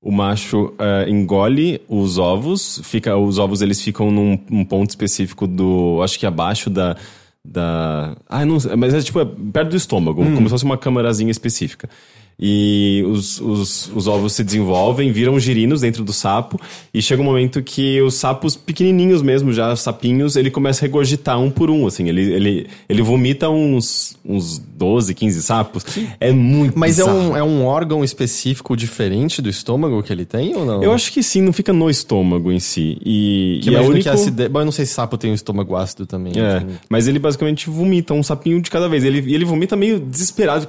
o macho uh, engole os ovos, fica, os ovos eles ficam num, num ponto específico do, acho que abaixo da da, ah, não, mas é tipo é perto do estômago, hum. como se fosse uma câmarazinha específica e os, os, os ovos se desenvolvem, viram girinos dentro do sapo, e chega um momento que os sapos pequenininhos mesmo, já sapinhos, ele começa a regurgitar um por um, assim, ele, ele, ele vomita uns, uns 12, 15 sapos. É muito Mas é um, é um órgão específico diferente do estômago que ele tem ou não? Eu acho que sim, não fica no estômago em si. E, que e é único... que. Bom, eu não sei se sapo tem um estômago ácido também. É, assim. mas ele basicamente vomita um sapinho de cada vez. Ele, ele vomita meio desesperado,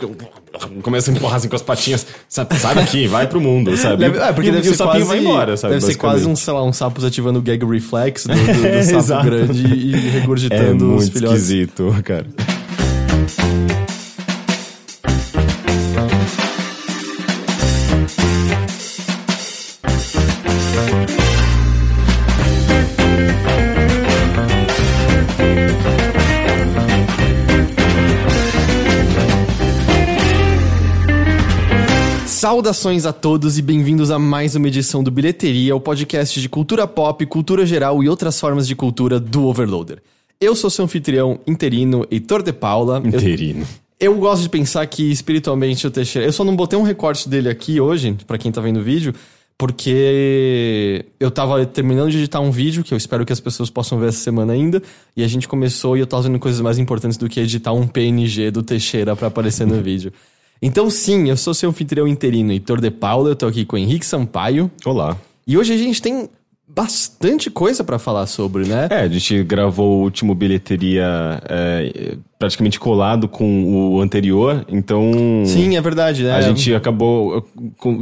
começa a empurrar assim com as patinhas, sai daqui, vai pro mundo, sabe? Deve, é, porque e, deve e ser o sapinho quase, vai embora, sabe? Deve ser quase um, sei lá, um sapo ativando o gag reflex do, do, do sapo grande e regurgitando é os filhotes. É esquisito, cara. Saudações a todos e bem-vindos a mais uma edição do Bilheteria, o podcast de cultura pop, cultura geral e outras formas de cultura do Overloader. Eu sou seu anfitrião interino, Heitor de Paula. Interino. Eu, eu gosto de pensar que espiritualmente o Teixeira. Eu só não botei um recorte dele aqui hoje, para quem tá vendo o vídeo, porque eu tava terminando de editar um vídeo que eu espero que as pessoas possam ver essa semana ainda, e a gente começou e eu tava fazendo coisas mais importantes do que editar um PNG do Teixeira para aparecer no vídeo. Então, sim, eu sou seu anfitrião interino, Heitor de Paula, eu tô aqui com o Henrique Sampaio. Olá. E hoje a gente tem bastante coisa para falar sobre, né? É, a gente gravou o último bilheteria é, praticamente colado com o anterior, então. Sim, é verdade, né? A gente acabou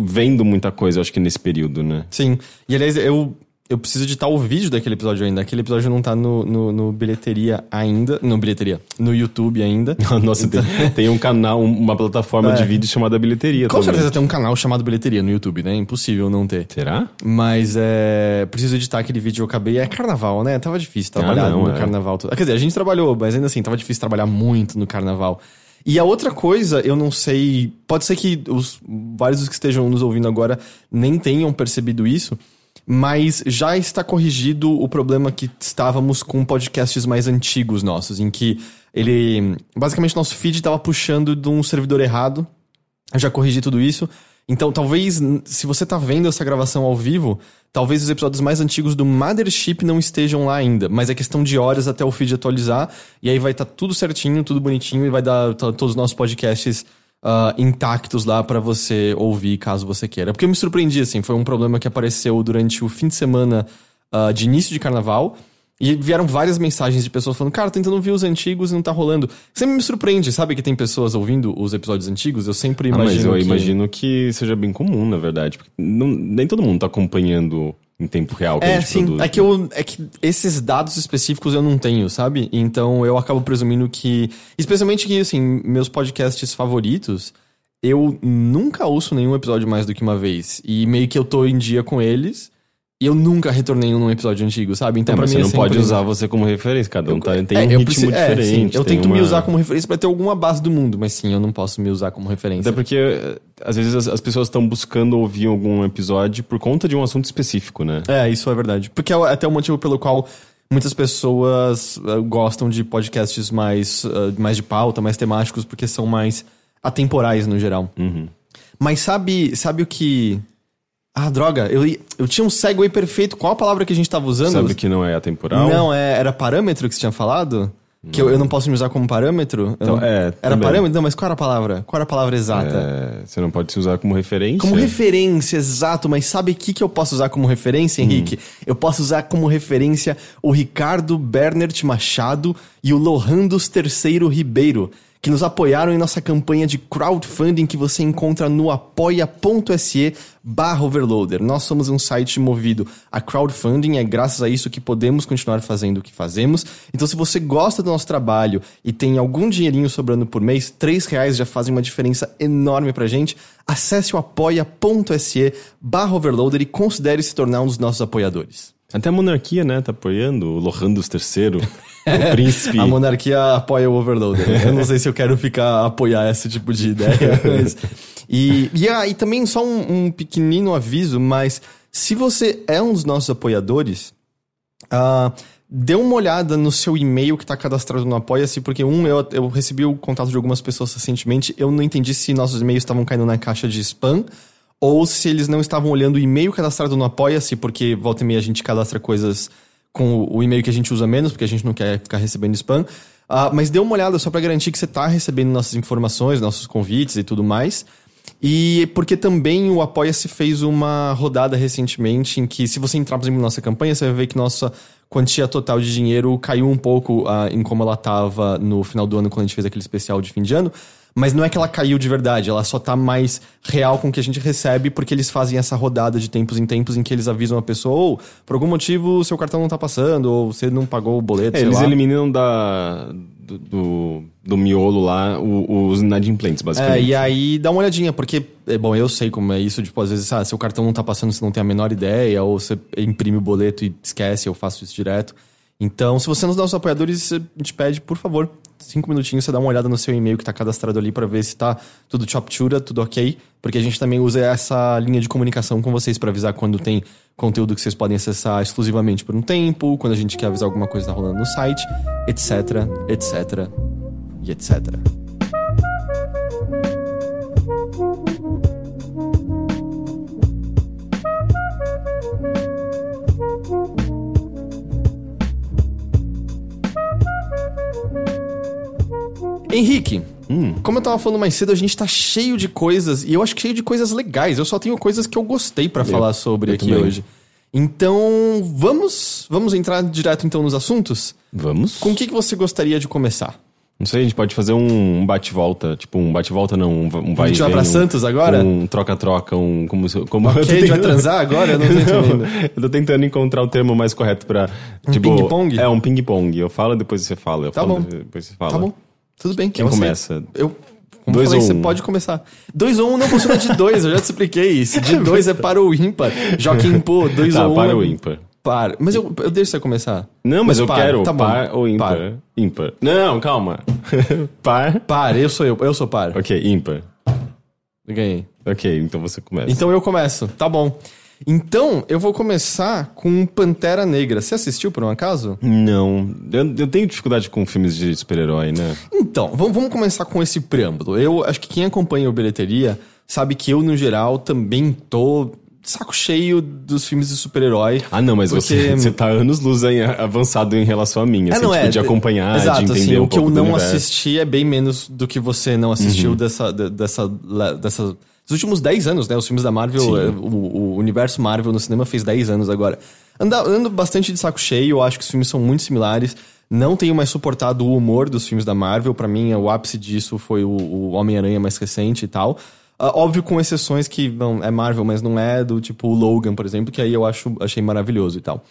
vendo muita coisa, acho que nesse período, né? Sim. E aliás, eu eu preciso editar o vídeo daquele episódio ainda. Aquele episódio não tá no, no, no bilheteria ainda. No bilheteria. No YouTube ainda. Nossa, então... tem, tem, um canal, uma plataforma é. de vídeo chamada Bilheteria. Com certeza tem um canal chamado Bilheteria no YouTube, né? Impossível não ter. Será? Mas é. Preciso editar aquele vídeo eu acabei. É carnaval, né? Tava difícil trabalhar ah, não, no é. carnaval. Quer dizer, a gente trabalhou, mas ainda assim, tava difícil trabalhar muito no carnaval. E a outra coisa, eu não sei. Pode ser que os vários dos que estejam nos ouvindo agora nem tenham percebido isso mas já está corrigido o problema que estávamos com podcasts mais antigos nossos, em que ele. Basicamente, nosso feed estava puxando de um servidor errado. Eu já corrigi tudo isso. Então, talvez, se você está vendo essa gravação ao vivo, talvez os episódios mais antigos do Mothership não estejam lá ainda. Mas é questão de horas até o feed atualizar. E aí vai estar tá tudo certinho, tudo bonitinho, e vai dar todos os nossos podcasts uh, intactos lá para você ouvir caso você queira. Porque eu me surpreendi, assim, foi um problema que apareceu durante o fim de semana uh, de início de carnaval. E vieram várias mensagens de pessoas falando, cara, tentando ouvir os antigos e não tá rolando. Sempre me surpreende, sabe que tem pessoas ouvindo os episódios antigos? Eu sempre imagino. Ah, mas eu que... imagino que seja bem comum, na verdade. Porque não, nem todo mundo tá acompanhando em tempo real que é, sim, produz. É que, eu, é que esses dados específicos eu não tenho, sabe? Então eu acabo presumindo que. Especialmente que, assim, meus podcasts favoritos eu nunca ouço nenhum episódio mais do que uma vez. E meio que eu tô em dia com eles. E eu nunca retornei num episódio antigo, sabe? Então, é, pra mim, você não é pode usar você como referência, cada um tá, tem é, um ritmo preciso, diferente. É, eu tento uma... me usar como referência para ter alguma base do mundo, mas sim, eu não posso me usar como referência. Até porque, eh, às vezes, as, as pessoas estão buscando ouvir algum episódio por conta de um assunto específico, né? É, isso é verdade. Porque é até o motivo pelo qual muitas pessoas uh, gostam de podcasts mais, uh, mais de pauta, mais temáticos, porque são mais atemporais no geral. Uhum. Mas sabe, sabe o que. Ah, droga, eu, eu tinha um segue perfeito. Qual a palavra que a gente tava usando? Sabe que não é atemporal? Não, é, era parâmetro que você tinha falado? Que eu, eu não posso me usar como parâmetro? Então, não... é, era também. parâmetro? Não, mas qual era a palavra? Qual era a palavra exata? É, você não pode se usar como referência? Como referência, exato. Mas sabe o que, que eu posso usar como referência, Henrique? Hum. Eu posso usar como referência o Ricardo Bernert Machado e o Lohandos Terceiro Ribeiro que nos apoiaram em nossa campanha de crowdfunding que você encontra no apoia.se barra overloader. Nós somos um site movido a crowdfunding, é graças a isso que podemos continuar fazendo o que fazemos. Então se você gosta do nosso trabalho e tem algum dinheirinho sobrando por mês, três reais já fazem uma diferença enorme pra gente. Acesse o apoia.se barra overloader e considere se tornar um dos nossos apoiadores. Até a monarquia, né, tá apoiando o Lohandos III, o príncipe. a monarquia apoia o Overloader. Eu não sei se eu quero ficar apoiar esse tipo de ideia, mas... E, e, ah, e também só um, um pequenino aviso, mas se você é um dos nossos apoiadores, uh, dê uma olhada no seu e-mail que está cadastrado no Apoia-se, porque um, eu, eu recebi o contato de algumas pessoas recentemente, eu não entendi se nossos e-mails estavam caindo na caixa de spam, ou se eles não estavam olhando o e-mail cadastrado no Apoia-se, porque volta e meia a gente cadastra coisas com o e-mail que a gente usa menos, porque a gente não quer ficar recebendo spam. Uh, mas dê uma olhada só para garantir que você está recebendo nossas informações, nossos convites e tudo mais. E porque também o Apoia-se fez uma rodada recentemente em que, se você entrar, por exemplo, na nossa campanha, você vai ver que nossa quantia total de dinheiro caiu um pouco uh, em como ela estava no final do ano, quando a gente fez aquele especial de fim de ano. Mas não é que ela caiu de verdade, ela só tá mais real com o que a gente recebe, porque eles fazem essa rodada de tempos em tempos em que eles avisam a pessoa, ou por algum motivo seu cartão não tá passando, ou você não pagou o boleto. É, eles lá. eliminam da, do, do, do, miolo lá os inadimplentes, basicamente. É, e aí dá uma olhadinha, porque, é, bom, eu sei como é isso, tipo, às vezes, ah, seu cartão não tá passando, você não tem a menor ideia, ou você imprime o boleto e esquece, eu faço isso direto. Então, se você um dos nossos apoiadores, a gente pede, por favor, cinco minutinhos, você dá uma olhada no seu e-mail que está cadastrado ali para ver se está tudo choptura, tudo ok. Porque a gente também usa essa linha de comunicação com vocês para avisar quando tem conteúdo que vocês podem acessar exclusivamente por um tempo, quando a gente quer avisar alguma coisa que tá rolando no site, etc, etc e etc. Henrique, hum. como eu tava falando mais cedo, a gente tá cheio de coisas, e eu acho que cheio de coisas legais. Eu só tenho coisas que eu gostei para falar sobre aqui também. hoje. Então, vamos vamos entrar direto então nos assuntos? Vamos. Com o que, que você gostaria de começar? Não sei, a gente pode fazer um bate-volta, tipo um bate-volta não, um, um vai A gente vai pra um, Santos agora? Um troca-troca, um... Como, como ok, a gente vai transar agora? Eu não tô entendendo. eu tô tentando encontrar o termo mais correto pra... Um tipo, ping-pong? É, um ping-pong. Eu falo, depois você fala. Eu tá falo, bom. depois você fala. Tá bom. Tudo bem. Quem começa? Eu. Como dois falei, ou um. você pode começar. 2 ou 1 um não funciona de 2, eu já te expliquei isso. De 2 é para o ímpar. Joaquim Pô, 2 tá, ou 1. Um para é... o ímpar. Para. Mas eu, eu deixo você começar. Não, mas, mas eu par. quero tá par bom. ou ímpar. Par. Ímpar. Não, calma. par. Par, eu sou eu, eu sou par. Ok, ímpar. Ganhei. Ok, então você começa. Então eu começo, tá bom. Então, eu vou começar com Pantera Negra. Você assistiu por um acaso? Não. Eu, eu tenho dificuldade com filmes de super-herói, né? Então, vamos, vamos começar com esse preâmbulo. Eu acho que quem acompanha o Bilheteria sabe que eu, no geral, também tô saco cheio dos filmes de super-herói. Ah, não, mas porque... você, você tá anos-luz avançado em relação a mim. É, assim, não tipo, é. de acompanhar, Exato, de assim, entender assim, um o que eu não universo. assisti é bem menos do que você não assistiu uhum. dessa, dessa, dessa dos últimos 10 anos, né? Os filmes da Marvel, é, o, o, universo Marvel no cinema fez 10 anos agora. Ando, ando bastante de saco cheio, eu acho que os filmes são muito similares. Não tenho mais suportado o humor dos filmes da Marvel. para mim, o ápice disso foi o, o Homem-Aranha mais recente e tal. Uh, óbvio, com exceções que não é Marvel, mas não é do tipo o Logan, por exemplo, que aí eu acho, achei maravilhoso e tal.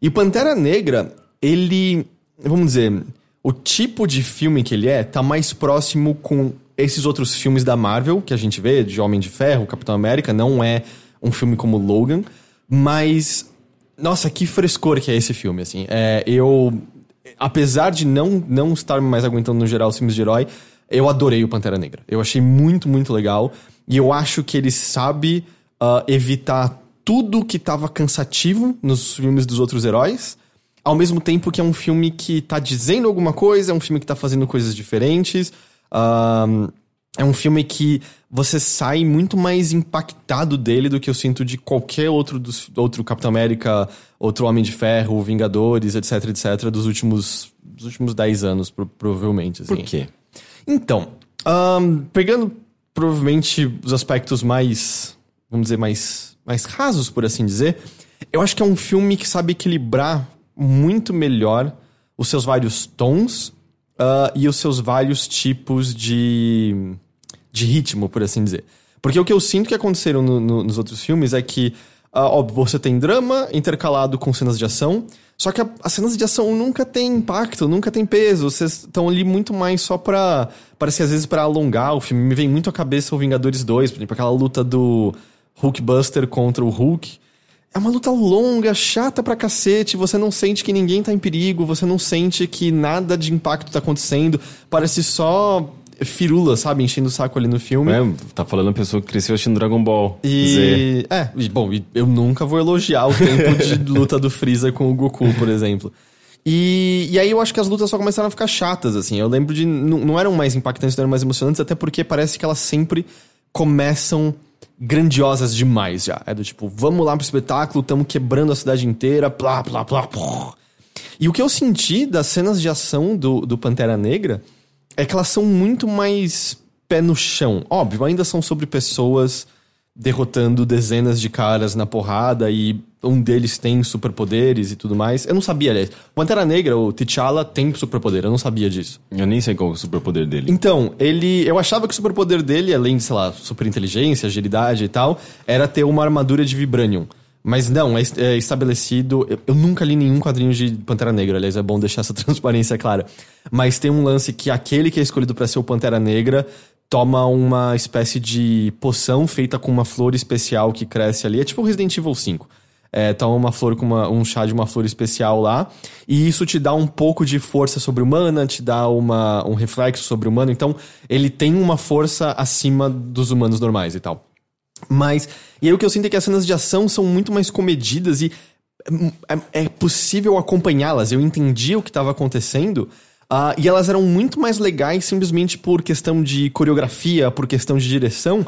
E Pantera Negra, ele. Vamos dizer. O tipo de filme que ele é tá mais próximo com esses outros filmes da Marvel que a gente vê, de Homem de Ferro, Capitão América, não é um filme como Logan, mas nossa, que frescor que é esse filme, assim. É, eu apesar de não não estar mais aguentando no geral os filmes de herói, eu adorei o Pantera Negra. Eu achei muito, muito legal e eu acho que ele sabe uh, evitar tudo que estava cansativo nos filmes dos outros heróis, ao mesmo tempo que é um filme que tá dizendo alguma coisa, é um filme que tá fazendo coisas diferentes. Um, é um filme que você sai muito mais impactado dele do que eu sinto de qualquer outro dos, outro Capitão América, outro Homem de Ferro, Vingadores, etc, etc, dos últimos, dos últimos 10 anos, provavelmente. Assim. Por quê? Então, um, pegando provavelmente os aspectos mais, vamos dizer, mais, mais rasos, por assim dizer, eu acho que é um filme que sabe equilibrar muito melhor os seus vários tons uh, e os seus vários tipos de, de ritmo, por assim dizer. Porque o que eu sinto que aconteceram no, no, nos outros filmes é que, uh, óbvio, você tem drama intercalado com cenas de ação, só que a, as cenas de ação nunca tem impacto, nunca tem peso. Vocês estão ali muito mais só pra. Parece que às vezes para alongar o filme. Me vem muito à cabeça o Vingadores 2, por exemplo, aquela luta do Hulkbuster contra o Hulk. É uma luta longa, chata pra cacete, você não sente que ninguém tá em perigo, você não sente que nada de impacto tá acontecendo, parece só firula, sabe? Enchendo o saco ali no filme. É, tá falando a pessoa que cresceu assistindo Dragon Ball. E. Z. É, e, bom, eu nunca vou elogiar o tempo de luta do Freeza com o Goku, por exemplo. E, e aí eu acho que as lutas só começaram a ficar chatas, assim. Eu lembro de. Não, não eram mais impactantes, não eram mais emocionantes, até porque parece que elas sempre começam grandiosas demais já. É do tipo, vamos lá pro espetáculo, estamos quebrando a cidade inteira, plá, plá, plá, plá. E o que eu senti das cenas de ação do, do Pantera Negra é que elas são muito mais pé no chão. Óbvio, ainda são sobre pessoas derrotando dezenas de caras na porrada e um deles tem superpoderes e tudo mais. Eu não sabia, aliás. Pantera Negra, o T'Challa, tem superpoder. Eu não sabia disso. Eu nem sei qual é o superpoder dele. Então, ele... Eu achava que o superpoder dele, além de, sei lá, super inteligência, agilidade e tal, era ter uma armadura de Vibranium. Mas não, é, é estabelecido. Eu, eu, nunca li nenhum quadrinho de Pantera Negra, aliás, é bom deixar essa transparência clara. Mas tem um lance que aquele que é escolhido para ser o Pantera Negra toma uma espécie de poção feita com uma flor especial que cresce ali. É tipo Resident Evil 5. É, toma uma flor com uma, um chá de uma flor especial lá. E isso te dá um pouco de força sobre-humana, te dá uma, um reflexo sobre-humano. Então, ele tem uma força acima dos humanos normais e tal. Mas, e aí o que eu sinto é que as cenas de ação são muito mais comedidas e é, é possível acompanhá-las. Eu entendi o que estava acontecendo. Uh, e elas eram muito mais legais simplesmente por questão de coreografia, por questão de direção,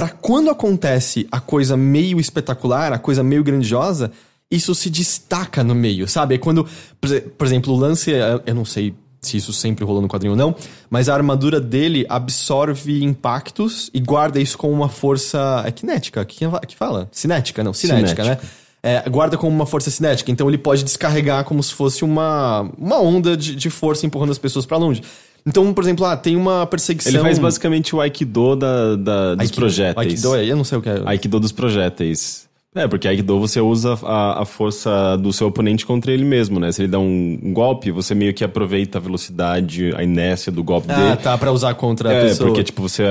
para quando acontece a coisa meio espetacular, a coisa meio grandiosa, isso se destaca no meio, sabe? É quando, por exemplo, o lance, eu não sei se isso sempre rolou no quadrinho ou não, mas a armadura dele absorve impactos e guarda isso com uma força. É cinética? Que, que fala? Cinética, não, cinética, cinética. né? É, guarda como uma força cinética, então ele pode descarregar como se fosse uma, uma onda de, de força empurrando as pessoas para longe. Então, por exemplo, ah, tem uma perseguição. Ele faz basicamente o Aikido da, da dos Aikido, projéteis. Aikido, é, eu não sei o que é. Aikido dos projéteis. É, porque Aikido você usa a, a força do seu oponente contra ele mesmo, né? Se ele dá um, um, golpe, você meio que aproveita a velocidade, a inércia do golpe ah, dele. Ah, tá, pra usar contra a é, pessoa. É, porque, tipo, você,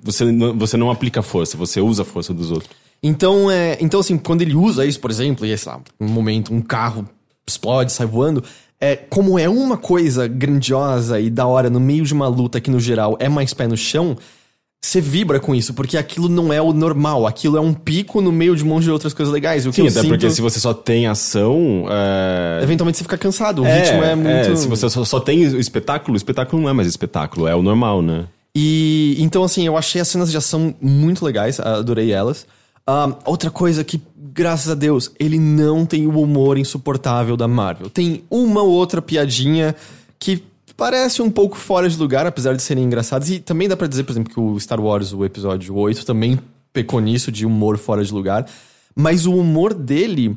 você, você não aplica força, você usa a força dos outros. Então, é, então, assim, quando ele usa isso, por exemplo, e, sei lá, um momento, um carro explode, sai voando, é, como é uma coisa grandiosa e da hora no meio de uma luta que, no geral, é mais pé no chão você vibra com isso, porque aquilo não é o normal, aquilo é um pico no meio de um monte de outras coisas legais. O Sim, até sinto... porque se você só tem ação. É... Eventualmente você fica cansado, o é, ritmo é, é muito. É, se você só, só tem o espetáculo, o espetáculo não é mais espetáculo, é o normal, né? E então, assim, eu achei as cenas de ação muito legais, adorei elas. Uh, outra coisa que, graças a Deus, ele não tem o humor insuportável da Marvel. Tem uma ou outra piadinha que parece um pouco fora de lugar, apesar de serem engraçados. E também dá para dizer, por exemplo, que o Star Wars, o episódio 8, também pecou nisso de humor fora de lugar. Mas o humor dele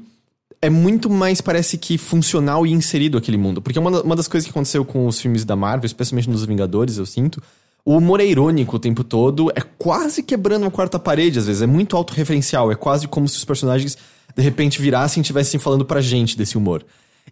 é muito mais, parece que, funcional e inserido aquele mundo. Porque uma, uma das coisas que aconteceu com os filmes da Marvel, especialmente nos Vingadores, eu sinto, o humor é irônico o tempo todo, é quase quebrando a quarta parede, às vezes. É muito autorreferencial, é quase como se os personagens, de repente, virassem e estivessem falando pra gente desse humor.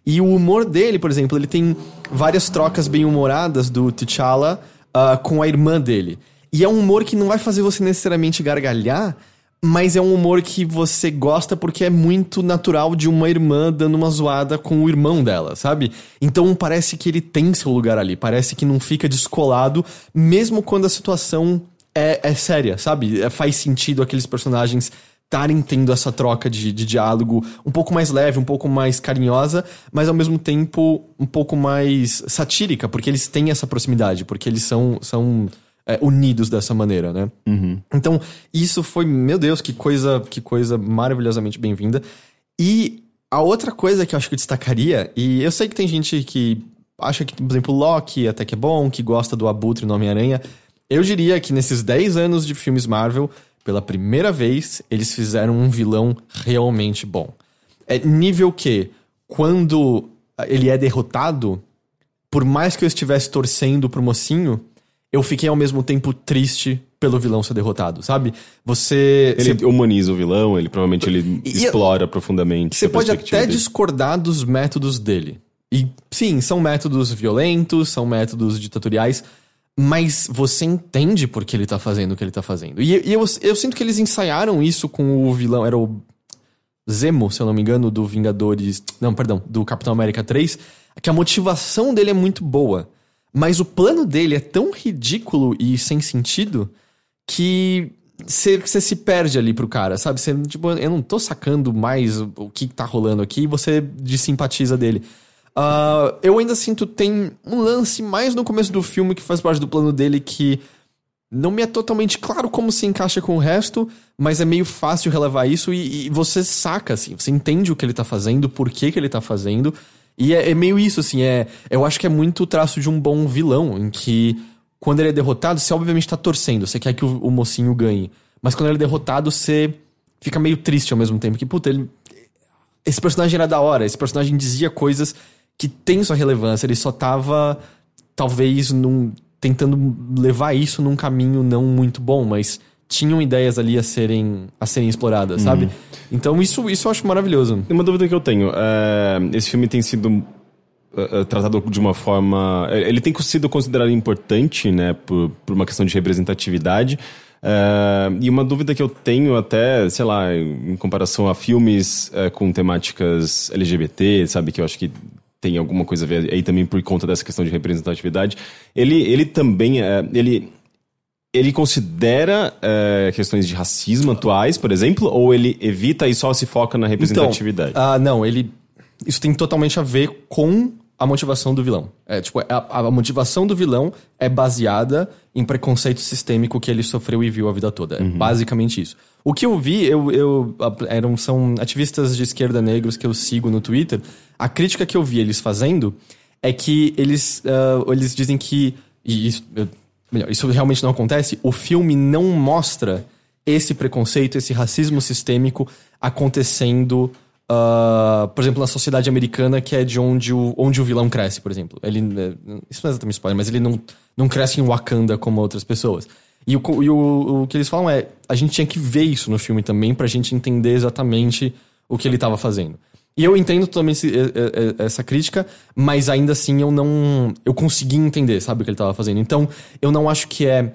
E o humor dele, por exemplo, ele tem várias trocas bem-humoradas do T'Challa uh, com a irmã dele. E é um humor que não vai fazer você necessariamente gargalhar, mas é um humor que você gosta porque é muito natural de uma irmã dando uma zoada com o irmão dela, sabe? Então parece que ele tem seu lugar ali, parece que não fica descolado, mesmo quando a situação é, é séria, sabe? É, faz sentido aqueles personagens estarem tendo essa troca de, de diálogo um pouco mais leve, um pouco mais carinhosa, mas ao mesmo tempo um pouco mais satírica, porque eles têm essa proximidade, porque eles são, são é, unidos dessa maneira, né? Uhum. Então, isso foi, meu Deus, que coisa, que coisa maravilhosamente bem-vinda. E a outra coisa que eu acho que eu destacaria, e eu sei que tem gente que acha que, por exemplo, Loki até que é bom, que gosta do Abutre no Homem-Aranha. Eu diria que nesses 10 anos de filmes Marvel, pela primeira vez, eles fizeram um vilão realmente bom. É nível que, quando ele é derrotado, por mais que eu estivesse torcendo pro mocinho, eu fiquei ao mesmo tempo triste pelo vilão ser derrotado, sabe? Você. Ele você... humaniza o vilão, ele provavelmente ele e, explora profundamente. Você pode até dele. discordar dos métodos dele. E sim, são métodos violentos, são métodos ditatoriais mas você entende por que ele tá fazendo o que ele tá fazendo. E, e eu, eu sinto que eles ensaiaram isso com o vilão, era o Zemo, se eu não me engano, do Vingadores. Não, perdão, do Capitão América 3, que a motivação dele é muito boa. Mas o plano dele é tão ridículo e sem sentido que você se perde ali pro cara, sabe? Tipo, eu não tô sacando mais o que tá rolando aqui e você desimpatiza dele. Uh, eu ainda sinto tem um lance mais no começo do filme que faz parte do plano dele que não me é totalmente claro como se encaixa com o resto, mas é meio fácil relevar isso e, e você saca, assim, você entende o que ele tá fazendo, por que, que ele tá fazendo. E é, é meio isso, assim, é. Eu acho que é muito o traço de um bom vilão, em que quando ele é derrotado, você obviamente tá torcendo, você quer que o, o mocinho ganhe. Mas quando ele é derrotado, você fica meio triste ao mesmo tempo. Que, puta, ele. Esse personagem era da hora, esse personagem dizia coisas que têm sua relevância, ele só tava, talvez, num, tentando levar isso num caminho não muito bom, mas tinham ideias ali a serem, a serem exploradas, sabe? Uhum. Então isso, isso eu acho maravilhoso. Uma dúvida que eu tenho, é, esse filme tem sido uh, tratado de uma forma. Eh, ele tem sido considerado importante, né, por, por uma questão de representatividade. Uh, e uma dúvida que eu tenho até, sei lá, em comparação a filmes com temáticas LGBT, sabe, que eu acho que tem alguma coisa a ver aí também por conta dessa questão de representatividade. Ele, ele também, uh, ele, ele considera questões de racismo atuais, por exemplo, ou ele evita e só se foca na representatividade? Então, não, ele isso tem totalmente a ver com a motivação do vilão. É, tipo, a, a, motivação do vilão é baseada em preconceito sistêmico que ele sofreu e viu a vida toda. É uhum. basicamente isso. O que eu vi, eu, eu, eram, são ativistas de esquerda negros que eu sigo no Twitter. A crítica que eu vi eles fazendo é que eles, uh, eles dizem que. E isso, eu, melhor, isso realmente não acontece. O filme não mostra esse preconceito, esse racismo sistêmico acontecendo Uh, por exemplo, na sociedade americana, que é de onde o, onde o vilão cresce, por exemplo. Ele, é, isso não é exatamente spoiler, mas ele não, não cresce em Wakanda como outras pessoas. E, o, e o, o que eles falam é: a gente tinha que ver isso no filme também pra gente entender exatamente o que ele estava fazendo. E eu entendo também essa crítica, mas ainda assim eu não. Eu consegui entender, sabe, o que ele estava fazendo. Então, eu não acho que é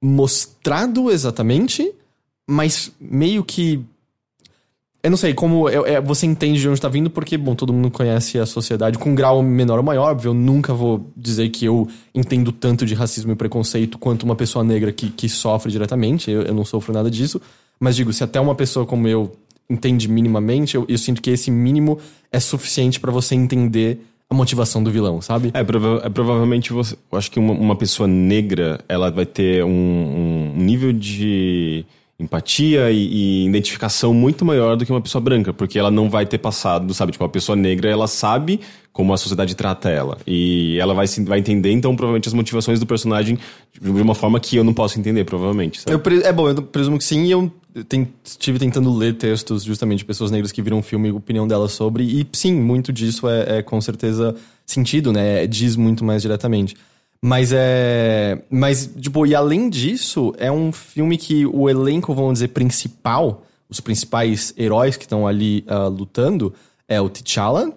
mostrado exatamente, mas meio que eu não sei, como é, você entende de onde está vindo, porque, bom, todo mundo conhece a sociedade com um grau menor ou maior, óbvio. Eu nunca vou dizer que eu entendo tanto de racismo e preconceito quanto uma pessoa negra que, que sofre diretamente. Eu, eu não sofro nada disso. Mas digo, se até uma pessoa como eu entende minimamente, eu, eu sinto que esse mínimo é suficiente para você entender a motivação do vilão, sabe? É, prova é provavelmente você. Eu acho que uma, uma, pessoa negra ela vai ter um, um nível de empatia e, e, identificação muito maior do que uma pessoa branca, porque ela não vai ter passado, sabe? Tipo, uma pessoa negra, ela sabe como a sociedade trata ela. E ela vai, vai entender, então, provavelmente, as motivações do personagem de uma forma que eu não posso entender, provavelmente. Eu, é bom, eu presumo que sim, e eu tem, estive tentando ler textos justamente de pessoas negras que viram o filme e a opinião delas sobre, e sim, muito disso é, é com certeza sentido, né? Diz muito mais diretamente. Mas é. Mas, tipo, e além disso, é um filme que o elenco, vamos dizer, principal, os principais heróis que estão ali uh, lutando, é o T'Challa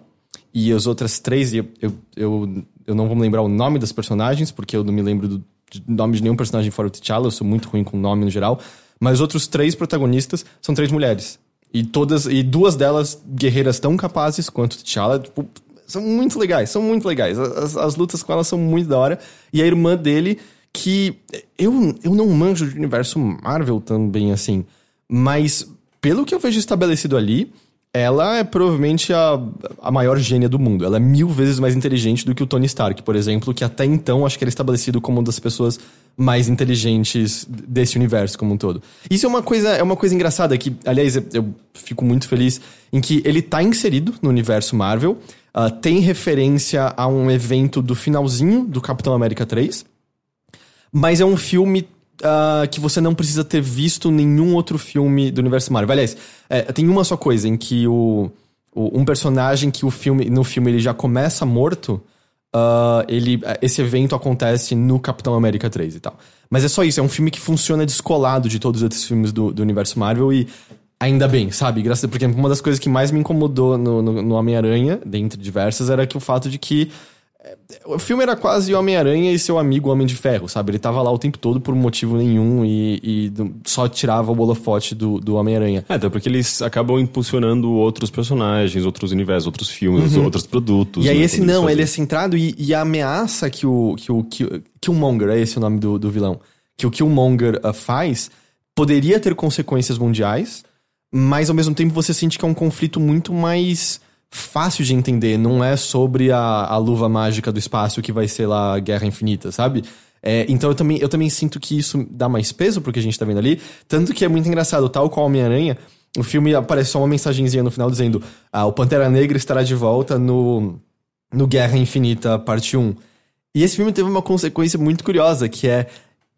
e as outras três. Eu, eu, eu, eu, não vou me lembrar o nome das personagens, porque eu não me lembro do nome de nenhum personagem fora o T'Challa, eu sou muito ruim com nome no geral. Mas os outros três protagonistas são três mulheres. E todas. E duas delas guerreiras tão capazes quanto T'Challa. Tipo, são muito legais, são muito legais. As, as lutas com ela são muito da hora. E a irmã dele, que eu, eu não manjo de universo Marvel também assim, mas pelo que eu vejo estabelecido ali, ela é provavelmente a, a maior gênia do mundo. Ela é mil vezes mais inteligente do que o Tony Stark, por exemplo, que até então acho que era estabelecido como uma das pessoas mais inteligentes desse universo como um todo. Isso é uma coisa, é uma coisa engraçada que, aliás, eu fico muito feliz em que ele tá inserido no universo Marvel, Uh, tem referência a um evento do finalzinho do Capitão América 3. Mas é um filme uh, que você não precisa ter visto nenhum outro filme do universo Marvel. Aliás, é, tem uma só coisa em que o, o, um personagem que o filme no filme ele já começa morto. Uh, ele, esse evento acontece no Capitão América 3 e tal. Mas é só isso, é um filme que funciona descolado de todos os outros filmes do, do universo Marvel e Ainda bem, sabe? Graças a, porque uma das coisas que mais me incomodou no, no, no Homem-Aranha, dentre diversas, era que o fato de que o filme era quase Homem-Aranha e seu amigo Homem de Ferro, sabe? Ele tava lá o tempo todo por motivo nenhum e, e só tirava o holofote do, do Homem-Aranha. É, até porque eles acabam impulsionando outros personagens, outros universos, outros filmes, uhum. outros produtos. E aí né, esse não, ele é centrado e, e, a ameaça que o, que o que, Killmonger, é esse o nome do, do vilão, que o Killmonger uh, faz, poderia ter consequências mundiais, mas ao mesmo tempo você sente que é um conflito muito mais fácil de entender, não é sobre a, a luva mágica do espaço que vai ser lá a Guerra Infinita, sabe? É, então eu também, eu também sinto que isso dá mais peso pro que a gente tá vendo ali. Tanto que é muito engraçado, tal qual Homem-Aranha, o filme aparece só uma mensagenzinha no final dizendo: ah, o Pantera Negra estará de volta no, no Guerra Infinita, parte 1. E esse filme teve uma consequência muito curiosa, que é.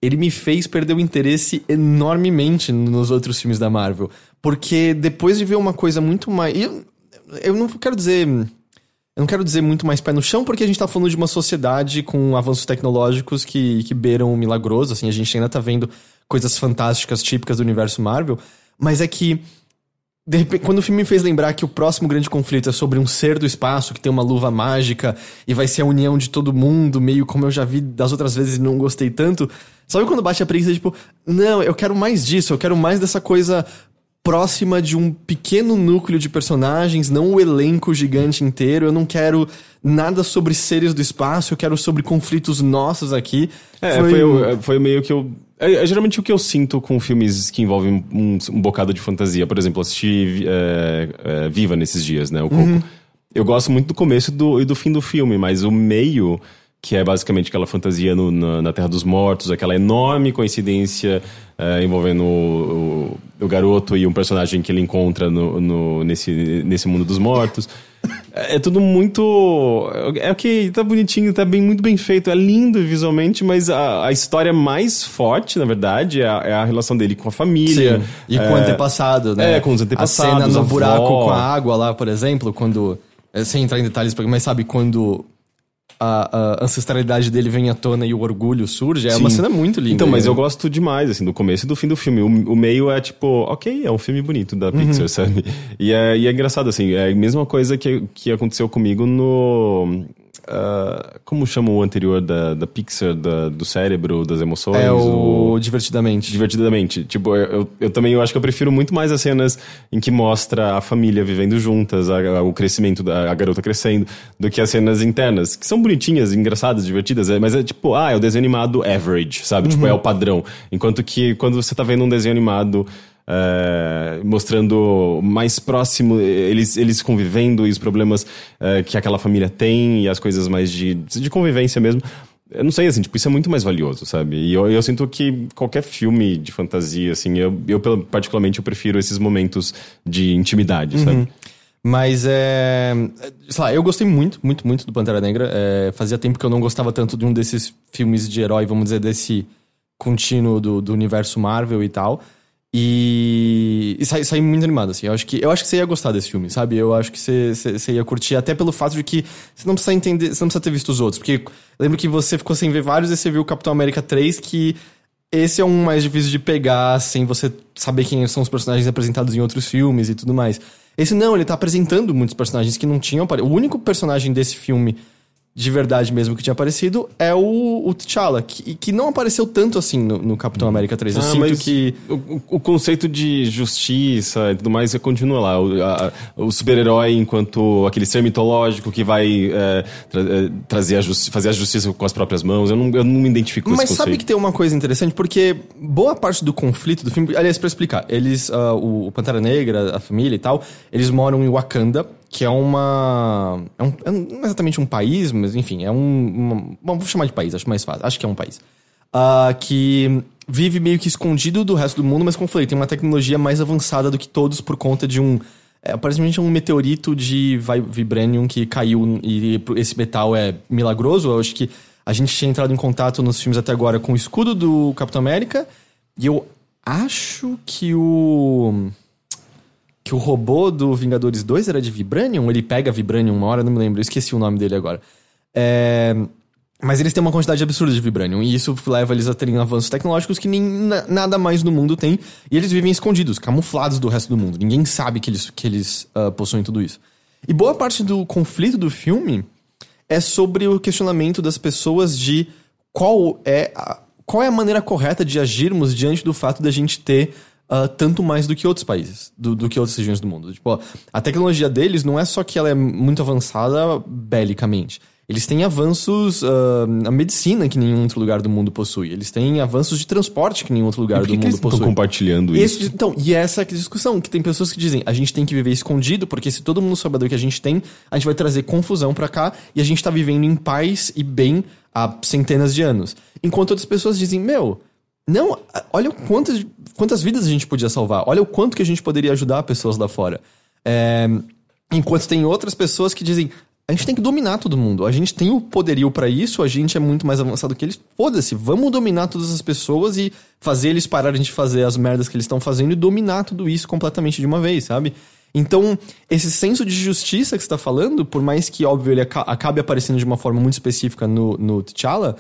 Ele me fez perder o interesse enormemente nos outros filmes da Marvel. Porque depois de ver uma coisa muito mais. Eu não quero dizer. Eu não quero dizer muito mais pé no chão, porque a gente tá falando de uma sociedade com avanços tecnológicos que, que beiram o milagroso, assim, a gente ainda tá vendo coisas fantásticas típicas do universo Marvel, mas é que de repente, quando o filme me fez lembrar que o próximo grande conflito é sobre um ser do espaço que tem uma luva mágica e vai ser a união de todo mundo, meio como eu já vi das outras vezes e não gostei tanto. Sabe quando bate a preguiça, tipo, não, eu quero mais disso, eu quero mais dessa coisa próxima de um pequeno núcleo de personagens, não o elenco gigante inteiro. Eu não quero nada sobre seres do espaço, eu quero sobre conflitos nossos aqui. É, foi, foi, foi meio que eu. É, é, geralmente o que eu sinto com filmes que envolvem um, um bocado de fantasia. Por exemplo, assisti é, é, Viva nesses dias, né? O Coco. Uhum. Eu gosto muito do começo do, e do fim do filme, mas o meio que é basicamente aquela fantasia no, na, na, Terra dos Mortos, aquela enorme coincidência é, envolvendo o, o, o, garoto e um personagem que ele encontra no, no, nesse, nesse mundo dos mortos. É, é tudo muito. É que tá bonitinho, tá bem, muito bem feito, é lindo visualmente, mas a, a história mais forte, na verdade, é a, é a relação dele com a família. Sim. E com o é, antepassado, né? É, com os antepassados. A cena no buraco com a água lá, por exemplo, quando. É, sem entrar em detalhes, mas sabe, quando a, a, ancestralidade dele vem à tona e o orgulho surge, é Sim. uma cena muito linda. Então, mas eu gosto demais, assim, do começo e do fim do filme. O, o meio é tipo, ok, é um filme bonito da Pixar, uhum. sabe? E é, e é engraçado, assim, é a mesma coisa que, que aconteceu comigo no Uh, como chama o anterior da, da Pixar, da, do cérebro, das emoções? É o, o... Divertidamente. Divertidamente. Tipo, eu, eu também eu acho que eu prefiro muito mais as cenas em que mostra a família vivendo juntas, a, a, o crescimento da a garota crescendo, do que as cenas internas, que são bonitinhas, engraçadas, divertidas, é, mas é tipo, ah, é o desenho animado average, sabe? Uhum. Tipo, é o padrão. Enquanto que quando você tá vendo um desenho animado é, mostrando mais próximo eles, eles convivendo e os problemas é, que aquela família tem e as coisas mais de, de convivência mesmo. Eu não sei, assim, tipo, isso é muito mais valioso, sabe? E eu, eu sinto que qualquer filme de fantasia, assim, eu, eu particularmente eu prefiro esses momentos de intimidade, uhum. sabe? Mas é. Sei lá, eu gostei muito, muito, muito do Pantera Negra. É, fazia tempo que eu não gostava tanto de um desses filmes de herói, vamos dizer, desse contínuo do, do universo Marvel e tal. E, e saí, saí, muito animado, assim. Eu acho, que, eu acho que você ia gostar desse filme, sabe? Eu acho que você, você, você, ia curtir, até pelo fato de que você não precisa entender, você não precisa ter visto os outros. Porque lembro que você ficou sem ver vários e você viu o Capitão América 3, que esse é um mais difícil de pegar sem você saber quem são os personagens apresentados em outros filmes e tudo mais. Esse não, ele tá apresentando muitos personagens que não tinham. O único personagem desse filme de verdade mesmo que tinha aparecido é o, o T'Challa, que, que não apareceu tanto assim no, no Capitão. América 3. Eu ah, sinto que. O, o, conceito de justiça e tudo mais continua lá. O, o super-herói, enquanto aquele ser mitológico que vai é, tra, é, trazer a fazer a justiça com as próprias mãos. Eu não, eu não me identifico com Mas sabe que tem uma coisa interessante? Porque boa parte do conflito do filme. Aliás, pra explicar, eles. Uh, o Pantera Negra, a família e tal, eles moram em Wakanda que é uma. É, um, é não é exatamente um país, mas enfim, é um. Uma, bom, vou chamar de país, acho mais fácil. Acho que é um país. Uh, que vive meio que escondido do resto do mundo, mas como falei, tem uma tecnologia mais avançada do que todos por conta de um. É, aparentemente um meteorito de Vibranium que caiu e esse metal é milagroso. Eu acho que a gente tinha entrado em contato nos filmes até agora com o escudo do Capitão América. E eu acho que o que o robô do Vingadores 2 era de Vibranium, ele pega Vibranium uma hora, não me lembro, eu esqueci o nome dele agora. É... Mas eles têm uma quantidade absurda de Vibranium, e isso leva eles a terem avanços tecnológicos que nem nada mais no mundo tem, e eles vivem escondidos, camuflados do resto do mundo. Ninguém sabe que eles, que eles uh, possuem tudo isso. E boa parte do conflito do filme é sobre o questionamento das pessoas de qual é a, qual é a maneira correta de agirmos diante do fato da gente ter uh, tanto mais do que outros países, do, do, que outras regiões do mundo. Tipo, a tecnologia deles não é só que ela é muito avançada belicamente. Eles têm avanços uh, na medicina que nenhum outro lugar do mundo possui. Eles têm avanços de transporte que nenhum outro lugar do que mundo eles possui. Estão compartilhando Esse, isso. Então, e essa é a discussão que tem pessoas que dizem: a gente tem que viver escondido porque se todo mundo souber do que a gente tem, a gente vai trazer confusão para cá e a gente tá vivendo em paz e bem há centenas de anos. Enquanto outras pessoas dizem: meu, não, olha quantas, quantas vidas a gente podia salvar, olha o quanto que a gente poderia ajudar pessoas lá fora. É, enquanto tem outras pessoas que dizem: a gente tem que dominar todo mundo. A gente tem o poderio para isso, a gente é muito mais avançado que eles. Foda-se, vamos dominar todas as pessoas e fazer eles pararem de fazer as merdas que eles estão fazendo e dominar tudo isso completamente de uma vez, sabe? Então, esse senso de justiça que você tá falando, por mais que, óbvio, ele acabe aparecendo de uma forma muito específica no, no T'Challa,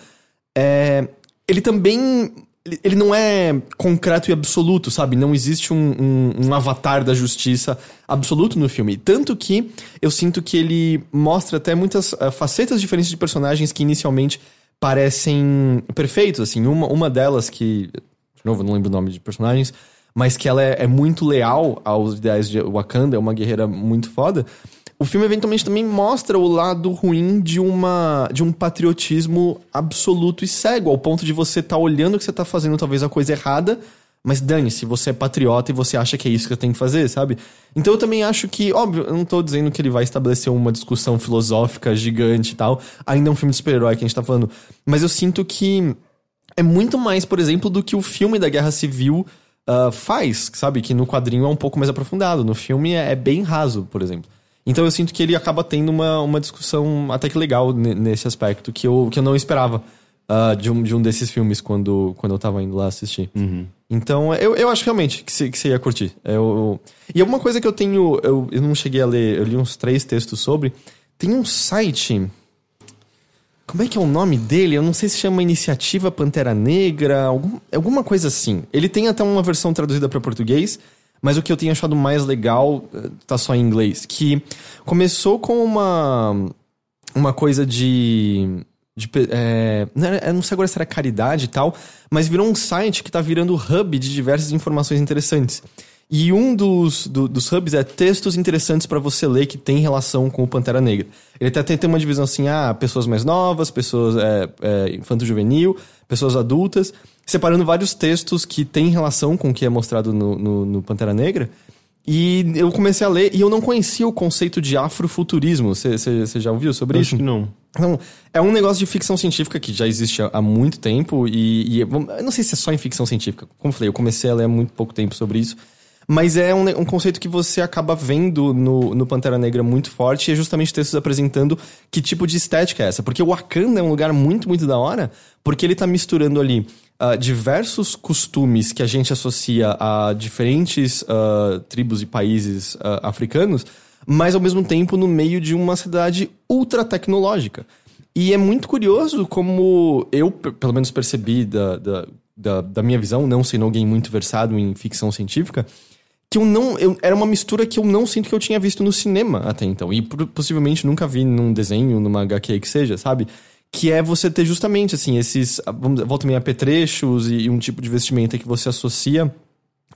é, ele também ele não é concreto e absoluto, sabe? Não existe um, um, um, avatar da justiça absoluto no filme. Tanto que eu sinto que ele mostra até muitas uh, facetas diferentes de personagens que inicialmente parecem perfeitos, assim. Uma, uma delas que... De novo, eu não lembro o nome de personagens, mas que ela é, é muito leal aos ideais de Wakanda, é uma guerreira muito foda o filme eventualmente também mostra o lado ruim de uma de um patriotismo absoluto e cego, ao ponto de você estar tá olhando que você tá fazendo talvez a coisa errada, mas dane-se, você é patriota e você acha que é isso que tem que fazer, sabe? Então eu também acho que, óbvio, eu não tô dizendo que ele vai estabelecer uma discussão filosófica gigante e tal, ainda é um filme de super-herói que a gente tá falando, mas eu sinto que é muito mais, por exemplo, do que o filme da Guerra Civil uh, faz, sabe? Que no quadrinho é um pouco mais aprofundado, no filme é, é bem raso, por exemplo. Então eu sinto que ele acaba tendo uma, uma discussão até que legal nesse aspecto, que eu, que eu não esperava uh, de, um, de um desses filmes quando, quando eu tava indo lá assistir. Uhum. Então eu, eu acho realmente que você, que ia curtir. Eu, e alguma coisa que eu tenho. Eu, eu não cheguei a ler, eu li uns três textos sobre. Tem um site. Como é que é o nome dele? Eu não sei se chama Iniciativa Pantera Negra, algum, alguma coisa assim. Ele tem até uma versão traduzida para português. Mas o que eu tenho achado mais legal eh, tá só em inglês. Que começou com uma. Uma coisa de. de é, não sei agora se era caridade e tal, mas virou um site que tá virando hub de diversas informações interessantes. E um dos, do, dos hubs é textos interessantes para você ler que tem relação com o Pantera Negra. Ele até tem uma divisão assim, ah, pessoas mais novas, pessoas é, é, infanto-juvenil, pessoas adultas separando vários textos que têm relação com o que é mostrado no, no, no Pantera Negra. E eu comecei a ler e eu não conhecia o conceito de afrofuturismo. Você já ouviu sobre Acho isso? que não. Então, é um negócio de ficção científica que já existe há, há muito tempo e, e, eu não sei se é só em ficção científica. Como eu falei, eu comecei a ler há muito pouco tempo sobre isso. Mas é um, um conceito que você acaba vendo no, no Pantera Negra muito forte e é justamente textos apresentando que tipo de estética é essa. Porque o Wakanda é um lugar muito, muito da hora, porque ele tá misturando ali uh, diversos costumes que a gente associa a diferentes uh, tribos e países uh, africanos, mas ao mesmo tempo no meio de uma cidade ultra tecnológica. E é muito curioso como eu, pelo menos, percebi da, da, da, da minha visão, não sendo alguém muito versado em ficção científica, que eu não. Eu, era uma mistura que eu não sinto que eu tinha visto no cinema até então. E possivelmente nunca vi num desenho, numa HQ que seja, sabe? Que é você ter justamente, assim, esses. Vamos, volta meio apetrechos e, e um tipo de vestimenta que você associa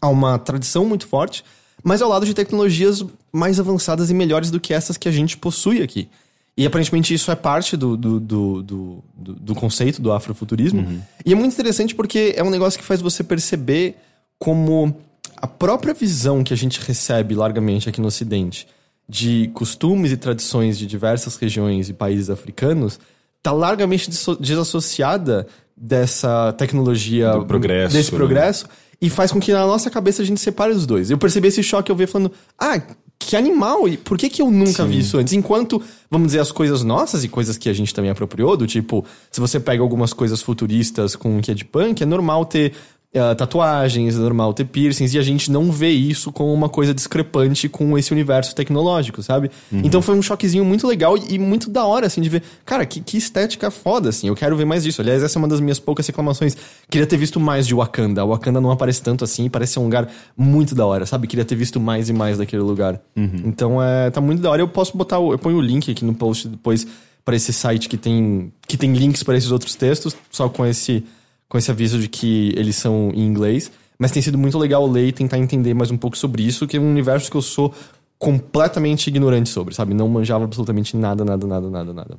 a uma tradição muito forte, mas ao lado de tecnologias mais avançadas e melhores do que essas que a gente possui aqui. E aparentemente isso é parte do, do, do, do, do conceito do afrofuturismo. Uhum. E é muito interessante porque é um negócio que faz você perceber como a própria visão que a gente recebe largamente aqui no Ocidente de costumes e tradições de diversas regiões e países africanos está largamente desassociada dessa tecnologia Do progresso, desse né? progresso e faz com que na nossa cabeça a gente separe os dois. Eu percebi esse choque eu vi falando: "Ah, que animal! E por que, que eu nunca Sim. vi isso antes? Enquanto, vamos dizer, as coisas nossas e coisas que a gente também apropriou, do tipo, se você pega algumas coisas futuristas com o que é de punk, é normal ter uh, tatuagens, é normal ter piercings, e a gente não vê isso como uma coisa discrepante com esse universo tecnológico, sabe? Uhum. Então foi um choquezinho muito legal e, e, muito da hora, assim, de ver, cara, que, que estética foda, assim, eu quero ver mais disso. Aliás, essa é uma das minhas poucas reclamações. Queria ter visto mais de Wakanda. Wakanda não aparece tanto assim, parece um lugar muito da hora, sabe? Queria ter visto mais e mais daquele lugar. Uhum. Então, é, tá muito da hora. Eu posso botar, o, eu ponho o link aqui no post depois para esse site que tem, que tem links para esses outros textos, só com esse, com esse aviso de que eles são em inglês. Mas tem sido muito legal ler e tentar entender mais um pouco sobre isso, que é um universo que eu sou completamente ignorante sobre, sabe? Não manjava absolutamente nada, nada, nada, nada, nada.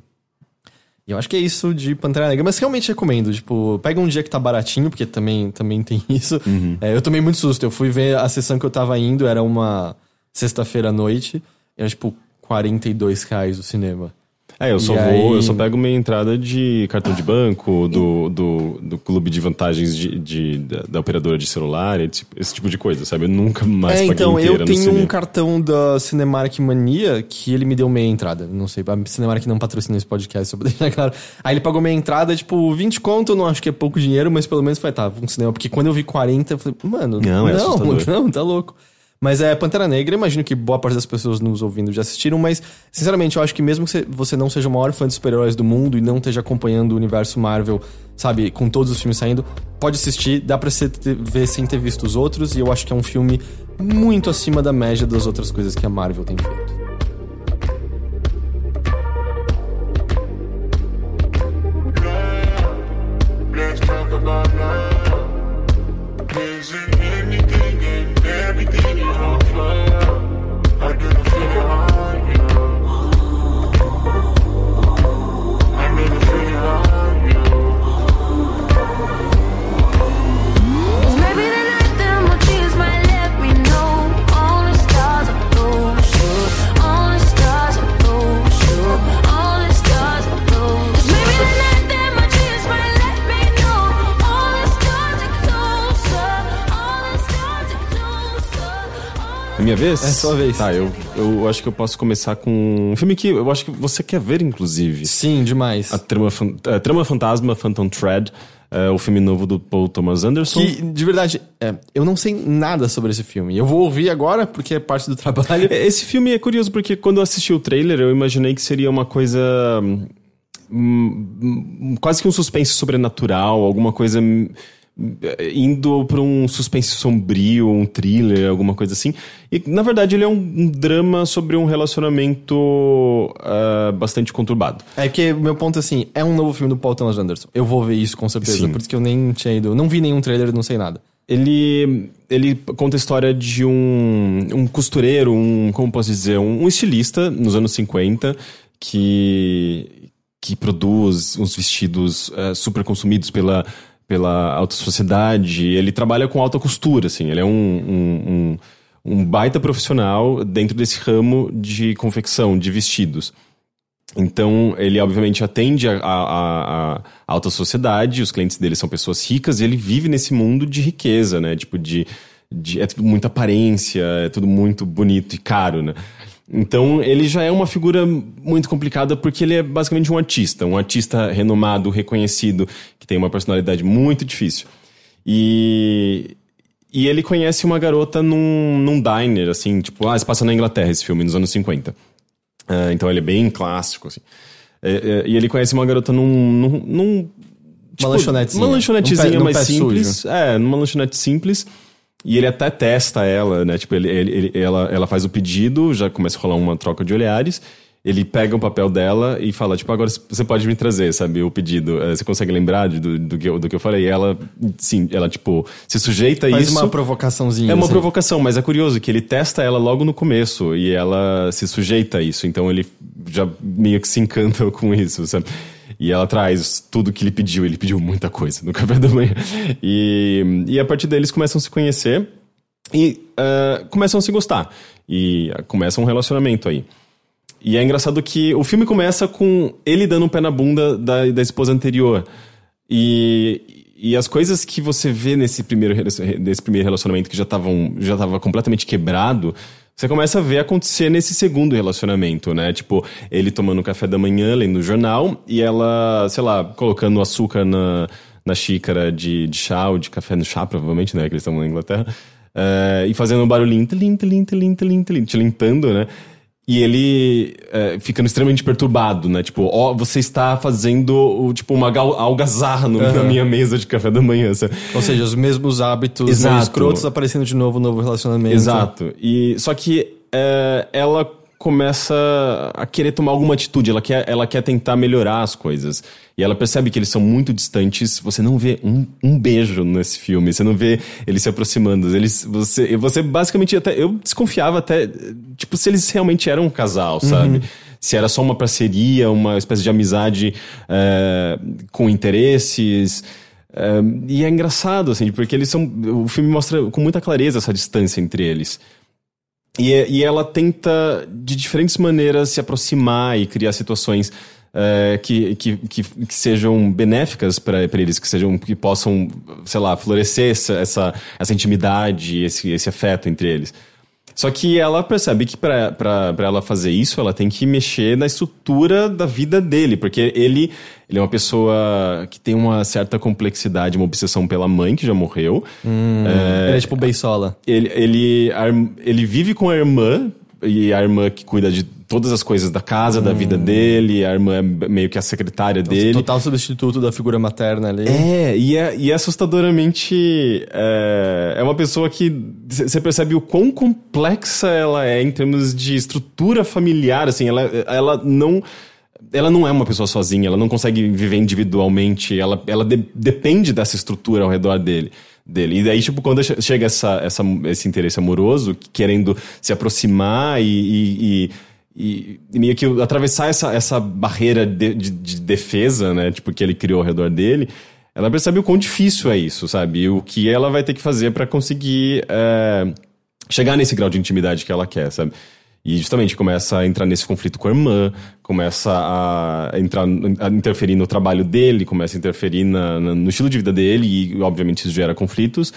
E eu acho que é isso de Pantera Negra, mas realmente recomendo. Tipo, pega um dia que tá baratinho, porque também, também tem isso. Uhum. É, eu tomei muito susto. Eu fui ver a sessão que eu tava indo, era uma sexta-feira à noite. Era tipo 42 reais o cinema. É, eu só e vou, aí... eu só pego minha entrada de cartão de banco, do, do, do clube de vantagens de, de da, da, operadora de celular, esse, esse, tipo de coisa, sabe? Eu nunca mais é, então, eu tenho um cartão da Cinemark Mania que ele me deu meia entrada. Não sei, a Cinemark não patrocina esse podcast, só pra deixar claro. Aí ele pagou meia entrada, tipo, 20 conto, eu não acho que é pouco dinheiro, mas pelo menos foi, tá, um cinema. Porque quando eu vi 40, eu falei, mano, não, é não, não, tá louco. Mas é Pantera Negra, imagino que boa parte das pessoas nos ouvindo já assistiram, mas sinceramente eu acho que mesmo que você não seja o maior fã de super-heróis do mundo e não esteja acompanhando o universo Marvel, sabe, com todos os filmes saindo, pode assistir, dá pra você ver sem ter visto os outros, e eu acho que é um filme muito acima da média das outras coisas que a Marvel tem feito. Vez? É sua vez. Tá, eu, eu acho que eu posso começar com um filme que eu acho que você quer ver, inclusive. Sim, demais. A Trama, a Trama Fantasma, Phantom Thread. É, o filme novo do Paul Thomas Anderson. Que, de verdade, é, eu não sei nada sobre esse filme. Eu vou ouvir agora porque é parte do trabalho. É, esse filme é curioso porque quando eu assisti o trailer, eu imaginei que seria uma coisa. Hum, hum, quase que um suspense sobrenatural, alguma coisa indo para um suspense sombrio, um thriller, alguma coisa assim. E na verdade ele é um, um drama sobre um relacionamento uh, bastante conturbado. É que meu ponto é assim, é um novo filme do Paul Thomas Anderson. Eu vou ver isso com certeza, Sim. por isso que eu nem tinha ido, não vi nenhum trailer, não sei nada. Ele, ele conta a história de um, um costureiro, um, como posso dizer, um, um estilista nos anos 50 que que produz uns vestidos uh, super consumidos pela pela alta sociedade. Ele trabalha com alta costura, assim. Ele é um, um, um, um baita profissional dentro desse ramo de confecção, de vestidos. Então, ele obviamente atende a, a, a, alta sociedade, os clientes dele são pessoas ricas, e ele vive nesse mundo de riqueza, né? Tipo, de, de. É tudo muita aparência, é tudo muito bonito e caro, né? Então, ele já é uma figura muito complicada porque ele é basicamente um artista, um artista renomado, reconhecido, que tem uma personalidade muito difícil. E, e ele conhece uma garota num, num diner, assim, tipo, ah, se passa na Inglaterra esse filme, nos anos 50. Uh, ah, então ele é bem clássico, assim. É, é, e ele conhece uma garota num. num, num tipo, uma lanchonetezinha. Uma lanchonetezinha mais simples. Sujo. É, numa lanchonete simples. E ele até testa ela, né? Tipo, ele, ele, ela, ela faz o pedido, já começa a rolar uma troca de olhares. Ele pega o papel dela e fala, tipo, agora você pode me trazer, sabe, o pedido. Eh, você consegue lembrar do, do, que, eu, do que eu falei? E ela, sim, ela, tipo, se sujeita a Faz isso. Faz uma provocaçãozinha. É uma assim. provocação, mas é curioso que ele testa ela logo no começo e ela se sujeita a isso. Então ele já meio que se encanta com isso, sabe? E ela traz tudo que ele pediu. Ele pediu muita coisa no café da manhã. E, e a partir daí eles começam a se conhecer e uh, começam a se gostar. E uh, começa um relacionamento aí. E é engraçado que o filme começa com ele dando um pé na bunda da, da esposa anterior. E, e as coisas que você vê nesse primeiro, nesse primeiro relacionamento que já estavam já estava completamente quebrado você começa a ver acontecer nesse segundo relacionamento, né? Tipo, ele tomando café da manhã, lendo o jornal, e ela, sei lá, colocando açúcar na, na xícara de, de chá ou de café no chá, provavelmente, né? Que eles estão na Inglaterra. Uh, e fazendo um barulhinho, tlim, tlim, tlim, tlim, tlim, te limpando, né? E ele é, ficando extremamente perturbado, né? Tipo, ó, você está fazendo tipo uma algazarra no, uhum. na minha mesa de café da manhã. Sabe? Ou seja, os mesmos hábitos Exato. escrotos aparecendo de novo no novo relacionamento. Exato. E, só que é, ela começa a querer tomar alguma atitude, ela quer, ela quer tentar melhorar as coisas. E ela percebe que eles são muito distantes, você não vê um, um beijo nesse filme, você não vê eles se aproximando. Eles, você, você basicamente até. Eu desconfiava até, tipo, se eles realmente eram um casal, sabe? Uhum. Se era só uma parceria, uma espécie de amizade é, com interesses. É, e é engraçado, assim, porque eles são. O filme mostra com muita clareza essa distância entre eles. E, e ela tenta, de diferentes maneiras, se aproximar e criar situações uh, que, que, que, que, sejam benéficas para eles, que sejam que possam, sei lá, florescer essa, essa, essa intimidade, esse, esse afeto entre eles. Só que ela percebe que para ela fazer isso, ela tem que mexer na estrutura da vida dele, porque ele, ele é uma pessoa que tem uma certa complexidade, uma obsessão pela mãe, que já morreu. Hum, é, ele é tipo Beisola. Ele, ele, ele vive com a irmã, e a irmã que cuida de todas as coisas da casa, hum. da vida hum. dele, a irmã é meio que a secretária então, dele. Total substituto da figura materna ali. É, e é, e é assustadoramente. É, é uma pessoa que você percebe o quão complexa ela é em termos de estrutura familiar, assim, ela, ela não. Ela não é uma pessoa sozinha, ela não consegue viver individualmente, ela, ela de, depende dessa estrutura ao redor dele dele. E daí, tipo, quando chega essa, essa, esse interesse amoroso, querendo se aproximar e, e, e, e meio que atravessar essa, essa barreira de, de, de, defesa, né? Tipo, que ele criou ao redor dele, ela percebe o quão difícil é isso, sabe? E o que ela vai ter que fazer para conseguir é, chegar nesse grau de intimidade que ela quer, sabe? E justamente começa a entrar nesse conflito com a irmã, começa a entrar, a interferir no trabalho dele, começa a interferir na, na, no estilo de vida dele, e obviamente isso gera conflitos.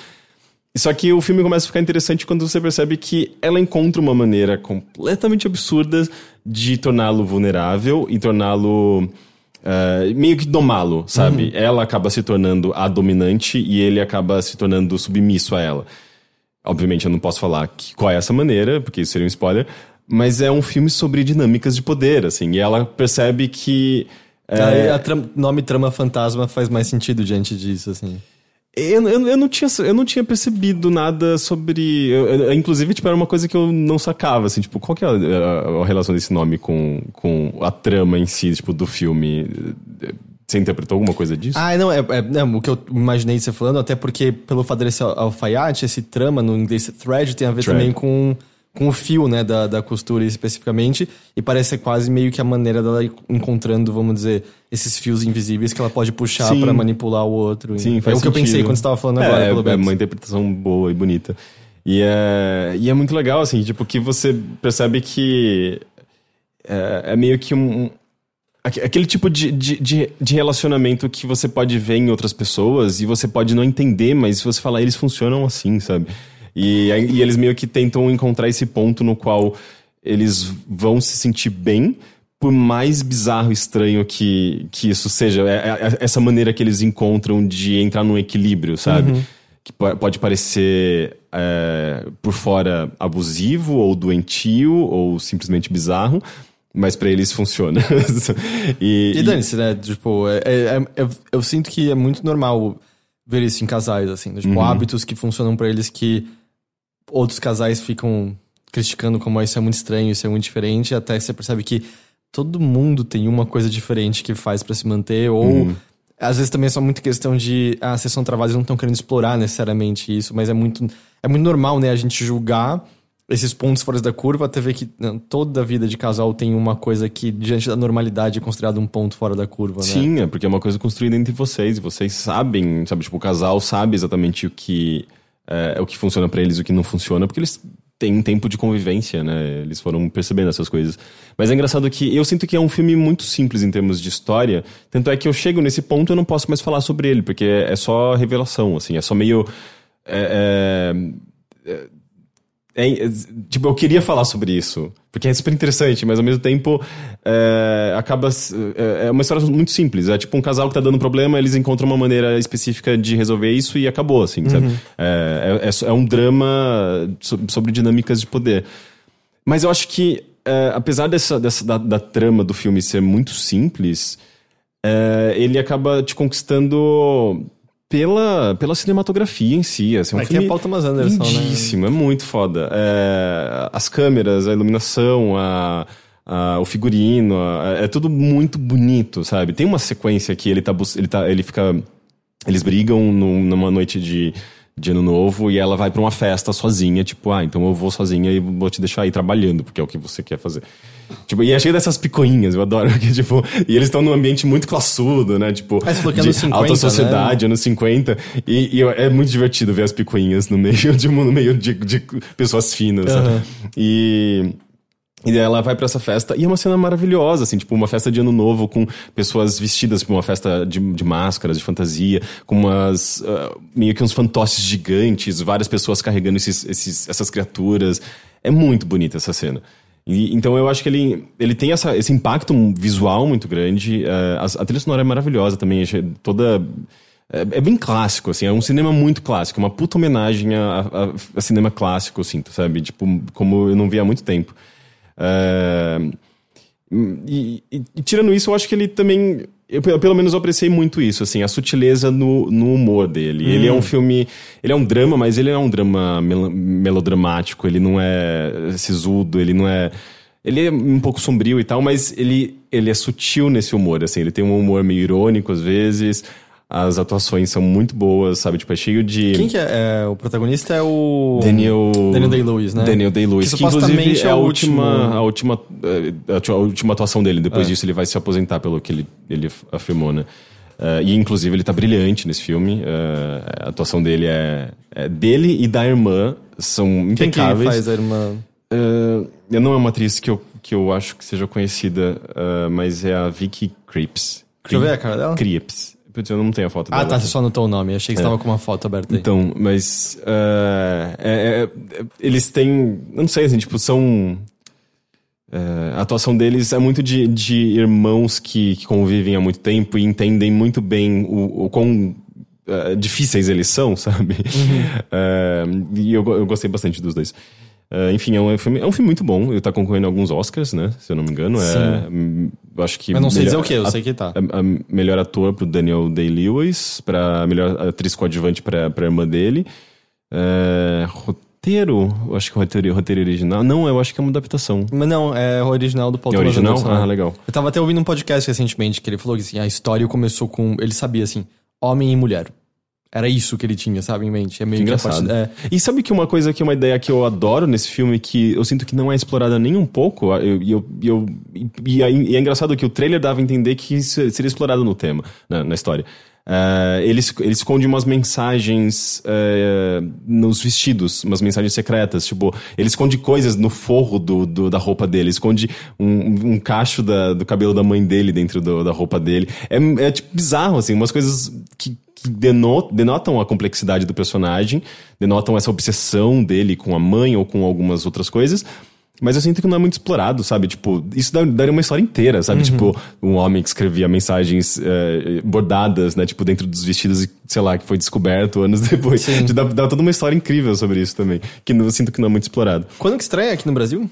Só que o filme começa a ficar interessante quando você percebe que ela encontra uma maneira completamente absurda de torná-lo vulnerável e torná-lo. Uh, meio que domá-lo, sabe? Uhum. Ela acaba se tornando a dominante e ele acaba se tornando submisso a ela. Obviamente eu não posso falar que, qual é essa maneira, porque isso seria um spoiler, mas é um filme sobre dinâmicas de poder, assim, e ela percebe que. É... A, nome Trama Fantasma faz mais sentido diante disso, assim. Eu, eu, eu, não tinha, eu não tinha percebido nada sobre. Eu, eu, inclusive, tipo, era uma coisa que eu não sacava, assim, tipo, qual que é a, a, a, relação desse nome com, com a trama em si, tipo, do filme? Você interpretou alguma coisa disso? Ah, não, é, é não, o que eu imaginei você falando, até porque pelo fato desse alfaiate, esse trama no inglês thread tem a ver thread. também com com o fio, né, da, da costura especificamente, e parece ser quase meio que a maneira dela ir encontrando, vamos dizer, esses fios invisíveis que ela pode puxar para manipular o outro. Sim, faz É o que eu pensei quando você tava falando é, agora, pelo É uma interpretação boa e bonita. E é, e é muito legal, assim, tipo, que você percebe que é, é meio que um, aquele tipo de, de, de, relacionamento que você pode ver em outras pessoas e você pode não entender, mas se você falar, eles funcionam assim, sabe? E, e eles meio que tentam encontrar esse ponto no qual eles vão se sentir bem, por mais bizarro e estranho que, que isso seja. É, é, é essa maneira que eles encontram de entrar num equilíbrio, sabe? Uhum. Que pode parecer é, por fora abusivo ou doentio ou simplesmente bizarro, mas para eles funciona. e, e dane-se, né? Tipo, é, é, é, eu sinto que é muito normal ver isso em casais, assim. Tipo, uhum. hábitos que funcionam para eles que outros casais ficam criticando como isso é muito estranho, isso é muito diferente, até você percebe que todo mundo tem uma coisa diferente que faz para se manter, ou uhum. às vezes também é só muito questão de ah, vocês são travados e não estão querendo explorar necessariamente isso, mas é muito, é muito normal, né, a gente julgar esses pontos fora da curva, até ver que não, toda a vida de casal tem uma coisa que, diante da normalidade, é considerado um ponto fora da curva, né? Sim, é porque é uma coisa construída entre vocês, e vocês sabem, sabe, tipo, o casal sabe exatamente o que é, o que funciona para eles e o que não funciona, porque eles têm um tempo de convivência, né? Eles foram percebendo essas coisas. Mas é engraçado que eu sinto que é um filme muito simples em termos de história, tanto é que eu chego nesse ponto e eu não posso mais falar sobre ele, porque é só revelação, assim, é só meio. É, é, é é, tipo, eu queria falar sobre isso, porque é super interessante, mas ao mesmo tempo é, acaba. É, é, uma história muito simples. É tipo um casal que tá dando problema, eles encontram uma maneira específica de resolver isso e acabou, assim, uhum. sabe? É, é, é, um drama sobre dinâmicas de poder. Mas eu acho que, é, apesar dessa, dessa da, da, trama do filme ser muito simples, é, ele acaba te conquistando pela, pela cinematografia em si. Assim, é um é filme é Paul Thomas Anderson, né? lindíssimo, né? é muito foda. É, as câmeras, a iluminação, a, a, o figurino, a, é tudo muito bonito, sabe? Tem uma sequência que ele tá, ele tá, ele fica, eles brigam no, numa noite de de ano novo e ela vai para uma festa sozinha, tipo, ah, então eu vou sozinha e vou te deixar aí trabalhando, porque é o que você quer fazer. Tipo, e é cheio dessas picoinhas, eu adoro, que, tipo, e eles estão num ambiente muito classudo, né, tipo, é de 50, alta sociedade, né? anos 50, e, e, é muito divertido ver as picoinhas no meio, de, no meio de, de pessoas finas, uhum. E... E daí ela vai para essa festa e é uma cena maravilhosa, assim, tipo uma festa de ano novo com pessoas vestidas, tipo uma festa de, de máscaras, de fantasia, com umas. Uh, meio que uns fantoches gigantes, várias pessoas carregando esses, esses, essas criaturas. É muito bonita essa cena. E, então eu acho que ele, ele tem essa, esse impacto visual muito grande. Uh, a, a trilha sonora é maravilhosa também, toda. É, é, bem clássico, assim, é um cinema muito clássico, uma puta homenagem a, a, a cinema clássico, eu sinto, sabe? Tipo, como eu não vi há muito tempo. Uh, e, e, e, tirando isso, eu acho que ele também. Eu, pelo menos eu apreciei muito isso, assim, a sutileza no, no humor dele. Hum. Ele é um filme. Ele é um drama, mas ele é um drama mel melodramático, ele não é sisudo, ele não é. Ele é um pouco sombrio e tal, mas ele, ele é sutil nesse humor, assim, ele tem um humor meio irônico às vezes. As atuações são muito boas, sabe? Tipo, é cheio de. Quem que é? é o protagonista é o. Daniel. Daniel Day-Lewis, né? Daniel Day-Lewis. Que, que inclusive é, é a última, a, última, a última atuação dele. Depois é. disso, ele vai se aposentar, pelo que ele, ele afirmou, né? Uh, e inclusive ele tá brilhante nesse filme. Uh, a atuação dele é, é, dele e da irmã são impecáveis. Quem que faz a irmã? Uh, não é uma atriz que eu, que eu acho que seja conhecida, mas é a Vicky Creeps. Deixa eu ver a cara dela. Creeps. Putz, eu não tenho a foto ah, dela. Ah, tá, você só anotou o nome. achei que você é. tava com uma foto aberta aí. Então, mas. Uh, é, é, eles têm. Eu não sei, assim, tipo, são. Uh, a atuação deles é muito de, de irmãos que, que, convivem há muito tempo e entendem muito bem o, o quão uh, difíceis eles são, sabe? Uhum. e eu, eu gostei bastante dos dois. Uh, enfim, é um, filme, é um filme muito bom. Ele tá concorrendo a alguns Oscars, né? Se eu não me engano. É, Sim. É, acho que. Mas não sei dizer o que, eu a, sei que tá. A, a melhor ator pro Daniel Day-Lewis, pra melhor atriz coadjuvante pra, pra irmã dele. É, roteiro, eu acho que é roteiro, roteiro original. Não, eu acho que é uma adaptação. Mas não, é o original do Paul É original? Anderson, ah, legal. Eu tava até ouvindo um podcast recentemente que ele falou que assim, a história começou com. Ele sabia assim, homem e mulher. Era isso que ele tinha, sabe, em mente. É meio que engraçado. Parte, é... E sabe que uma coisa que é uma ideia que eu adoro nesse filme, que eu sinto que não é explorada nem um pouco, e eu, eu, e, é, e, é engraçado que o trailer dava a entender que isso seria explorado no tema, na, na história. Uh, ele, ele esconde umas mensagens uh, nos vestidos, umas mensagens secretas. Tipo, ele esconde coisas no forro do, do da roupa dele, esconde um, um cacho da, do cabelo da mãe dele dentro do, da roupa dele. É, é tipo bizarro, assim, umas coisas que que denotam, a complexidade do personagem, denotam essa obsessão dele com a mãe ou com algumas outras coisas. Mas eu sinto que não é muito explorado, sabe? Tipo, isso daria uma história inteira, sabe? Uhum. Tipo, um homem que escrevia mensagens é, bordadas, né? Tipo, dentro dos vestidos, sei lá, que foi descoberto anos depois. Sim. Dá, dá toda uma história incrível sobre isso também. Que eu sinto que não é muito explorado. Quando que estreia aqui no Brasil?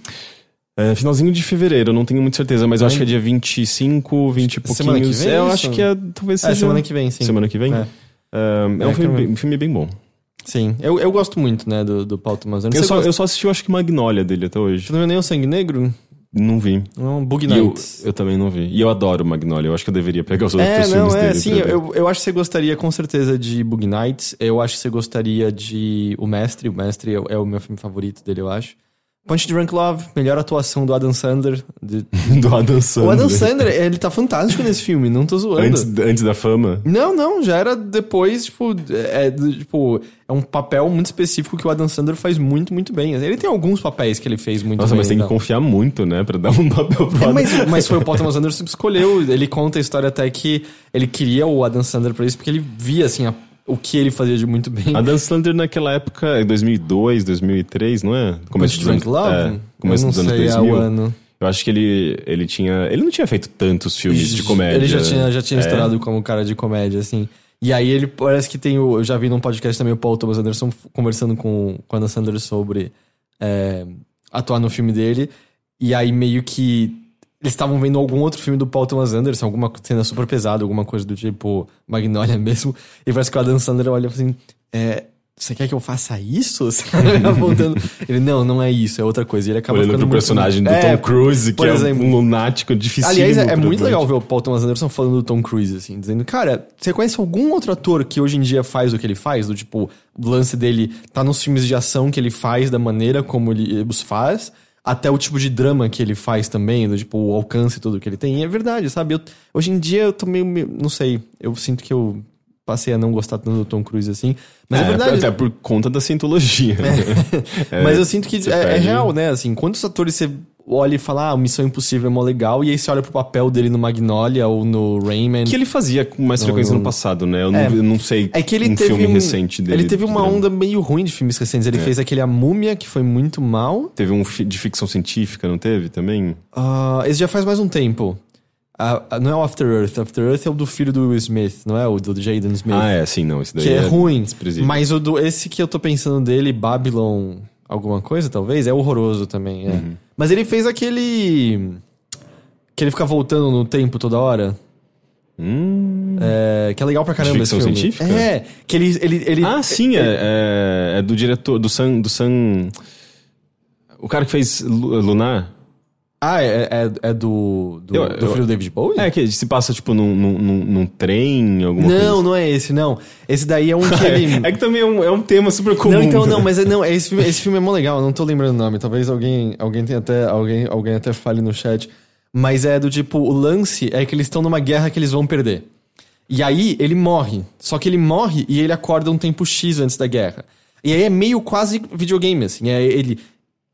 É, finalzinho de fevereiro, não tenho muita certeza, mas eu acho que é dia 25, 20 e pouquinhos. Semana que vem, é, eu acho que é, talvez seja... É, semana que vem, sim. Semana que vem? É. é, é um, filme bem, um filme bem bom. Sim, eu, eu gosto muito, né, do, do Paul Thomas Anderson. Eu só, eu só assisti, eu acho que Magnolia dele até hoje. Você não viu nem o Sangue Negro? Não vi. Não, Bug Nights. Eu, eu, também não vi. E eu adoro Magnolia. Eu acho que eu deveria pegar os outros é, não, filmes é, dele. Sim, eu, eu acho que você gostaria com certeza de Bug Nights. Eu acho que você gostaria de O Mestre. O Mestre é, é o meu filme favorito dele, eu acho. Punch Drunk Love, melhor atuação do Adam Sandler. De... do Adam Sandler. O Adam Sandler, ele tá fantástico nesse filme, não tô zoando. Antes, antes da fama? Não, não, já era depois, tipo é, tipo, é um papel muito específico que o Adam Sandler faz muito, muito bem. Ele tem alguns papéis que ele fez muito Nossa, bem. Nossa, mas tem que confiar muito, né, pra dar um papel pro é, Adam mas, mas foi o Paul Thomas Anderson que escolheu. Ele conta a história até que ele queria o Adam Sandler pra isso, porque ele via, assim, a o que ele fazia de muito bem. A Dan Sandler naquela época, 2002, 2003, não é? Começo dos anos, Love? É, começo dos anos 2000. Ano. Eu acho que ele, ele tinha. Ele não tinha feito tantos filmes de comédia. Ele já tinha, já tinha é. estourado como cara de comédia, assim. E aí ele parece que tem o. Eu já vi num podcast também o Paul Thomas Anderson conversando com, com a Dan Sandler sobre é, atuar no filme dele. E aí meio que eles estavam vendo algum outro filme do Paul Thomas Anderson, alguma cena super pesada, alguma coisa do tipo Magnolia mesmo, e parece que o Adam Sandler olha assim, é, você quer que eu faça isso? voltando. Ele, não, não é isso, é outra coisa. E ele acaba Olhando pro personagem muito... do é, Tom Cruise, que exemplo, é um lunático difícil. Aliás, é, é muito legal ver o Paul Thomas Anderson falando do Tom Cruise, assim, dizendo, cara, você conhece algum outro ator que hoje em dia faz o que ele faz? Do tipo, o lance dele tá nos filmes de ação que ele faz, da maneira como ele os faz, até o tipo de drama que ele faz também, do tipo, o alcance todo que ele tem. E é verdade, sabe? Eu, hoje em dia eu tô meio, não sei, eu sinto que eu passei a não gostar tanto do Tom Cruise assim. Mas é, é verdade. Até por conta da cientologia. É. Mas eu sinto que é, é, real, né? Assim, quantos atores você olha e fala, ah, Missão Impossível é mó legal, e aí você olha pro papel dele no Magnolia ou no Rayman. Que ele fazia com mais frequência no, no passado, né? Eu, é, não, eu não sei é que ele um teve filme um, recente dele. Ele teve uma onda meio ruim de filmes recentes. Ele é. fez aquele A Múmia, que foi muito mal. Teve um de ficção científica, não teve também? Uh, esse já faz mais um tempo. Uh, não é o After Earth. After Earth é o do filho do Will Smith, não é o do Jaden Smith. Ah, é, sim, não. Esse daí que é, é ruim. Mas o do, esse que eu tô pensando dele, Babylon, alguma coisa, talvez, é horroroso também. É. Uhum. Mas ele fez aquele. Que ele fica voltando no tempo toda hora. Hum. É, que é legal pra caramba esse filme. científica? É, que ele... ele, ele ah, sim, é, é, é, do diretor, do Sam... Do Sam o cara que fez Lunar... Ah, é, é, é do, do, eu, do filho do David Bowie? É, que se passa, tipo, num, num, num trem, alguma não, coisa. Não, não é esse, não. Esse daí é um que ele... é que também é um, é um tema super comum. Não, então, não, mas é, não, é esse, filme, esse filme é mó legal, eu não tô lembrando o nome. Talvez alguém, alguém tenha até, alguém, alguém até fale no chat. Mas é do tipo, o lance é que eles estão numa guerra que eles vão perder. E aí, ele morre. Só que ele morre e ele acorda um tempo X antes da guerra. E aí é meio quase videogame, assim. É, ele,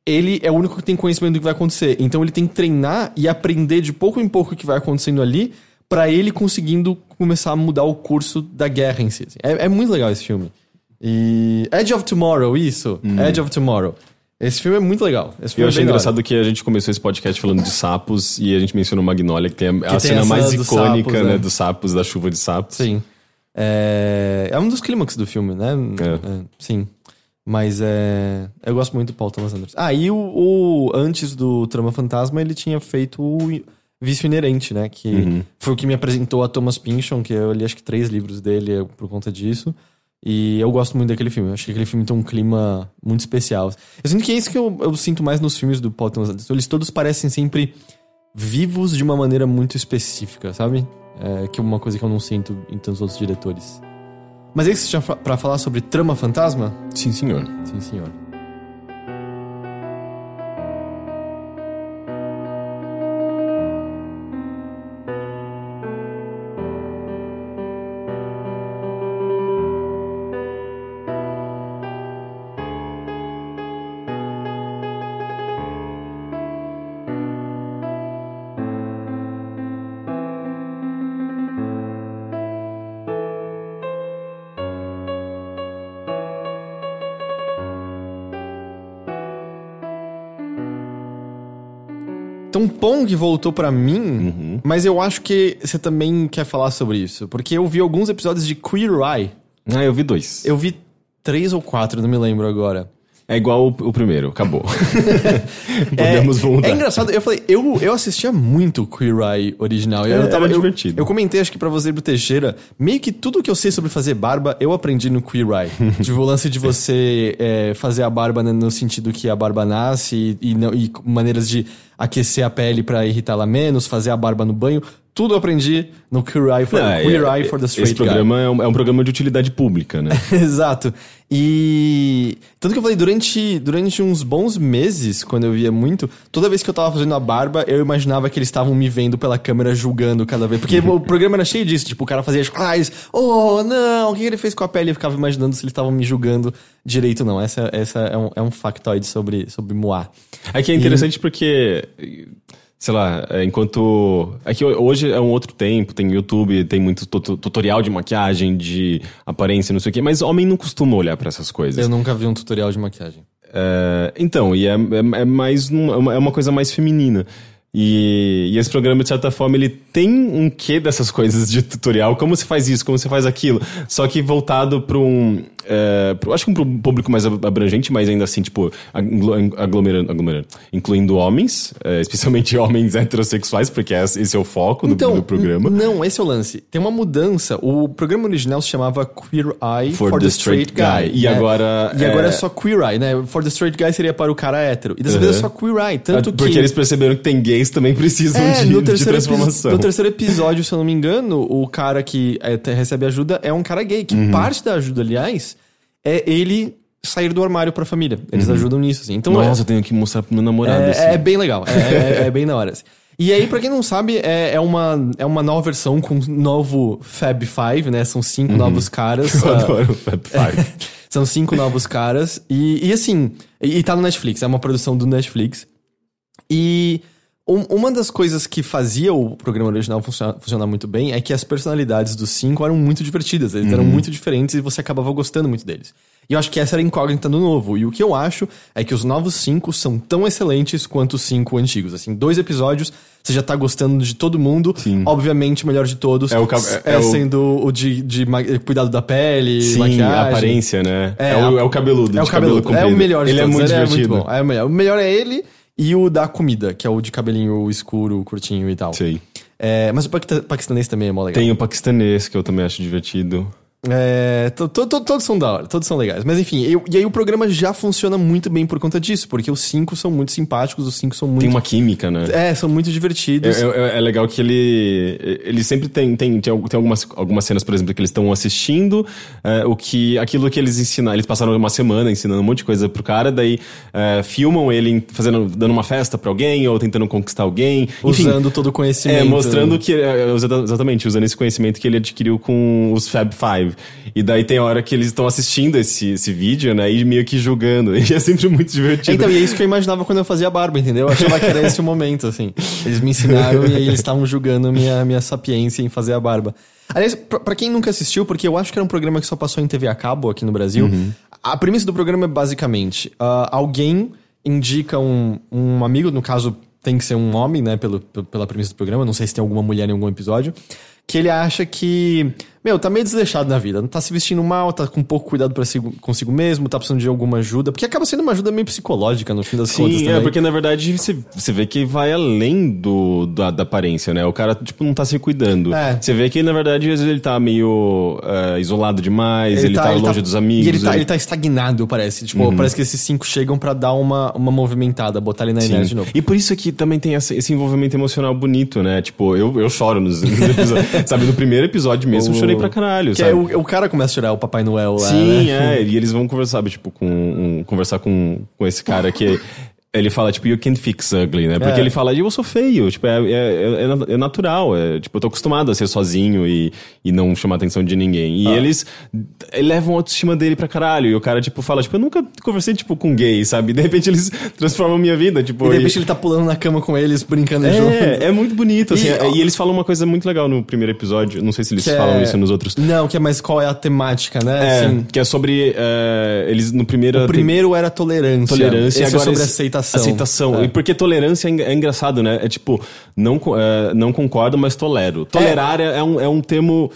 ele é o único que tem conhecimento do que vai acontecer. Então ele tem que treinar e aprender de pouco em pouco o que vai acontecendo ali para ele conseguindo começar a mudar o curso da guerra em si. É, é muito legal esse filme. E Edge of Tomorrow, isso. Hum. Edge of Tomorrow. Esse filme é muito legal. Eu é achei engraçado que a gente começou esse podcast falando de sapos e a gente mencionou Magnolia, que tem a, que a tem cena mais icônica, sapos, né, é. dos sapos, da chuva de sapos. Sim. É, é um dos clímax do filme, né? É. É, sim. Mas é. Eu gosto muito do Paul Thomas Anderson. Ah, e o, o antes do Trama Fantasma, ele tinha feito o Vício Inerente, né? Que uhum. foi o que me apresentou a Thomas Pynchon, que eu li acho que três livros dele por conta disso. E eu gosto muito daquele filme. Eu acho que aquele filme tem um clima muito especial. Eu sinto que é isso que eu, eu sinto mais nos filmes do Paul Thomas Anderson. Eles todos parecem sempre vivos de uma maneira muito específica, sabe? É, que é uma coisa que eu não sinto em tantos outros diretores. Mas é isso já para falar sobre trama fantasma? Sim, senhor. Sim, senhor. Então, Pong voltou para mim, uhum. mas eu acho que você também quer falar sobre isso. Porque eu vi alguns episódios de Queer Eye. Ah, eu vi dois. Eu vi três ou quatro, não me lembro agora. É igual o, o primeiro, acabou. Podemos é, voltar. É engraçado, eu falei, eu, eu assistia muito Queer Eye original. É, eu tava eu, divertido. Eu comentei, acho que pra você pro Teixeira, meio que tudo que eu sei sobre fazer barba, eu aprendi no Queer Eye. tipo, o lance de você é, fazer a barba no sentido que a barba nasce e, e, e maneiras de aquecer a pele para irritá-la menos, fazer a barba no banho. Tudo eu aprendi no Queer Eye for, Não, Queer é, Eye for the Straight Esse programa é um, é um, programa de utilidade pública, né? Exato. E... Tanto que eu falei, durante, durante uns bons meses, quando eu via muito, toda vez que eu tava fazendo a barba, eu imaginava que eles estavam me vendo pela câmera julgando cada vez. Porque o programa era cheio disso. Tipo, o cara fazia as oh, não, o que ele fez com a pele? Eu ficava imaginando se eles estavam me julgando direito, não. Essa, essa é, um, é um factoide sobre, sobre Moá. Aqui é interessante e... porque sei lá, é, enquanto. É que hoje é um outro tempo, tem YouTube, tem muito tutorial de maquiagem, de aparência, não sei o quê, mas homem não costuma olhar para essas coisas. Eu nunca vi um tutorial de maquiagem. É, então, e é, é, é mais. Um, é uma coisa mais feminina. E, e, esse programa, de certa forma, ele tem um quê dessas coisas de tutorial. Como você faz isso, como você faz aquilo. Só que voltado para um, é, acho que um público mais abrangente, mas ainda assim, tipo, aglomerando, aglomerando incluindo homens, é, especialmente homens heterossexuais, porque esse é o foco então, do, do, programa. Não, esse é o lance. Tem uma mudança. O programa original se chamava Queer Eye for, for the, the, Straight, Guy. guy. E né? agora. E agora é... é só Queer Eye, né? For the Straight Guy seria para o cara hétero. E dessa vez é só Queer Eye. Tanto porque que... eles perceberam que tem gays também precisam é, de, de transformação. No terceiro episódio, se eu não me engano, o cara que é, recebe ajuda é um cara gay. Que uhum. parte da ajuda, aliás, é ele sair do armário pra família. Eles uhum. ajudam nisso, assim. Então, Nossa, é, eu tenho que mostrar pro meu namorado. É, assim. é bem legal. É, é, é, bem na hora. Assim. E aí, pra quem não sabe, é, é, uma, é uma nova versão com um novo Fab Five, né? São cinco uhum. novos caras. Eu uh, adoro o Fab Five. são cinco novos caras. E, e assim, e, e tá no Netflix, é uma produção do Netflix. E um, uma das coisas que fazia o programa original funcionar, funcionar, muito bem é que as personalidades dos cinco eram muito divertidas. Eles uhum. eram muito diferentes e você acabava gostando muito deles. E eu acho que essa era a incógnita do novo. E o que eu acho é que os novos cinco são tão excelentes quanto os cinco antigos. Assim, dois episódios, você já tá gostando de todo mundo. Sim. Obviamente, o melhor de todos é, o é, é, sendo o, de, de, cuidado da pele, Sim, maquiagem. a aparência, né? É, é, o, é o cabeludo. É o cabeludo. Cabelo é o melhor de ele é todos. É muito ele divertido. é muito bom. É o melhor. O melhor é ele e o da comida, que é o de cabelinho escuro, curtinho e tal. Sei. É, mas o paquistanês também é mó legal. Tem o paquistanês, que eu também acho divertido. É, to, to, to, todos são da hora, todos são legais. Mas enfim, eu, e aí o programa já funciona muito bem por conta disso, porque os cinco são muito simpáticos, os cinco são muito. Tem uma química, né? É, são muito divertidos. É, é, é legal que ele. Ele sempre tem. Tem, tem, algumas, algumas cenas, por exemplo, que eles estão assistindo, é, o que. aquilo que eles ensinam. Eles passaram uma semana ensinando um monte de coisa pro cara, daí é, filmam ele fazendo, dando uma festa pra alguém, ou tentando conquistar alguém. Enfim, usando todo o conhecimento. É, mostrando que. É, exatamente, usando esse conhecimento que ele adquiriu com os Fab Five. E daí tem hora que eles estão assistindo esse, esse vídeo, né? E meio que julgando. E é sempre muito divertido. Então, e é isso que eu imaginava quando eu fazia barba, entendeu? Eu achava que era esse o momento, assim. Eles me ensinaram e aí eles estavam julgando minha, minha sapiência em fazer a barba. Aliás, pra, pra, quem nunca assistiu, porque eu acho que era um programa que só passou em TV a cabo aqui no Brasil, uhum. a premissa do programa é basicamente: uh, alguém indica um, um amigo, no caso tem que ser um homem, né, pelo, pela premissa do programa, não sei se tem alguma mulher em algum episódio, que ele acha que meu, tá meio desleixado na vida. Não tá se vestindo mal, tá com pouco cuidado para si, consigo mesmo, tá precisando de alguma ajuda. Porque acaba sendo uma ajuda meio psicológica, no fim das Sim, contas. Sim, é, porque na verdade você, você vê que vai além do, da, da, aparência, né? O cara, tipo, não tá se cuidando. É. Você vê que, na verdade, às vezes ele tá meio uh, isolado demais, ele, ele tá, tá ele longe tá, dos amigos. E ele, tá, ele tá estagnado, parece. Tipo, uhum. parece que esses cinco chegam para dar uma, uma movimentada, botar ele na energia de novo. E por isso que também tem esse, esse envolvimento emocional bonito, né? Tipo, eu, eu choro nos, nos episódios. sabe, no primeiro episódio mesmo, eu chorei pra caralho, que é o, o cara começa a chorar, o Papai Noel lá, Sim, né? é. E eles vão conversar, tipo, com, um, conversar com, com esse cara que ele fala, tipo, you can't fix ugly, né? Porque é. ele fala, eu sou feio, tipo, é, é, é, é, natural, é, tipo, eu tô acostumado a ser sozinho e, e não chamar a atenção de ninguém. E ah. eles levam a autoestima dele pra caralho, e o cara, tipo, fala, tipo, eu nunca conversei, tipo, com gay, sabe? De repente eles transformam minha vida, tipo... E de repente e... ele tá pulando na cama com eles, brincando é, junto. É, muito bonito, assim, e, e, eles falam uma coisa muito legal no primeiro episódio, não sei se eles falam isso nos outros. Não, que é mais qual é a temática, né? É, assim, que é sobre, eles no primeiro... O primeiro era tolerância. Tolerância, Esse agora é sobre aceitação. Aceitação. É. Porque tolerância é, é, engraçado, né? É tipo, não, é, não concordo, mas tolero. Tolerar é, é um, é um termo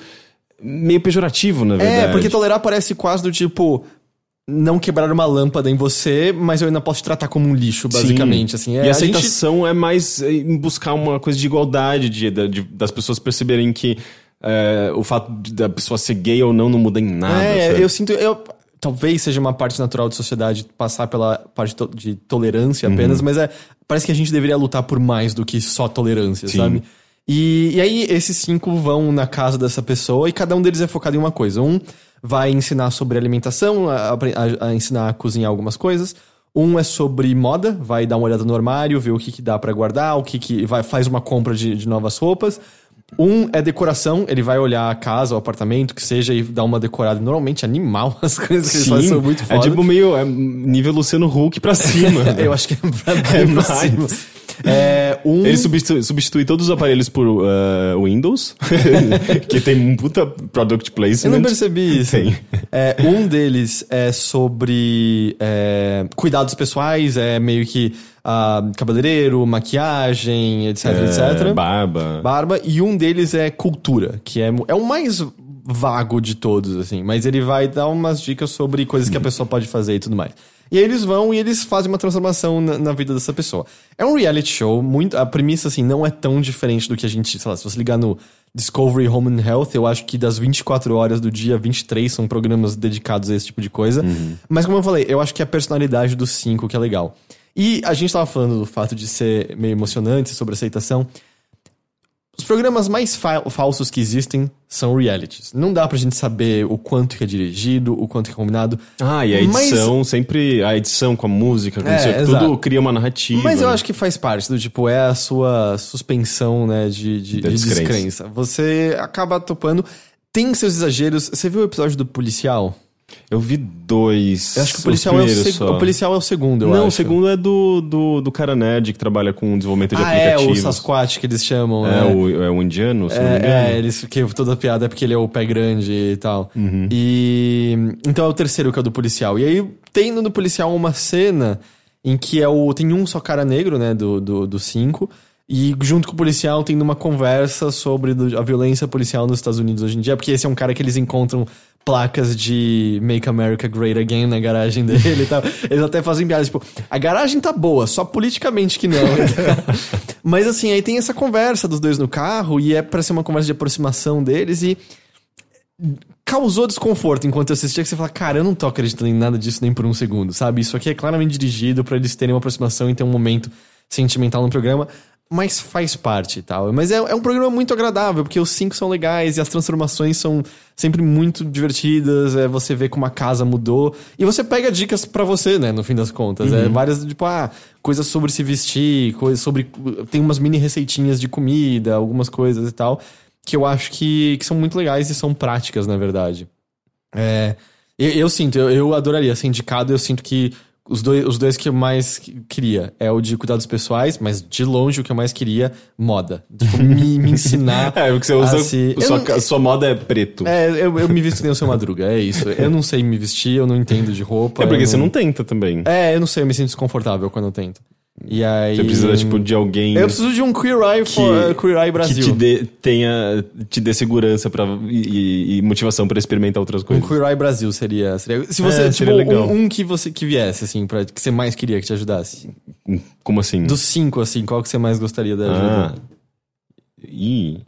meio pejorativo, na verdade. É, porque tolerar parece quase do tipo não quebrar uma lâmpada em você, mas eu ainda posso te tratar como um lixo, basicamente. Assim, é, e a aceitação gente... é mais em buscar uma coisa de igualdade, de, de das pessoas perceberem que é, o fato da pessoa ser gay ou não não muda em nada. É, sabe? eu sinto. Eu, talvez seja uma parte natural da sociedade passar pela parte de tolerância apenas, uhum. mas é, parece que a gente deveria lutar por mais do que só tolerância, Sim. sabe? E, e aí esses cinco vão na casa dessa pessoa e cada um deles é focado em uma coisa. Um vai ensinar sobre alimentação, a, a, a ensinar a cozinhar algumas coisas. Um é sobre moda, vai dar uma olhada no armário, ver o que, que dá para guardar, o que, que vai faz uma compra de, de novas roupas. Um é decoração, ele vai olhar a casa, o apartamento, que seja, e dar uma decorada normalmente animal. As coisas que Sim, eles fazem são muito foda. É tipo meio é nível Luciano Huck pra cima. Eu acho que é pra, é pra cima. É, um... Ele substitui, substitui, todos os aparelhos por uh, Windows, que tem um puta product placement. Eu não percebi isso. É, um deles é sobre é, cuidados pessoais, é meio que uh, cabeleireiro, maquiagem, etc, é, etc. Barba. Barba. E um deles é cultura, que é, é o mais vago de todos, assim. Mas ele vai dar umas dicas sobre coisas que a pessoa pode fazer e tudo mais. E aí eles vão e eles fazem uma transformação na, na, vida dessa pessoa. É um reality show, muito. A premissa, assim, não é tão diferente do que a gente. Sei lá, se você ligar no Discovery Home and Health, eu acho que das 24 horas do dia, 23 são programas dedicados a esse tipo de coisa. Uhum. Mas como eu falei, eu acho que é a personalidade dos cinco que é legal. E a gente tava falando do fato de ser meio emocionante sobre aceitação. Os programas mais fa falsos que existem são realities. Não dá pra gente saber o quanto que é dirigido, o quanto que é combinado. Ah, e a edição, mas... sempre a edição com a música, com é, tudo cria uma narrativa. Mas eu né? acho que faz parte do tipo, é a sua suspensão, né, de, de, de descrença. descrença. Você acaba topando. Tem seus exageros. Você viu o episódio do policial? Eu vi dois. Eu acho que o policial, é o, seg... o policial é o segundo, eu Não, acho. o segundo é do, do, do cara nerd que trabalha com desenvolvimento de ah, aplicativos. É, o Sasquatch que eles chamam. É, né? o, é o indiano, se é, não me engano. É, eles, que toda piada é porque ele é o pé grande e tal. Uhum. E. Então é o terceiro que é o do policial. E aí tem no do policial uma cena em que é o. Tem um só cara negro, né? Do, do, do cinco. E junto com o policial tem uma conversa sobre a violência policial nos Estados Unidos hoje em dia, porque esse é um cara que eles encontram placas de Make America Great Again na garagem dele e tal. Eles até fazem piadas, tipo, a garagem tá boa, só politicamente que não. Mas assim, aí tem essa conversa dos dois no carro e é pra ser uma conversa de aproximação deles e causou desconforto enquanto eu assistia que você fala, cara, eu não tô acreditando em nada disso nem por um segundo, sabe? Isso aqui é claramente dirigido para eles terem uma aproximação e ter um momento sentimental no programa mas faz parte e tal. Mas é, é, um programa muito agradável, porque os cinco são legais e as transformações são sempre muito divertidas. É, você vê como a casa mudou. E você pega dicas para você, né, no fim das contas. É uhum. É várias, tipo, ah, coisas sobre se vestir, coisas sobre. Tem umas mini receitinhas de comida, algumas coisas e tal, que eu acho que, que são muito legais e são práticas, na verdade. É. Eu, eu sinto, eu, eu adoraria ser indicado, eu sinto que os dois, os dois que eu mais queria é o de cuidados pessoais, mas de longe o que eu mais queria, moda. Tipo, me, me ensinar. é, porque você usa. Se... Sua, não, sua moda é preto. É, eu, eu me visto que nem o seu madruga, é isso. Eu não sei me vestir, eu não entendo de roupa. É porque não... você não tenta também. É, eu não sei, eu me sinto desconfortável quando eu tento. E aí... Você precisa, tipo, de alguém... Eu preciso de um Queer Eye, que, for, uh, Queer Eye Brasil. Que te dê, tenha, te dê segurança pra, e, e motivação para experimentar outras coisas. Um Queer Eye Brasil seria... seria se você, é, tipo, um, um, que você que viesse, assim, pra, que você mais queria que te ajudasse. Como assim? Dos cinco, assim, qual que você mais gostaria da ajuda? Ah. Ih...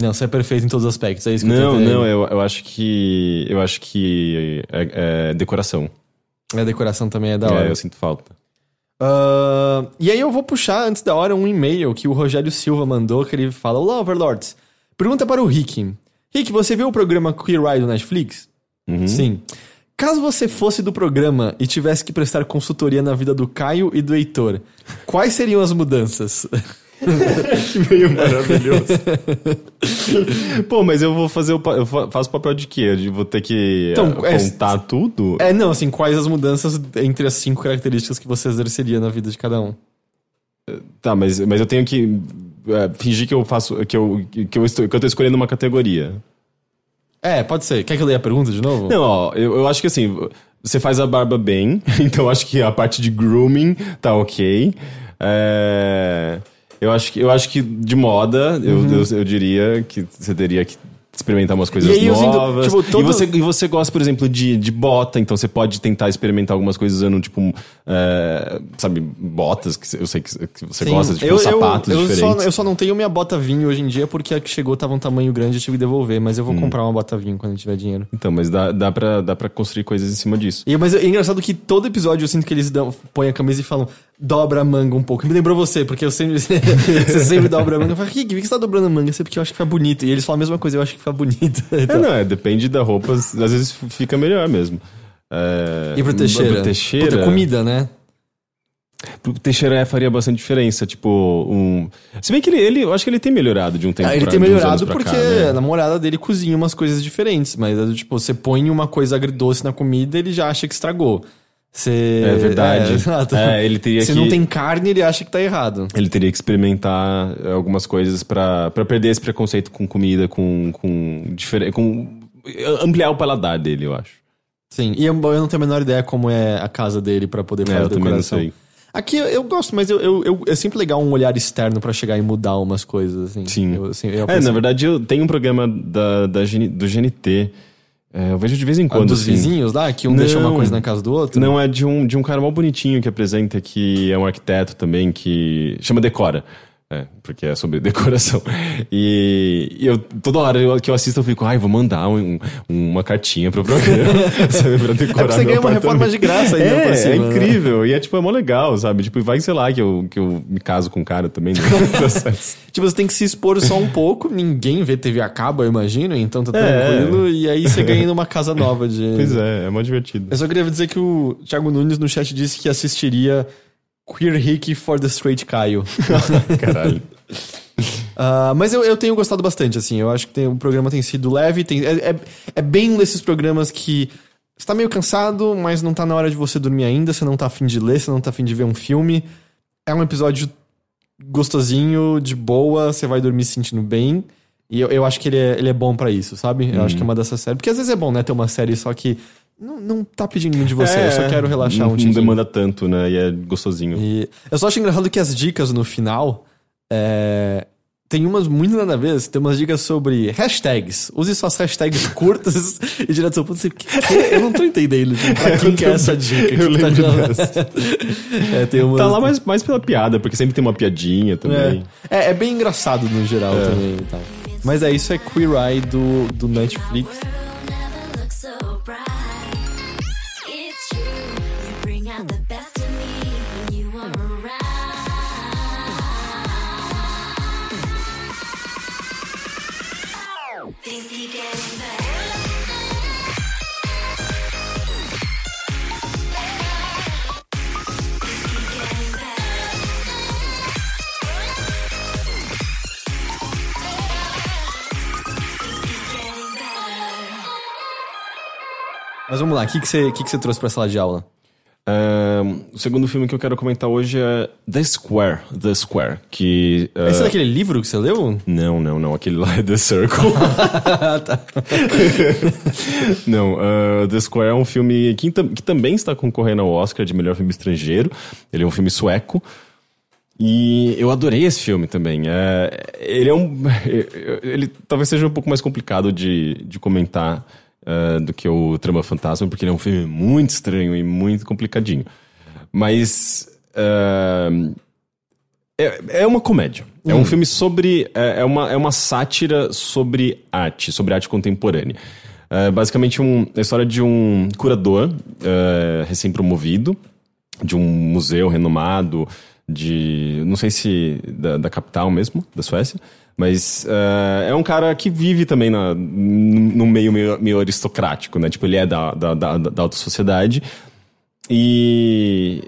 Não, você é perfeito em todos os aspectos, é isso que não, eu Não, não, eu, eu acho que... Eu acho que é, é decoração. A decoração também é da hora. É, eu sinto falta. Uh, e aí eu vou puxar antes da hora um e-mail que o Rogério Silva mandou, que ele fala: Olá, Overlords. Pergunta para o Rick. Rick, você viu o programa Queer Eye do Netflix? Uhum. Sim. Caso você fosse do programa e tivesse que prestar consultoria na vida do Caio e do Heitor, quais seriam as mudanças? que meio maravilhoso. Pô, mas eu vou fazer o. Eu faço o papel de quê? De vou ter que então, contar é, tudo? É, não, assim, quais as mudanças entre as cinco características que você exerceria na vida de cada um? Tá, mas, mas eu tenho que é, fingir que eu faço. Que eu, que, eu estou, que eu tô escolhendo uma categoria. É, pode ser. Quer que eu leia a pergunta de novo? Não, ó, eu, eu acho que assim, você faz a barba bem, então acho que a parte de grooming tá ok. É. Eu acho que, eu acho que de moda, eu, uhum. eu, eu diria que você teria que experimentar umas coisas aí, novas. Sinto, tipo, todo... e, você, e você gosta, por exemplo, de, de bota, então você pode tentar experimentar algumas coisas usando, tipo, é, sabe, botas, que eu sei que, que você Sim, gosta, tipo, eu, sapatos eu, eu diferentes. Só, eu só não tenho minha bota vinho hoje em dia porque a que chegou tava um tamanho grande e tive que devolver, mas eu vou hum. comprar uma bota vinho quando tiver dinheiro. Então, mas dá, dá, pra, dá pra construir coisas em cima disso. E, mas é engraçado que todo episódio eu sinto que eles dão, põem a camisa e falam, dobra a manga um pouco. Me lembrou você, porque eu sempre. você sempre dobra a manga. Eu falo, Rick, por que você tá dobrando a manga? Isso é porque eu acho que fica bonito. E eles falam a mesma coisa, eu acho que fica bonito. então. É, não, é, depende da roupa, às vezes fica melhor mesmo. É, e pro Teixeira? Pro Teixeira. Puta, comida, né? Pro Teixeira é, faria bastante diferença, tipo, um... Se bem que ele, ele, eu acho que ele tem melhorado de um tempo ah, Ele pra, tem melhorado porque cá, né? a namorada dele cozinha umas coisas diferentes, mas, tipo, você põe uma coisa agridoce na comida, ele já acha que estragou. Você, é verdade. É, é, ele teria Se que... não tem carne, ele acha que tá errado. Ele teria que experimentar algumas coisas para perder esse preconceito com comida, com, com, diferente, com ampliar o paladar dele, eu acho. Sim, e eu, eu não tenho a menor ideia como é a casa dele para poder é, fazer é, a decoração. Aqui eu gosto, mas eu, eu, eu é sempre legal um olhar externo para chegar e mudar umas coisas, assim. Sim. Eu, assim, eu é, na verdade, eu tenho um programa da, da, do GNT. É, eu vejo de vez em quando. Ah, dos assim. vizinhos lá, que um não, deixa uma coisa na casa do outro? Não, é de um, de um cara mal bonitinho que apresenta, que é um arquiteto também, que chama Decora. É, porque é sobre decoração. E, e, eu, toda hora que eu assisto, eu fico, ai, vou mandar um, uma cartinha pro programa, sabe, pra decorar. É você ganha uma reforma de graça aí, né, é, cima, é né? incrível. Né? E é, tipo, é mó legal, sabe? Tipo, vai, sei lá, que eu, que eu me caso com um cara também. Né? tipo, você tem que se expor só um pouco, ninguém vê TV a cabo, eu imagino, então tá é. tranquilo. É. E aí você ganha uma casa nova de. Pois é, é mó divertido. Eu só queria dizer que o Thiago Nunes no chat disse que assistiria Queer Hick for the Straight Caio. Caralho. Uh, mas eu, eu tenho gostado bastante, assim. Eu acho que tem, o programa tem sido leve. Tem, é, é, é bem um desses programas que você tá meio cansado, mas não tá na hora de você dormir ainda. Você não tá afim de ler, você não tá afim de ver um filme. É um episódio gostosinho, de boa, você vai dormir se sentindo bem. E eu, eu acho que ele é, ele é bom para isso, sabe? Eu acho que é uma dessas séries. Porque às vezes é bom, né, ter uma série só que não, não tá pedindo muito de você, é, eu só quero relaxar não, um tiquinho. Não demanda tanto, né? E é gostosinho. E eu só acho engraçado que as dicas no final. É, tem umas muito nada a ver, tem umas dicas sobre hashtags. Use suas hashtags curtas e direto ao ponto. Você, eu não tô entendendo tipo, pra quem que é essa dica. Eu lembro tá, é, tem umas... tá lá mais, mais pela piada, porque sempre tem uma piadinha também. É, é, é bem engraçado no geral é. também. Tá. Mas é isso, é Queer Eye do, do Netflix. Mas vamos lá, o que, que, você, que, que você trouxe pra sala de aula? O segundo filme que eu quero comentar hoje é The Square. The Square, que... Uh... Esse é daquele livro que você leu? Não, não, não. Aquele lá é The Circle. tá. não, uh, The Square é um filme que, que também está concorrendo ao Oscar de melhor filme estrangeiro. Ele é um filme sueco. E eu adorei esse filme também. É, ele é um... Ele talvez seja um pouco mais complicado de, de comentar uh, do que o Trama Fantasma, porque ele é um filme muito estranho e muito complicadinho. Mas. Uh, é, é uma comédia. É um hum. filme sobre. É, é, uma, é uma sátira sobre arte, sobre arte contemporânea. É basicamente um, a história de um curador uh, recém-promovido, de um museu renomado, de. não sei se da, da capital mesmo, da Suécia. Mas uh, é um cara que vive também na, no meio meio, meio aristocrático, né? Tipo, ele é da, da, da, da alta sociedade. E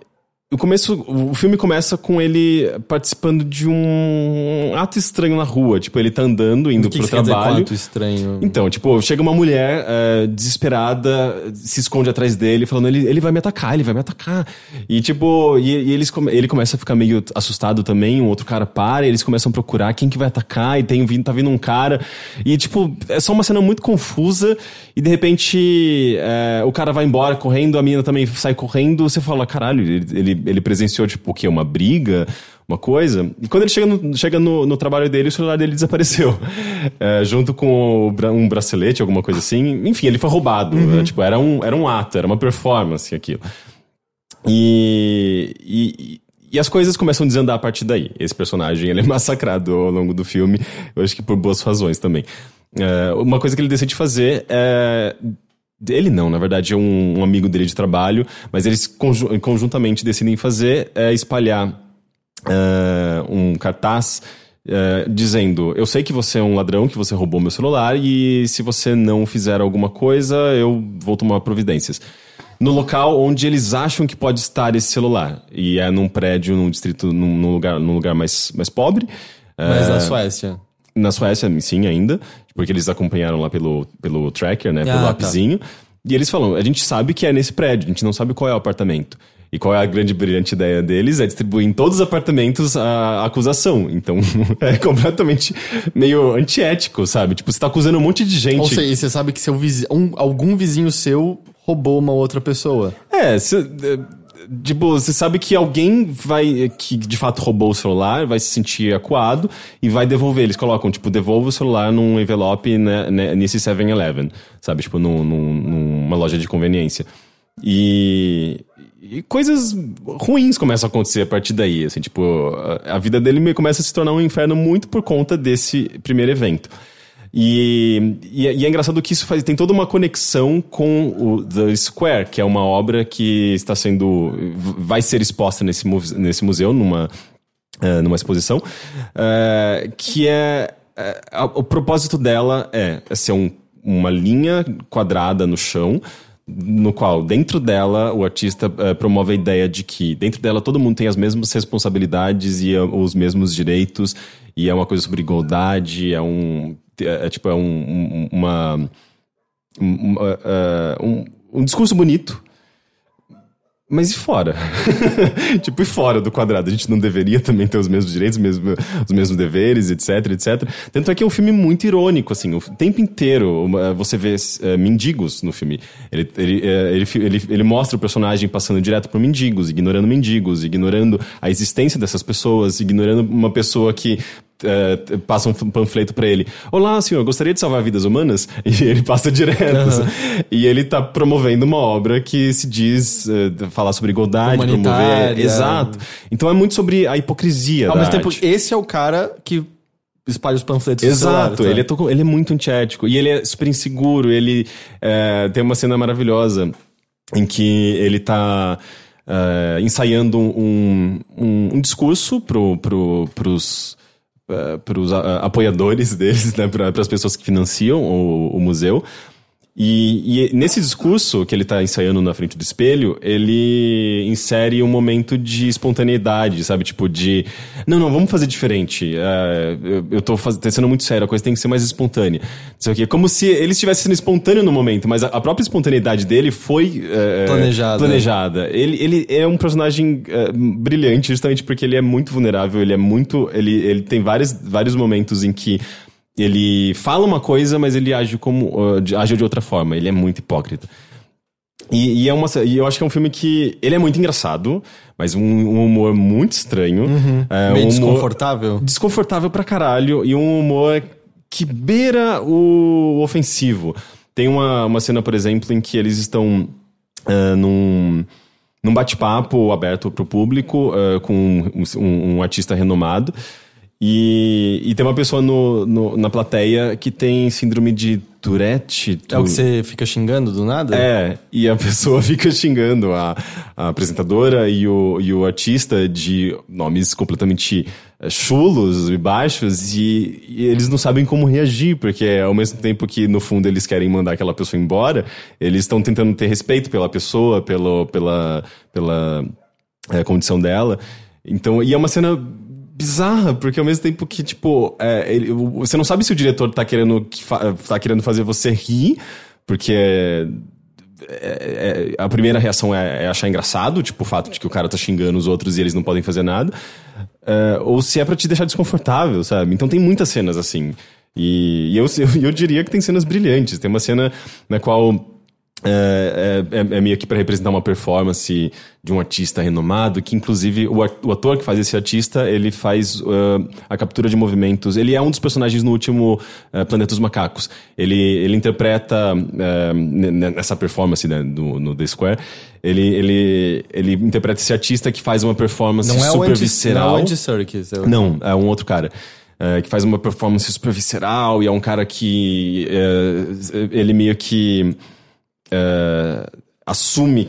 o começo, o filme começa com ele participando de um ato estranho na rua. Tipo, ele tá andando, indo o que pro que trabalho. Quer dizer, estranho. Então, tipo, chega uma mulher uh, desesperada, se esconde atrás dele, falando, ele, ele vai me atacar, ele vai me atacar. E, tipo, e, e eles, ele começa a ficar meio assustado também, um outro cara para, e eles começam a procurar quem que vai atacar, e tem, tá vindo um cara. E, tipo, é só uma cena muito confusa, e de repente uh, o cara vai embora correndo, a menina também sai correndo, você fala, caralho, ele, ele ele presenciou, tipo, o quê? Uma briga? Uma coisa. E quando ele chega no, chega no, no trabalho dele, o celular dele desapareceu. É, junto com um bracelete, alguma coisa assim. Enfim, ele foi roubado. Uhum. É, tipo, era um, era um ato, era uma performance aquilo. E, e, e, as coisas começam a desandar a partir daí. Esse personagem ele é massacrado ao longo do filme, eu acho que por boas razões também. É, uma coisa que ele decide fazer é ele não, na verdade é um, um amigo dele de trabalho, mas eles conju conjuntamente decidem fazer é espalhar uh, um cartaz uh, dizendo: Eu sei que você é um ladrão, que você roubou meu celular, e se você não fizer alguma coisa, eu vou tomar providências. No local onde eles acham que pode estar esse celular. E é num prédio, num distrito, num, num lugar, num lugar mais, mais pobre. Mas na Suécia. Na Suécia, sim, ainda. Porque eles acompanharam lá pelo, pelo tracker, né? Pelo ah, tá. appzinho. Tá. E eles falam, a gente sabe que é nesse prédio, a gente não sabe qual é o apartamento. E qual é a grande brilhante ideia deles? É distribuir em todos os apartamentos a acusação. Então, é completamente meio antiético, sabe? Tipo, você tá acusando um monte de gente. Ou seja, você sabe que seu vizinho, um, algum vizinho seu roubou uma outra pessoa. É, se, Tipo, você sabe que alguém vai. que de fato roubou o celular, vai se sentir acuado e vai devolver. Eles colocam, tipo, devolva o celular num envelope né, né, nesse 7-Eleven, sabe? Tipo, num, num, numa loja de conveniência. E, e coisas ruins começam a acontecer a partir daí, assim, tipo, a, a vida dele começa a se tornar um inferno muito por conta desse primeiro evento. E, e, e, é engraçado que isso faz, tem toda uma conexão com o The Square, que é uma obra que está sendo. vai ser exposta nesse, nesse museu, numa, uh, numa exposição, uh, que é. Uh, o propósito dela é, é ser um, uma linha quadrada no chão no qual dentro dela o artista promove a ideia de que dentro dela todo mundo tem as mesmas responsabilidades e os mesmos direitos e é uma coisa sobre igualdade é um é, é tipo é um, um uma um, uh, um, um discurso bonito mas e fora? tipo, e fora do quadrado? A gente não deveria também ter os mesmos direitos, os mesmos, os mesmos deveres, etc, etc. Tanto é que é um filme muito irônico, assim. O tempo inteiro você vê mendigos no filme. Ele, ele, ele, ele, ele mostra o personagem passando direto por mendigos, ignorando mendigos, ignorando a existência dessas pessoas, ignorando uma pessoa que uh, passa um panfleto para ele. Olá, senhor, gostaria de salvar vidas humanas? E ele passa direto. Uhum. E ele tá promovendo uma obra que se diz uh, falar sobre igualdade, promover. Exato. Então é muito sobre a hipocrisia. Ao mesmo tempo, arte. esse é o cara que espalha os panfletos. Exato, celular, ele, é, ele é muito antiético. E ele é super inseguro. Ele é, tem uma cena maravilhosa em que ele tá. Ensaiando um, um, um, discurso pro, pro, pros, para os apoiadores deles, né, para as pessoas que financiam o, o museu. E, e, nesse discurso que ele está ensaiando na frente do espelho, ele insere um momento de espontaneidade, sabe? Tipo, de. Não, não, vamos fazer diferente. Uh, eu, eu tô, faz... Sendo muito sério, a coisa tem que ser mais espontânea. Não sei o Como se ele estivesse sendo espontâneo no momento, mas a, a própria espontaneidade dele foi. Uh, planejada. planejada. Ele, ele é um personagem uh, brilhante, justamente porque ele é muito vulnerável, ele é muito. Ele, ele tem vários, vários momentos em que ele fala uma coisa, mas ele age como uh, age de outra forma. Ele é muito hipócrita. E, e, é uma, e eu acho que é um filme que. Ele é muito engraçado, mas um, um humor muito estranho. Uhum. É, Meio um desconfortável. Desconfortável pra caralho. E um humor que beira o ofensivo. Tem uma, uma cena, por exemplo, em que eles estão uh, num, num bate-papo aberto pro público uh, com um, um, um artista renomado. E, e tem uma pessoa no, no, na plateia que tem síndrome de Tourette. Tu... É o que você fica xingando do nada? É, e a pessoa fica xingando a, a apresentadora e o, e o artista de nomes completamente eh, chulos e baixos e, e, eles não sabem como reagir, porque ao mesmo tempo que no fundo eles querem mandar aquela pessoa embora, eles estão tentando ter respeito pela pessoa, pelo, pela, pela é, condição dela. Então, e é uma cena bizarra, porque ao mesmo tempo que, tipo, é, ele, você não sabe se o diretor tá querendo, tá querendo fazer você rir, porque é, é, a primeira reação é, é, achar engraçado, tipo, o fato de que o cara tá xingando os outros e eles não podem fazer nada, é, ou se é para te deixar desconfortável, sabe? Então tem muitas cenas assim. E, e eu, eu, eu diria que tem cenas brilhantes. Tem uma cena na qual é, é, é, é, meio que para representar uma performance de um artista renomado, que inclusive o, o ator que faz esse artista, ele faz uh, a captura de movimentos. Ele é um dos personagens no último uh, Planeta dos Macacos. Ele, ele interpreta uh, nessa performance né, do, no The Square. Ele, ele, ele interpreta esse artista que faz uma performance não super é anti, visceral. Não é o Andy Serkis. É o... Não, é um outro cara. que faz uma performance super visceral e é um cara que ele meio que uh, assume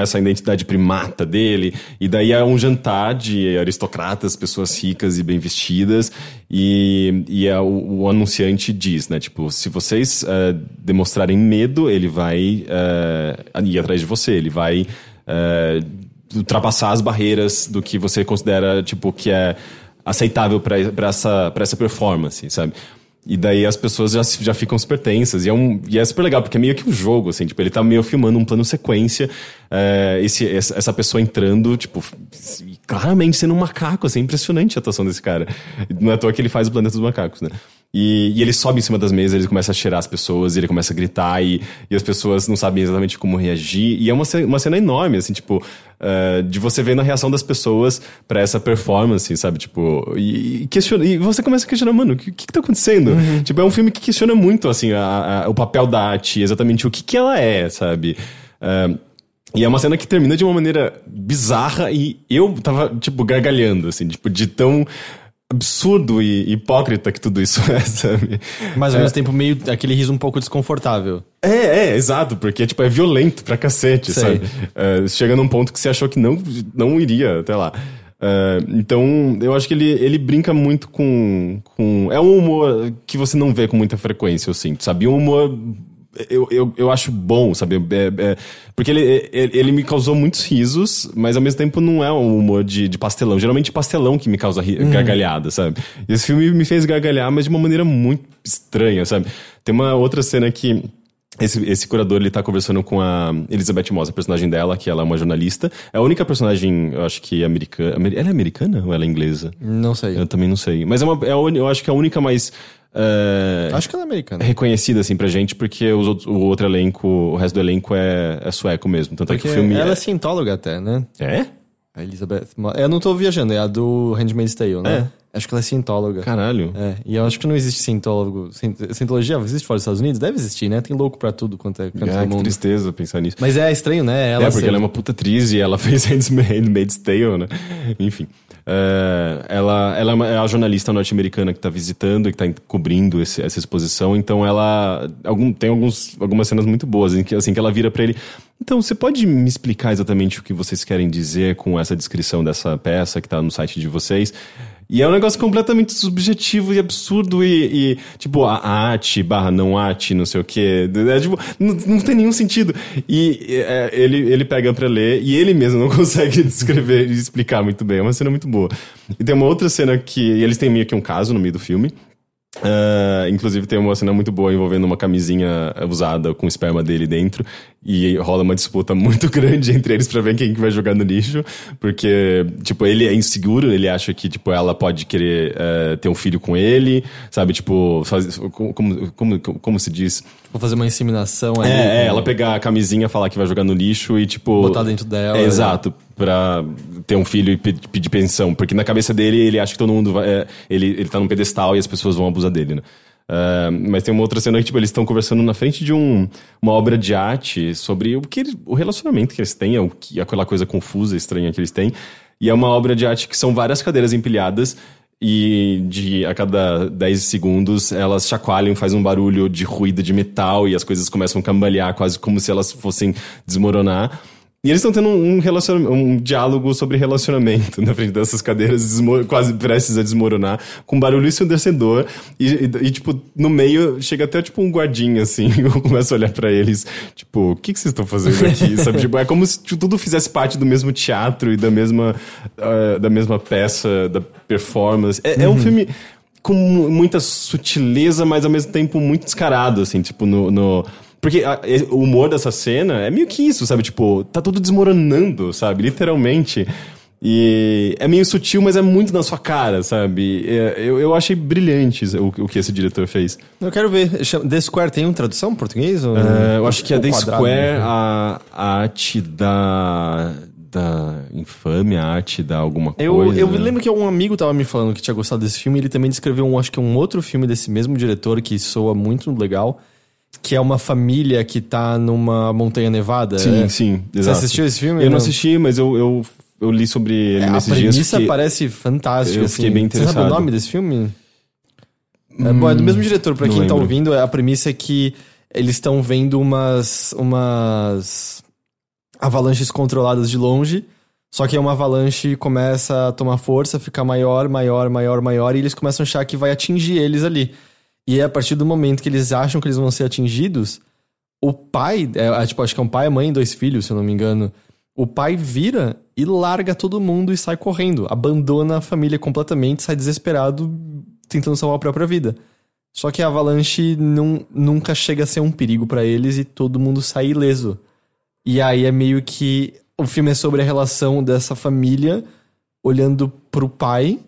essa identidade primata dele, e daí é um jantar de aristocratas, pessoas ricas e bem vestidas, e, e é o, o, anunciante diz, né, tipo, se vocês uh, demonstrarem medo, ele vai uh, ir atrás de você, ele vai uh, ultrapassar as barreiras do que você considera, tipo, que é aceitável para essa, essa performance, sabe? E daí as pessoas já, já ficam super tensas. E é, um, e é super legal, porque é meio que um jogo, assim. Tipo, ele tá meio filmando um plano sequência. É, esse, essa pessoa entrando, tipo, claramente sendo um macaco, assim, impressionante a atuação desse cara. Não é à toa que ele faz o Planeta dos Macacos, né? E, e, ele sobe em cima das mesas, ele começa a cheirar as pessoas, ele começa a gritar e, e as pessoas não sabem exatamente como reagir. E é uma, uma cena enorme, assim, tipo, uh, de você ver na reação das pessoas para essa performance, sabe? Tipo, e, e, questiona, e você começa a questionar, mano, o que, que, que tá acontecendo? Uhum. Tipo, é um filme que questiona muito, assim, a, a, o papel da arte, exatamente o que, que ela é, sabe? Uh, e é uma cena que termina de uma maneira bizarra e eu tava, tipo, gargalhando, assim, tipo, de tão absurdo e hipócrita que tudo isso é, sabe? Mas ao é. mesmo tempo meio aquele riso um pouco desconfortável. É, é, exato, porque tipo, é violento pra cacete, Sei. sabe? É, chega num ponto que você achou que não, não iria, até lá. Uh, então, eu acho que ele, ele brinca muito com, com. É um humor que você não vê com muita frequência, eu sinto, sabe? Um humor eu, eu, eu acho bom, sabe? É, é, porque ele, ele, ele, me causou muitos risos, mas ao mesmo tempo não é um humor de, de pastelão. Geralmente pastelão que me causa ri, uhum. gargalhada, sabe? E esse filme me fez gargalhar, mas de uma maneira muito estranha, sabe? Tem uma outra cena que. Esse, esse curador, ele tá conversando com a Elizabeth Moss, a personagem dela, que ela é uma jornalista. É a única personagem, eu acho que americana. Ela é americana ou ela é inglesa? Não sei. Eu também não sei. Mas é uma, é eu acho que é a única mais Uh, Acho que ela é americana. Reconhecida, assim, pra gente, porque os outros, o outro elenco, o resto do elenco é, é sueco mesmo. Tanto porque é que o filme. Ela é, é cientóloga até, né? É? A Elizabeth. Eu não tô viajando, é a do Handmaid's Tale, né? É. Acho que ela é cientóloga. Caralho. É, e eu acho que não existe cientólogo. Cientologia existe fora dos Estados Unidos? Deve existir, né? Tem louco pra tudo quanto é canto ah, que tristeza pensar nisso. Mas é estranho, né? Ela é, porque ser... ela é uma puta atriz e ela fez Handmaid's Tale, né? Enfim. É, ela, ela é a jornalista norte-americana que está visitando e que está cobrindo esse, essa exposição, então ela algum, tem alguns, algumas cenas muito boas, em que, assim, que ela vira para ele. Então, você pode me explicar exatamente o que vocês querem dizer com essa descrição dessa peça que está no site de vocês? E é um negócio completamente subjetivo e absurdo e, e tipo, a arte barra não arte, não sei o quê. É, tipo, não, não tem nenhum sentido. E é, ele, ele pega pra ler e ele mesmo não consegue descrever e explicar muito bem. É uma cena muito boa. E tem uma outra cena que eles têm meio que um caso no meio do filme. Uh, inclusive tem uma cena muito boa envolvendo uma camisinha usada com o esperma dele dentro e rola uma disputa muito grande entre eles para ver quem que vai jogar no lixo, porque tipo ele é inseguro, ele acha que tipo ela pode querer uh, ter um filho com ele, sabe tipo faz, como, como, como se diz Vou fazer uma inseminação aí. É, é, ela pegar a camisinha, falar que vai jogar no lixo e, tipo. Botar dentro dela. É, exato. Pra ter um filho e pedir pensão. Porque na cabeça dele, ele acha que todo mundo vai. É, ele, ele tá num pedestal e as pessoas vão abusar dele, né? Uh, mas tem uma outra cena que, tipo, eles estão conversando na frente de um, uma obra de arte sobre o que o relacionamento que eles têm, o que, aquela coisa confusa, estranha que eles têm. E é uma obra de arte que são várias cadeiras empilhadas e de a cada 10 segundos elas chacoalham, faz um barulho de ruído de metal e as coisas começam a cambalear, quase como se elas fossem desmoronar. E eles estão tendo um, relacionamento, um diálogo sobre relacionamento na frente dessas cadeiras, quase prestes a desmoronar, com barulho ensurdecedor. E, e, e, tipo, no meio chega até tipo um guardinha, assim, eu começo a olhar para eles, tipo, o que, que vocês estão fazendo aqui? Sabe? Tipo, é como se tudo fizesse parte do mesmo teatro e da mesma, uh, da mesma peça, da performance. É, uhum. é um uhum. filme com muita sutileza, mas ao mesmo tempo muito descarado, assim, tipo, no, no porque a, o humor dessa cena é meio que isso, sabe? Tipo, tá tudo desmoronando, sabe? Literalmente. E é meio sutil, mas é muito na sua cara, sabe? É, eu, eu achei brilhante o, o que esse diretor fez. Eu quero ver. The Square tem uma tradução em português? Ou... Uh, eu acho que é The Square, né? a, a arte da da infâmia, a arte da alguma eu, coisa. Eu lembro que um amigo tava me falando que tinha gostado desse filme. Ele também descreveu um, acho que um outro filme desse mesmo diretor que soa muito legal que é uma família que tá numa montanha nevada. Sim, é? sim, exato. Você assistiu esse filme? Eu não, não assisti, mas eu, eu, eu, li sobre ele é, nesses dias. A premissa fiquei... parece fantástica. Eu fiquei assim. bem interessado. Você sabe o nome desse filme? Hum, é, bom, é do mesmo diretor, pra quem tá lembro. tá ouvindo. A premissa é que eles estão vendo umas, umas avalanches controladas de longe. Só que uma avalanche começa a tomar força, ficar maior, maior, maior, maior, e eles começam a achar que vai atingir eles ali. E a partir do momento que eles acham que eles vão ser atingidos, o pai, é, é, tipo, acho que é um pai, mãe e dois filhos, se eu não me engano. O pai vira e larga todo mundo e sai correndo. Abandona a família completamente, sai desesperado, tentando salvar a própria vida. Só que a avalanche não, nunca chega a ser um perigo para eles e todo mundo sai ileso. E aí é meio que. O filme é sobre a relação dessa família olhando pro pai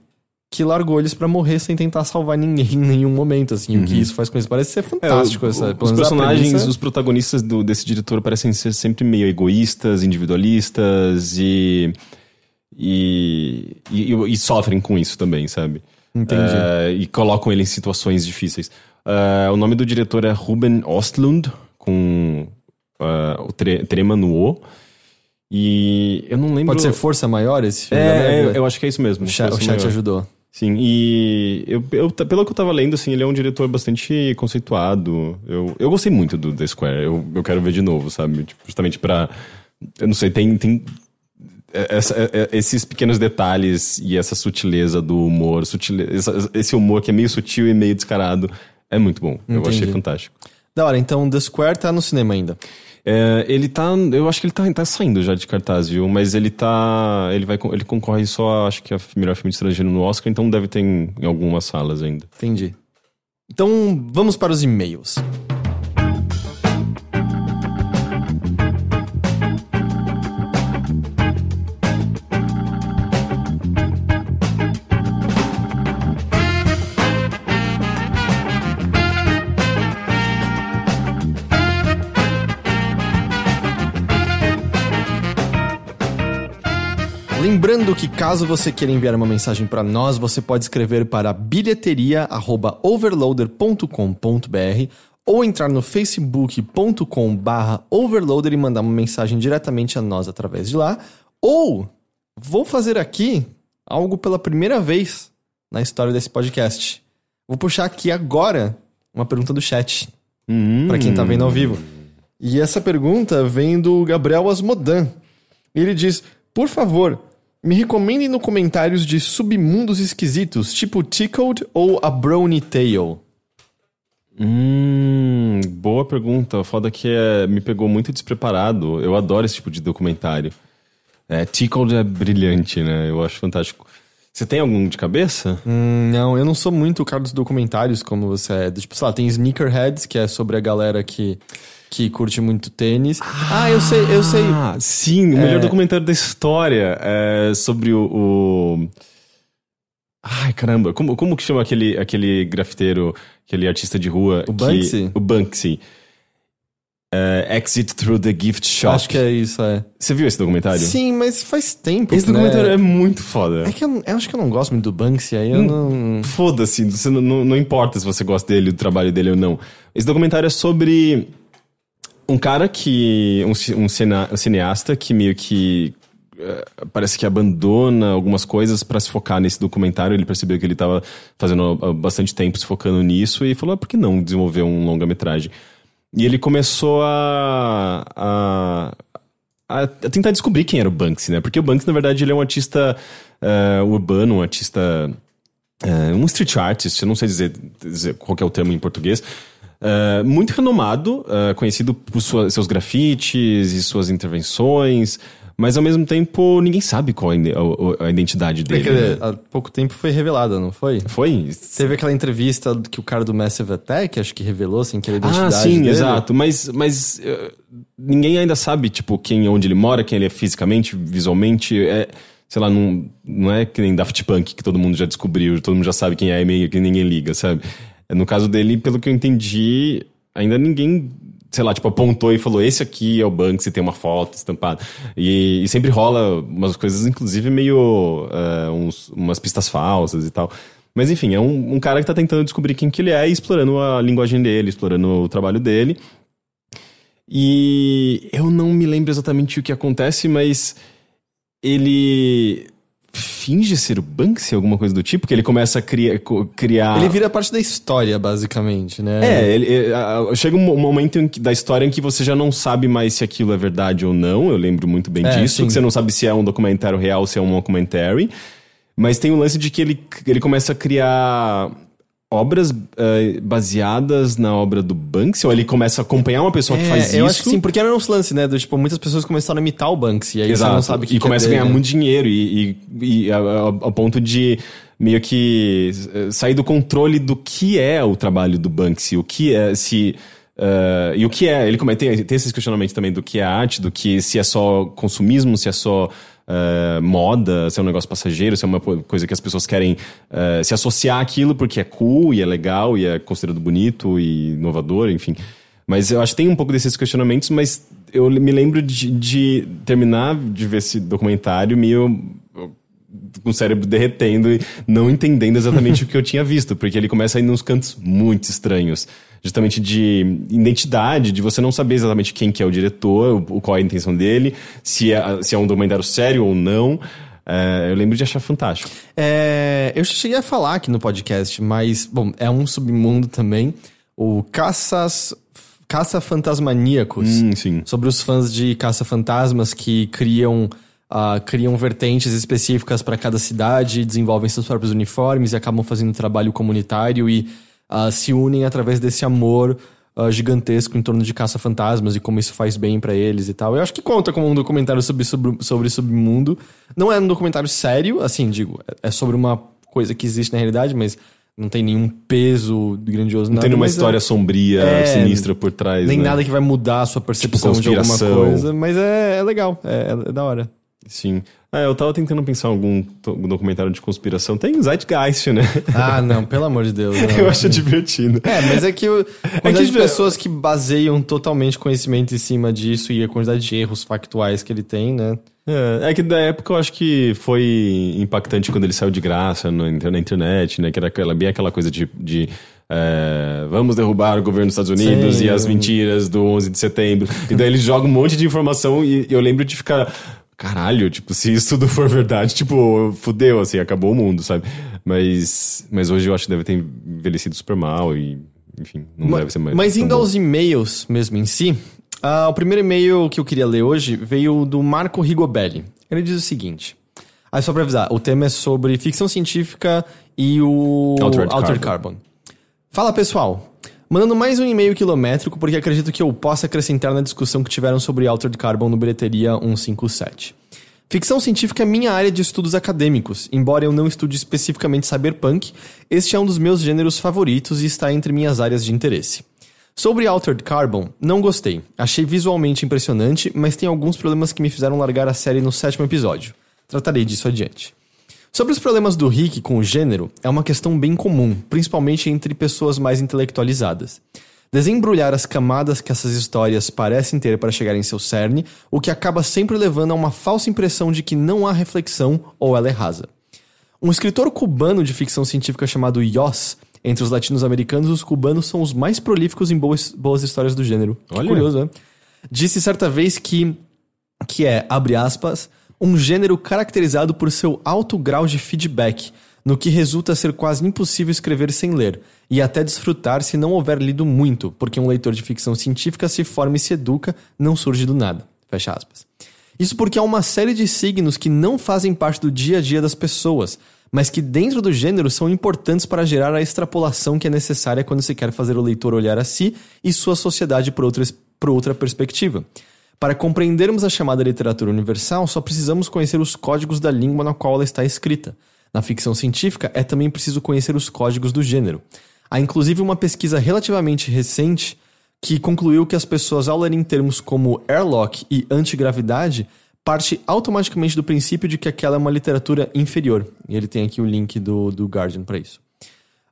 que largou eles para morrer sem tentar salvar ninguém em nenhum momento, assim. Uhum. O que uhum. isso faz com eles parece ser fantástico. É, essa, os personagens, premissa... os protagonistas do, desse diretor parecem ser sempre meio egoístas, individualistas e e, e, e sofrem com isso também, sabe? Entendi. Uh, e colocam ele em situações difíceis. Uh, o nome do diretor é Ruben Ostlund, com uh, o tre trema no O. E eu não lembro. Pode ser Força Maior esse filme? É, é eu acho que é isso mesmo. O chat, o chat ajudou. Sim, e eu, eu, pelo que eu tava lendo, assim, ele é um diretor bastante conceituado. Eu, eu gostei muito do The Square. Eu, eu quero ver de novo, sabe? Tipo, justamente pra. Eu não sei, tem, tem essa, é, é, esses pequenos detalhes e essa sutileza do humor, sutileza, esse humor que é meio sutil e meio descarado, é muito bom. Entendi. Eu achei fantástico. Da hora, então The Square tá no cinema ainda. É, ele tá. Eu acho que ele tá, tá saindo já de cartaz, viu? Mas ele tá. Ele vai ele concorre só, acho que a melhor filme estrangeiro no Oscar, então deve ter em, em algumas salas ainda. Entendi. Então, vamos para os e-mails. Lembrando que caso você queira enviar uma mensagem para nós, você pode escrever para bilheteria@overloader.com.br ou entrar no facebook.com/overloader e mandar uma mensagem diretamente a nós através de lá, ou vou fazer aqui algo pela primeira vez na história desse podcast. Vou puxar aqui agora uma pergunta do chat. Hum. para quem tá vendo ao vivo. E essa pergunta vem do Gabriel Asmodan. Ele diz: Por favor, me recomendem no comentários de submundos esquisitos, tipo Tickled ou a Brony Tale. Hum, boa pergunta. Foda que é, me pegou muito despreparado. Eu adoro esse tipo de documentário. É, Tickled é brilhante, né? Eu acho fantástico. Você tem algum de cabeça? Hum, não, eu não sou muito o cara dos documentários como você é. Tipo, sei lá, tem Sneakerheads, que é sobre a galera que que curte muito tênis. Ah, ah eu sei, eu sei. Sim, o melhor é... documentário da história é sobre o, o... Ai, caramba, como, como que chama aquele, aquele grafiteiro, aquele artista de rua? O que... Banksy? O Banksy. Uh, Exit Through the Gift Shop. Acho que é isso, é. Você viu esse documentário? Sim, mas faz tempo. Esse né? documentário é muito foda. É que eu, eu, acho que eu não gosto muito do Banksy, aí eu hum, não. Foda-se, não, não, não importa se você gosta dele, do trabalho dele ou não. Esse documentário é sobre um cara que. Um, um, cena, um cineasta que meio que. Uh, parece que abandona algumas coisas para se focar nesse documentário. Ele percebeu que ele estava fazendo há bastante tempo se focando nisso e falou: ah, por que não desenvolver um longa-metragem? E ele começou a, a, a, tentar descobrir quem era o Banksy, né? Porque o Banksy, na verdade, ele é um artista uh, urbano, um artista. Uh, um street artist, eu não sei dizer, dizer qual é o termo em português, Uh, muito renomado, conhecido por sua, seus grafites e suas intervenções, mas ao mesmo tempo ninguém sabe qual é a, identidade é dele. né? Há pouco tempo foi revelada, não foi? Foi? Teve aquela entrevista que o cara do Massive Attack, acho que revelou, assim, que era a ah, identidade Ah, sim, dele. exato. Mas, mas uh, ninguém ainda sabe, tipo, quem, onde ele mora, quem ele é fisicamente, visualmente. É, sei lá, não, não é que nem Daft Punk, que todo mundo já descobriu, todo mundo já sabe quem é e meio que ninguém liga, sabe? No caso dele, pelo que eu entendi, ainda ninguém, sei lá, tipo, apontou e falou: esse aqui é o Banksy, tem uma foto estampada. E, e sempre rola umas coisas, inclusive, meio. Uh, uns, umas pistas falsas e tal. Mas enfim, é um, um, cara que tá tentando descobrir quem que ele é e explorando a linguagem dele, explorando o trabalho dele. E eu não me lembro exatamente o que acontece, mas ele finge ser o Banksy, alguma coisa do tipo, que ele começa a criar. criar... Ele vira parte da história, basicamente, né? É, ele, ele, chega um momento que, da história em que você já não sabe mais se aquilo é verdade ou não. Eu lembro muito bem é, disso, sim. que você não sabe se é um documentário real ou se é um documentário. Mas tem o lance de que ele, ele começa a criar obras uh, baseadas na obra do Banksy? Ou ele começa a acompanhar uma pessoa é, que faz eu isso? Eu acho que sim, porque era um lance, né? Do, tipo, muitas pessoas começaram a imitar o Banksy. E aí Exato. você não sabe o que E começa é a ganhar muito dinheiro. E, e, e ao ponto de meio que eh, sair do controle do que é o trabalho do Banksy. O que é, se... Uh, e o que é, ele tem, tem esses questionamentos também do que é arte, do que se é só consumismo, se é só uh, moda, se é um negócio passageiro, se é uma coisa que as pessoas querem uh, se associar àquilo porque é cool e é legal e é considerado bonito e inovador, enfim. Mas eu acho que tem um pouco desses questionamentos, mas eu me lembro de, de terminar de ver esse documentário meio com o cérebro derretendo e não entendendo exatamente o que eu tinha visto, porque ele começa a ir nos cantos muito estranhos. Justamente de identidade, de você não saber exatamente quem que é o diretor, o, qual é a intenção dele, se é, se é um documentário sério ou não. É, eu lembro de achar fantástico. É, eu cheguei a falar aqui no podcast, mas, bom, é um submundo também. O Caças Caça-Fantasmaníacos. Hum, sobre os fãs de Caça-Fantasmas que criam uh, criam vertentes específicas para cada cidade, desenvolvem seus próprios uniformes e acabam fazendo trabalho comunitário e uh, se unem através desse amor uh, gigantesco em torno de caça-fantasmas e como isso faz bem para eles e tal. Eu acho que conta como um documentário sobre, sobre, sobre submundo. Não é um documentário sério, assim, digo, é sobre uma coisa que existe na realidade, mas não tem nenhum peso grandioso. Não nada, tem nenhuma história é, sombria, é, sinistra por trás. Nem né? nada que vai mudar a sua percepção tipo, de alguma coisa, mas é, é legal, é, é da hora. Sim. É, eu tava tentando pensar em algum, documentário de conspiração. Tem Zeitgeist, né? Ah, não, pelo amor de Deus. Não. eu acho divertido. É, mas é que a quantidade é que... de pessoas que baseiam totalmente conhecimento em cima disso e a quantidade de erros factuais que ele tem, né? É, é que da época eu acho que foi impactante quando ele saiu de graça na internet, né? Que era aquela, bem aquela coisa de, de é, vamos derrubar o governo dos Estados Unidos Sim. e as mentiras do 11 de setembro. e daí eles jogam um monte de informação e eu lembro de ficar caralho, tipo, se isso tudo for verdade, tipo, fudeu, assim, acabou o mundo, sabe? Mas, mas hoje eu acho que deve ter envelhecido super mal e, enfim, não mas, deve ser mais. Mas indo bom. aos e-mails mesmo em si, uh, o primeiro e-mail que eu queria ler hoje veio do Marco Rigobelli. Ele diz o seguinte. Aí, só pra avisar, o tema é sobre ficção científica e o Altered, Altered Carbon. Carbon. Fala, pessoal. Mandando mais um e-mail quilométrico, porque acredito que eu possa acrescentar na discussão que tiveram sobre Altered Carbon no Bilheteria 157. Ficção científica é minha área de estudos acadêmicos. Embora eu não estude especificamente cyberpunk, este é um dos meus gêneros favoritos e está entre minhas áreas de interesse. Sobre Altered Carbon, não gostei. Achei visualmente impressionante, mas tem alguns problemas que me fizeram largar a série no sétimo episódio. Tratarei disso adiante. Sobre os problemas do Rick com o gênero, é uma questão bem comum, principalmente entre pessoas mais intelectualizadas. Desembrulhar as camadas que essas histórias parecem ter para chegar em seu cerne, o que acaba sempre levando a uma falsa impressão de que não há reflexão ou ela é rasa. Um escritor cubano de ficção científica chamado Yoss, entre os latinos-americanos, os cubanos são os mais prolíficos em boas, boas histórias do gênero. Olha. Que curioso, né? Disse certa vez que, que é, abre aspas, um gênero caracterizado por seu alto grau de feedback, no que resulta ser quase impossível escrever sem ler, e até desfrutar se não houver lido muito, porque um leitor de ficção científica se forma e se educa, não surge do nada. Fecha aspas. Isso porque há uma série de signos que não fazem parte do dia a dia das pessoas, mas que dentro do gênero são importantes para gerar a extrapolação que é necessária quando se quer fazer o leitor olhar a si e sua sociedade por outra, por outra perspectiva. Para compreendermos a chamada literatura universal, só precisamos conhecer os códigos da língua na qual ela está escrita. Na ficção científica, é também preciso conhecer os códigos do gênero. Há inclusive uma pesquisa relativamente recente que concluiu que as pessoas, ao lerem termos como airlock e antigravidade, parte automaticamente do princípio de que aquela é uma literatura inferior. E ele tem aqui o link do, do Guardian para isso.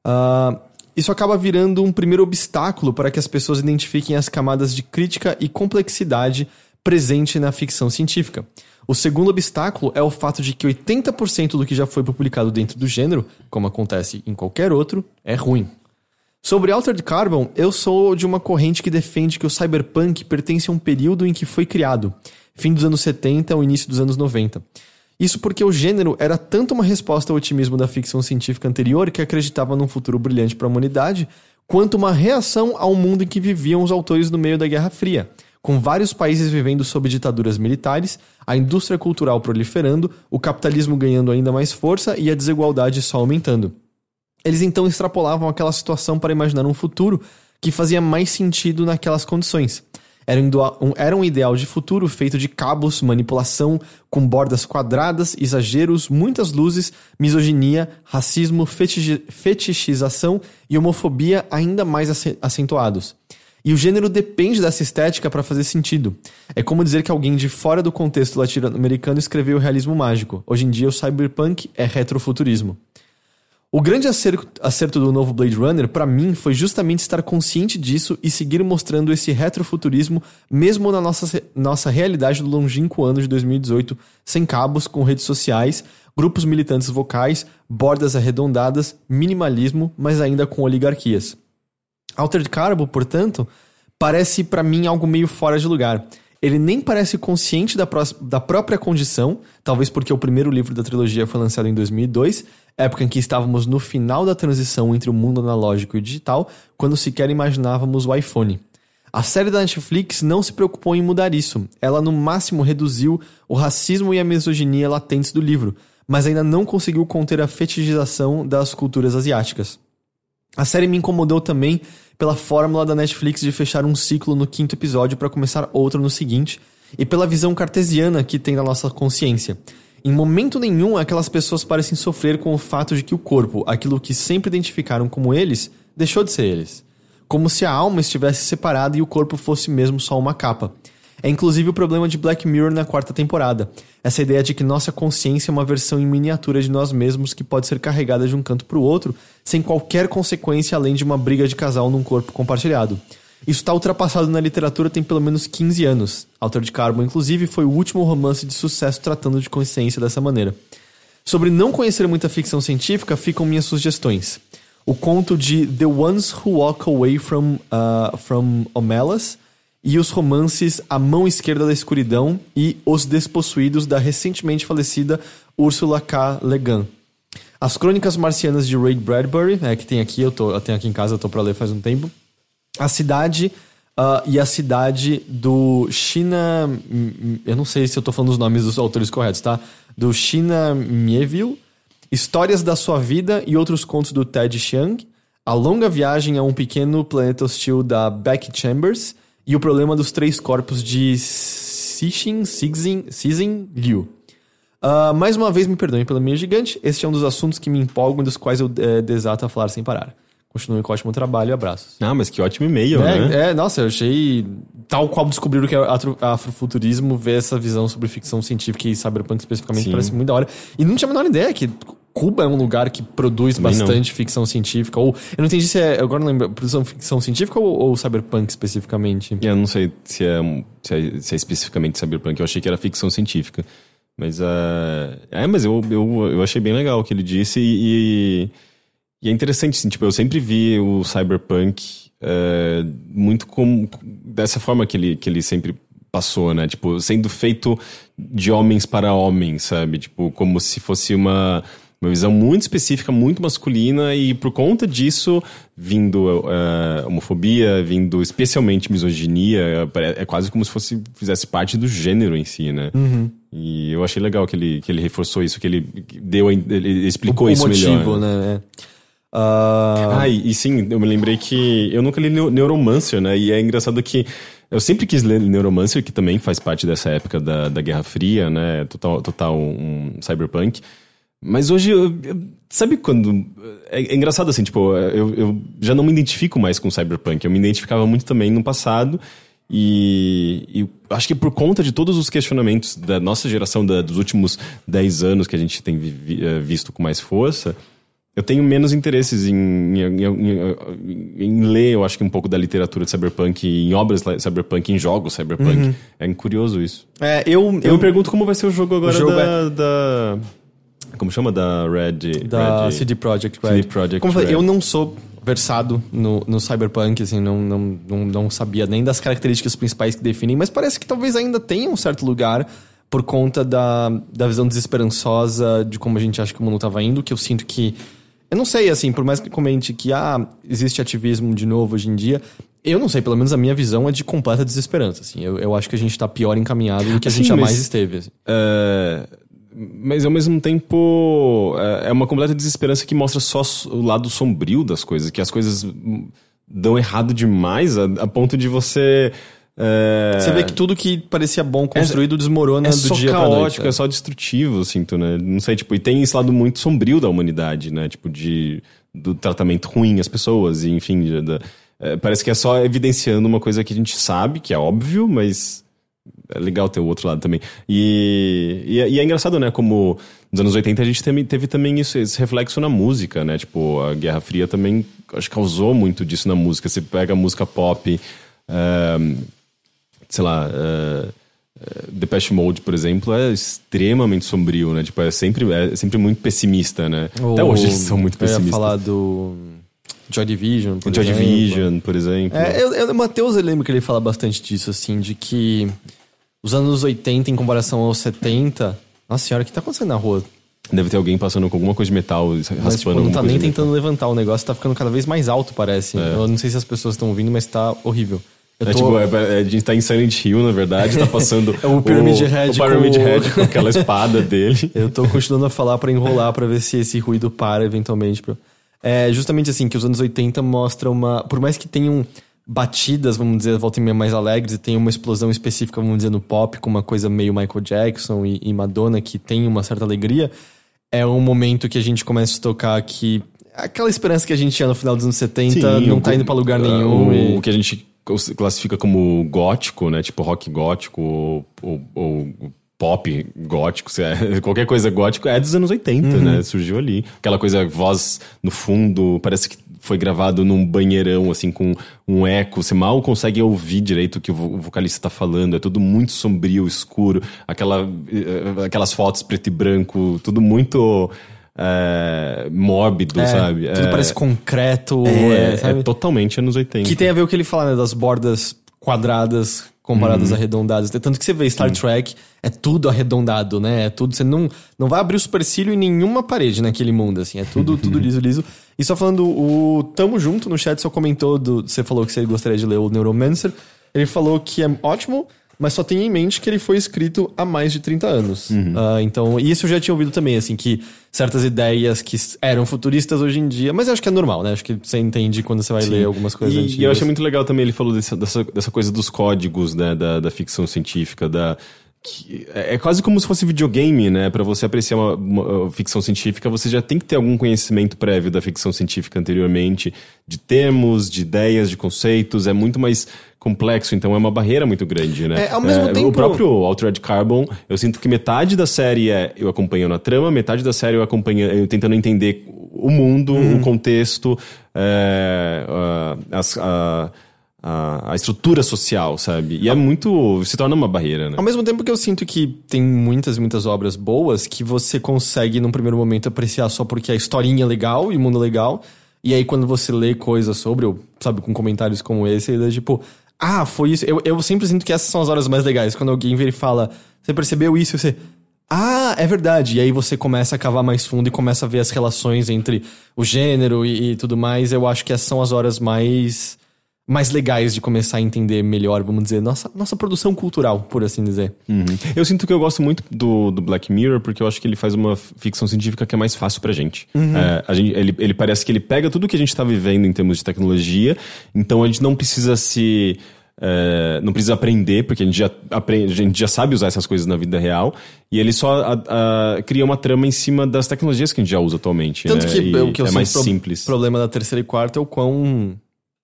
Uh, isso acaba virando um primeiro obstáculo para que as pessoas identifiquem as camadas de crítica e complexidade presente na ficção científica. O segundo obstáculo é o fato de que 80% do que já foi publicado dentro do gênero, como acontece em qualquer outro, é ruim. Sobre Altered Carbon, eu sou de uma corrente que defende que o cyberpunk pertence a um período em que foi criado, fim dos anos 70 ao início dos anos 90. Isso porque o gênero era tanto uma resposta ao otimismo da ficção científica anterior, que acreditava num futuro brilhante para a humanidade, quanto uma reação ao mundo em que viviam os autores no meio da Guerra Fria, com vários países vivendo sob ditaduras militares, a indústria cultural proliferando, o capitalismo ganhando ainda mais força e a desigualdade só aumentando. Eles então extrapolavam aquela situação para imaginar um futuro que fazia mais sentido naquelas condições. Era um, era um ideal de futuro feito de cabos, manipulação, com bordas quadradas, exageros, muitas luzes, misoginia, racismo, fetichização e homofobia ainda mais acentuados. E o gênero depende dessa estética para fazer sentido. É como dizer que alguém de fora do contexto latino-americano escreveu o realismo mágico. Hoje em dia, o cyberpunk é retrofuturismo. O grande acerto, do novo Blade Runner, para mim, foi justamente estar consciente disso e seguir mostrando esse retrofuturismo, mesmo na nossa, nossa realidade do longínquo ano de 2018, sem cabos, com redes sociais, grupos militantes vocais, bordas arredondadas, minimalismo, mas ainda com oligarquias. Altered Carbon, portanto, parece para mim algo meio fora de lugar. Ele nem parece consciente da, da própria condição, talvez porque o primeiro livro da trilogia foi lançado em 2002, época em que estávamos no final da transição entre o mundo analógico e o digital, quando sequer imaginávamos o iPhone. A série da Netflix não se preocupou em mudar isso. Ela, no máximo, reduziu o racismo e a misoginia latentes do livro, mas ainda não conseguiu conter a fetichização das culturas asiáticas. A série me incomodou também pela fórmula da Netflix de fechar um ciclo no quinto episódio para começar outro no seguinte, e pela visão cartesiana que tem na nossa consciência. Em momento nenhum, aquelas pessoas parecem sofrer com o fato de que o corpo, aquilo que sempre identificaram como eles, deixou de ser eles. Como se a alma estivesse separada e o corpo fosse mesmo só uma capa. É inclusive o problema de Black Mirror na quarta temporada. Essa ideia de que nossa consciência é uma versão em miniatura de nós mesmos que pode ser carregada de um canto para o outro, sem qualquer consequência além de uma briga de casal num corpo compartilhado. Isso está ultrapassado na literatura tem pelo menos 15 anos. Autor de Carbon, inclusive, foi o último romance de sucesso tratando de consciência dessa maneira. Sobre não conhecer muita ficção científica, ficam minhas sugestões. O conto de The Ones Who Walk Away from, uh, from Omelas e os romances A Mão Esquerda da Escuridão e Os Despossuídos da recentemente falecida Ursula K. Le Guin. As Crônicas Marcianas de Ray Bradbury, é, que tem aqui, eu, tô, eu tenho aqui em casa, eu tô pra ler faz um tempo. A cidade uh, e a cidade do China. Eu não sei se eu tô falando os nomes dos autores corretos, tá? Do China Mieville, Histórias da Sua Vida e outros contos do Ted Chiang, A Longa Viagem a um Pequeno Planeta Hostil da Beck Chambers e O Problema dos Três Corpos de Cixin Cixin, Cixin Liu. Uh, mais uma vez, me perdoem pela minha gigante, este é um dos assuntos que me empolgam e dos quais eu é, desato a falar sem parar. Continue com ótimo trabalho e abraços. Ah, mas que ótimo e-mail, é, né? É, nossa, eu achei. Tal qual descobriram que é afrofuturismo, ver essa visão sobre ficção científica e cyberpunk especificamente Sim. parece muito da hora. E não tinha a menor ideia que Cuba é um lugar que produz Também bastante não. ficção científica. Ou. Eu não entendi se é. Agora não lembro. Produção ficção científica ou, ou cyberpunk especificamente? Eu não sei se é, se é, se é especificamente cyberpunk. Eu achei que era ficção científica. Mas. Uh, é, mas eu, eu, eu achei bem legal o que ele disse e. E é interessante, assim, tipo, eu sempre vi o cyberpunk uh, muito como dessa forma que ele, que ele sempre passou, né? Tipo, sendo feito de homens para homens, sabe? Tipo, como se fosse uma, uma visão muito específica, muito masculina, e por conta disso, vindo uh, homofobia, vindo especialmente misoginia, é, quase como se fosse fizesse parte do gênero em si, né? Uhum. E eu achei legal que ele, que ele reforçou isso, que ele deu, ele explicou o, o isso motivo, melhor. né? É. Uh... Ah, e, e, sim, eu me lembrei que eu nunca li Neuromancer, né? E é engraçado que eu sempre quis ler Neuromancer, que também faz parte dessa época da, da Guerra Fria, né? Total, total um cyberpunk. Mas hoje, eu, eu, sabe quando. É, é, engraçado assim, tipo, eu, eu já não me identifico mais com cyberpunk. Eu me identificava muito também no passado. E, e, acho que por conta de todos os questionamentos da nossa geração, da, dos últimos 10 anos que a gente tem vi, eh, visto com mais força, eu tenho menos interesses em, em, em, em, ler, eu acho que um pouco da literatura de cyberpunk, em obras cyberpunk, em jogos cyberpunk. Uhum. É curioso isso. É, eu, eu, eu me pergunto como vai ser o jogo agora o jogo da, é... da, Como chama? Da Red... Da Red, CD Projekt Red. CD Projekt como Red. Falei, eu não sou versado no, no cyberpunk, assim, não, não, não, não sabia nem das características principais que definem, mas parece que talvez ainda tenha um certo lugar por conta da, da visão desesperançosa de como a gente acha que o mundo estava indo, que eu sinto que eu não sei, assim, por mais que comente que ah, existe ativismo de novo hoje em dia, eu não sei, pelo menos a minha visão é de completa desesperança, assim. Eu, eu acho que a gente tá pior encaminhado do que a gente jamais esteve. Assim. É, mas ao mesmo tempo é, é uma completa desesperança que mostra só o lado sombrio das coisas, que as coisas dão errado demais a, a ponto de você é... Você vê que tudo que parecia bom construído é, desmorona é do só dia caótico, noite. É só destrutivo, eu sinto, né? Não sei, tipo, e tem esse lado muito sombrio da humanidade, né? Tipo, de do tratamento ruim às pessoas, e enfim, da, é, parece que é só evidenciando uma coisa que a gente sabe, que é óbvio, mas é legal ter o outro lado também. E, e, é, e é engraçado, né? Como nos anos 80 a gente teve, teve também isso, esse reflexo na música, né? Tipo, a Guerra Fria também acho que causou muito disso na música. Você pega a música pop, uh, sei lá. Uh, Depeche Mode, por exemplo, é extremamente sombrio, né? Tipo, é sempre, é sempre muito pessimista, né? Até hoje eles são muito pessimistas. Eu ia falar do Joy Division, por Joy exemplo. Division, por exemplo. É, eu, eu, o Matheus, eu lembro que ele fala bastante disso, assim, de que os anos 80 em comparação aos 70... Nossa senhora, o que tá acontecendo na rua? Deve ter alguém passando com alguma coisa de metal, raspando mas, tipo, não tá nem tentando levantar o negócio, tá ficando cada vez mais alto, parece. É. Eu não sei se as pessoas estão ouvindo, mas tá horrível. Eu é, tipo, é, a gente tá em Silent Hill, na verdade, tá passando é o Pyramid Head, o Pyramid com... Head com aquela espada dele. Eu tô continuando a falar para enrolar para ver se esse ruído para eventualmente. É justamente assim, que os anos 80 mostram uma... Por mais que tenham batidas, vamos dizer, volta e meia mais alegres, e tem uma explosão específica, vamos dizer, no pop, com uma coisa meio Michael Jackson e, e Madonna, que tem uma certa alegria, é um momento que a gente começa a tocar que aquela esperança que a gente tinha no final dos anos 70 Sim, não tá indo para lugar nenhum. O, e... o que a gente classifica como gótico, né? Tipo rock gótico ou, ou, ou pop gótico, é, qualquer coisa gótico é dos anos 80, uhum. né? Surgiu ali. Aquela coisa, voz no fundo, parece que foi gravado num banheirão, assim, com um eco. Você mal consegue ouvir direito o que o vocalista está falando. É tudo muito sombrio, escuro. Aquela, eh, aquelas fotos preto e branco, tudo muito é, mórbido, é, sabe? Tudo é, parece concreto. É, é, é totalmente anos 80. Que tem a ver com o que ele fala, né? Das bordas quadradas comparadas uhum. arredondadas. Tanto que você vê Star Sim. Trek, é tudo arredondado, né? É tudo. Você não, não vai abrir o supercílio em nenhuma parede naquele mundo, assim. É tudo, tudo liso, liso. E só falando, o Tamo Junto no chat só comentou do. Você falou que você gostaria de ler o Neuromancer. Ele falou que é ótimo, mas só tenha em mente que ele foi escrito há mais de 30 anos. Uhum. Uh, então, e isso eu já tinha ouvido também, assim, que certas ideias que eram futuristas hoje em dia, mas eu acho que é normal, né? Acho que você entende quando você vai Sim. ler algumas coisas e, antigas. E eu achei muito legal também, ele falou dessa, dessa, dessa coisa dos códigos, né, da, da ficção científica, da é, é quase como se fosse videogame, né? Para você apreciar uma, uma, ficção científica, você já tem que ter algum conhecimento prévio da ficção científica anteriormente, de termos, de ideias, de conceitos. É muito mais complexo, então é uma barreira muito grande, né? É, ao mesmo é, tempo... O próprio Altered Carbon, eu sinto que metade da série é eu acompanhando a trama, metade da série eu acompanhando, eu tentando entender o mundo, o contexto, é, as, a, a, a, estrutura social, sabe? E é muito. se torna uma barreira, né? Ao mesmo tempo que eu sinto que tem muitas, muitas obras boas que você consegue, num primeiro momento, apreciar só porque a historinha é legal e o mundo é legal. E aí, quando você lê coisas sobre, ou, sabe, com comentários como esse, é tipo, ah, foi isso. Eu, eu sempre sinto que essas são as horas mais legais. Quando alguém vem e fala, você percebeu isso? Você. Ah, é verdade. E aí você começa a cavar mais fundo e começa a ver as relações entre o gênero e, e tudo mais. Eu acho que essas são as horas mais mais legais de começar a entender melhor, vamos dizer, nossa, nossa produção cultural, por assim dizer. Uhum. Eu sinto que eu gosto muito do, do Black Mirror, porque eu acho que ele faz uma ficção científica que é mais fácil pra gente. Uhum. É, a gente ele, ele parece que ele pega tudo que a gente tá vivendo em termos de tecnologia, então a gente não precisa se. É, não precisa aprender, porque a gente, já aprende, a gente já sabe usar essas coisas na vida real, e ele só a, a, cria uma trama em cima das tecnologias que a gente já usa atualmente. Tanto né? que e o que eu é mais pro, simples. O problema da terceira e quarta é o quão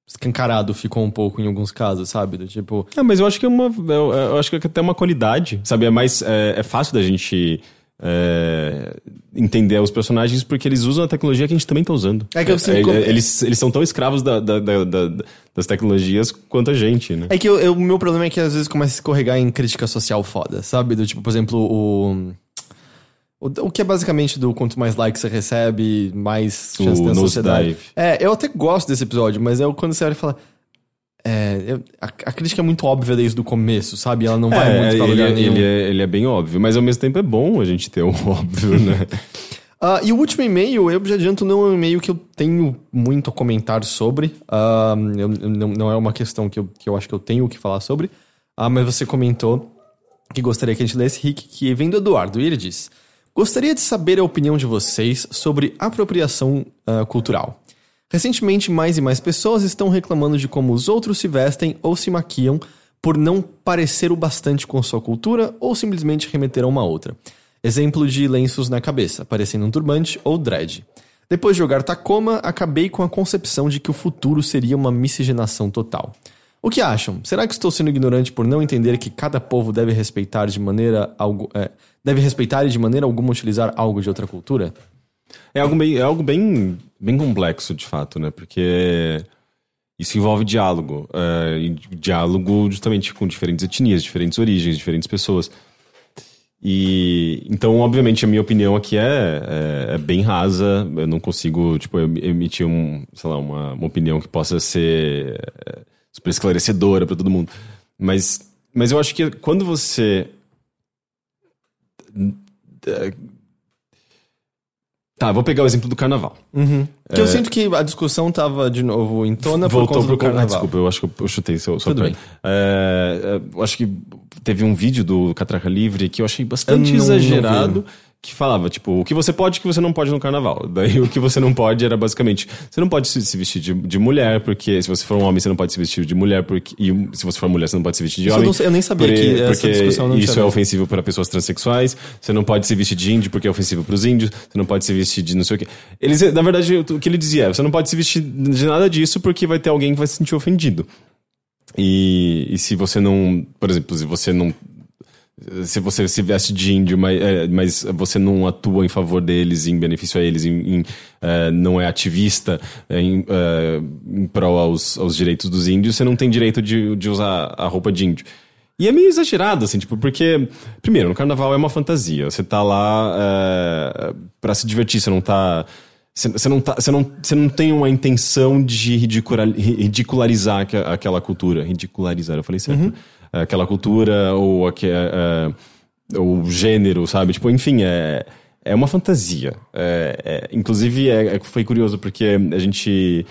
escancarado ficou um pouco em alguns casos, sabe? Do tipo. É, mas eu acho que é uma. Eu, eu acho que até uma qualidade, sabe? É mais. É, é fácil da gente. É, entender os personagens porque eles usam a tecnologia que a gente também está usando. É que eu é, é, eles, eles são tão escravos da, da, da, das tecnologias quanto a gente, né? É que o meu problema é que às vezes começa a escorregar em crítica social foda, sabe? Do tipo, por exemplo, o. O, que é basicamente do quanto mais likes você recebe, mais chance tem a sociedade. Dive. É, eu até gosto desse episódio, mas é quando você olha e fala. É, eu, a, a, crítica é muito óbvia desde o começo, sabe? Ela não vai é, muito pra lugar ele, nenhum. Ele é, ele é bem óbvio, mas ao mesmo tempo é bom a gente ter o óbvio, né? Uh, e o último e-mail, eu já adianto, não é um e-mail que eu tenho muito a comentar sobre. Uh, eu, não, não, é uma questão que eu, que eu acho que eu tenho o que falar sobre. Uh, mas você comentou que gostaria que a gente lesse, Rick, que vem do Eduardo. E ele diz: Gostaria de saber a opinião de vocês sobre apropriação uh, cultural. Recentemente, mais e mais pessoas estão reclamando de como os outros se vestem ou se maquiam por não parecer o bastante com sua cultura ou simplesmente remeter a uma outra. Exemplo de lenços na cabeça, parecendo um turbante ou dread. Depois de jogar Tacoma, acabei com a concepção de que o futuro seria uma miscigenação total. O que acham? Será que estou sendo ignorante por não entender que cada povo deve respeitar de maneira algo, é, deve respeitar e de maneira alguma utilizar algo de outra cultura? É algo bem, é algo bem, bem complexo, de fato, né? Porque isso envolve diálogo. É, diálogo justamente com diferentes etnias, diferentes origens, diferentes pessoas. E então, obviamente, a minha opinião aqui é, é, é, bem rasa. Eu não consigo, tipo, emitir um, sei lá, uma, uma opinião que possa ser é, super esclarecedora para todo mundo. Mas, mas eu acho que quando você é, Tá, vou pegar o exemplo do carnaval. Uhum. Que é... eu sinto que a discussão tava de novo em tona Voltou por conta pro do carnaval. Ah, desculpa, eu acho que eu chutei seu, seu Tudo bem. É, eu acho que teve um vídeo do Catraca Livre que eu achei bastante eu exagerado. Não que falava, tipo, o que você pode e o que você não pode no carnaval. Daí o que você não pode era basicamente, você não pode se vestir de, de mulher, porque se você for um homem, você não pode se vestir de mulher, porque, e se você for mulher, você não pode se vestir de isso homem. Eu, não, eu, nem sabia porque, que essa discussão não Isso é ofensivo para pessoas transexuais, você não pode se vestir de índio porque é ofensivo para os índios, você não pode se vestir de não sei o quê. Eles, na verdade, o que ele dizia é, você não pode se vestir de nada disso porque vai ter alguém que vai se sentir ofendido. E, e se você não, por exemplo, se você não se você se veste de índio, mas, é, mas, você não atua em favor deles, em benefício a eles, em, em é, não é ativista é, em, é, em prol aos, aos direitos dos índios, você não tem direito de, de usar a roupa de índio. E é meio exagerado, assim, tipo, porque, primeiro, no carnaval é uma fantasia. Você tá lá é, para se divertir, você não tá. Você não, tá, você, não, você não tem uma intenção de ridicularizar aquela cultura. Ridicularizar, eu falei certo. Uhum aquela cultura ou aquele, uh, é, o gênero, sabe? Tipo, enfim, é, é uma fantasia. É, é, inclusive, é, é, foi curioso porque a gente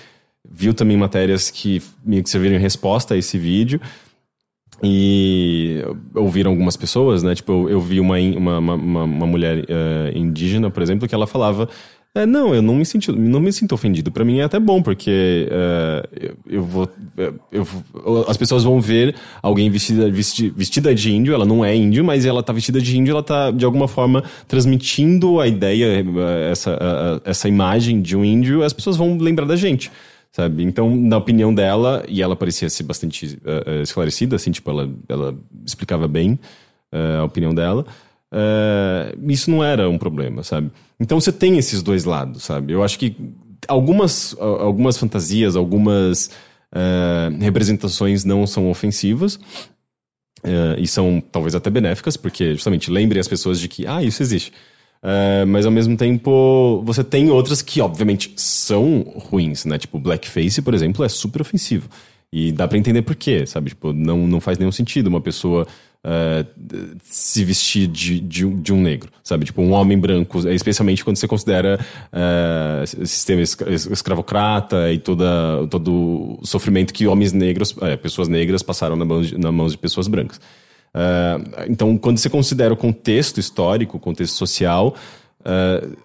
viu também matérias que meio que serviram em resposta a esse vídeo. E ouviram algumas pessoas, né? Tipo, eu, eu vi uma, uma, uma, uma mulher uh, indígena, por exemplo, que ela falava é, não, eu não me sinto, não me sinto ofendido. Para mim é até bom, porque uh, eu, eu, vou, eu, as pessoas vão ver alguém vestida, vestida, de índio, ela não é índio, mas ela tá vestida de índio, ela tá de alguma forma transmitindo a ideia, eh, essa, essa imagem de um índio, as pessoas vão lembrar da gente. Sabe? Então, na opinião dela, e ela parecia ser bastante uh, esclarecida, assim, tipo, ela, ela explicava bem uh, a opinião dela uh, isso não era um problema, sabe? Então você tem esses dois lados, sabe? Eu acho que algumas, algumas fantasias, algumas uh, representações não são ofensivas. Uh, e são talvez até benéficas, porque justamente lembrem as pessoas de que, ah, isso existe. Uh, mas ao mesmo tempo, você tem outras que, obviamente, são ruins, né? Tipo, blackface, por exemplo, é super ofensivo. E dá para entender por quê, sabe? Tipo, não, não faz nenhum sentido uma pessoa uh, se vestir de, de, de, um negro, sabe? Tipo, um homem branco, especialmente quando você considera uh, sistema escravocrata e toda, todo o sofrimento que homens negros, uh, pessoas negras passaram na mão de, na mão de pessoas brancas. então, quando você considera o contexto histórico, o contexto social,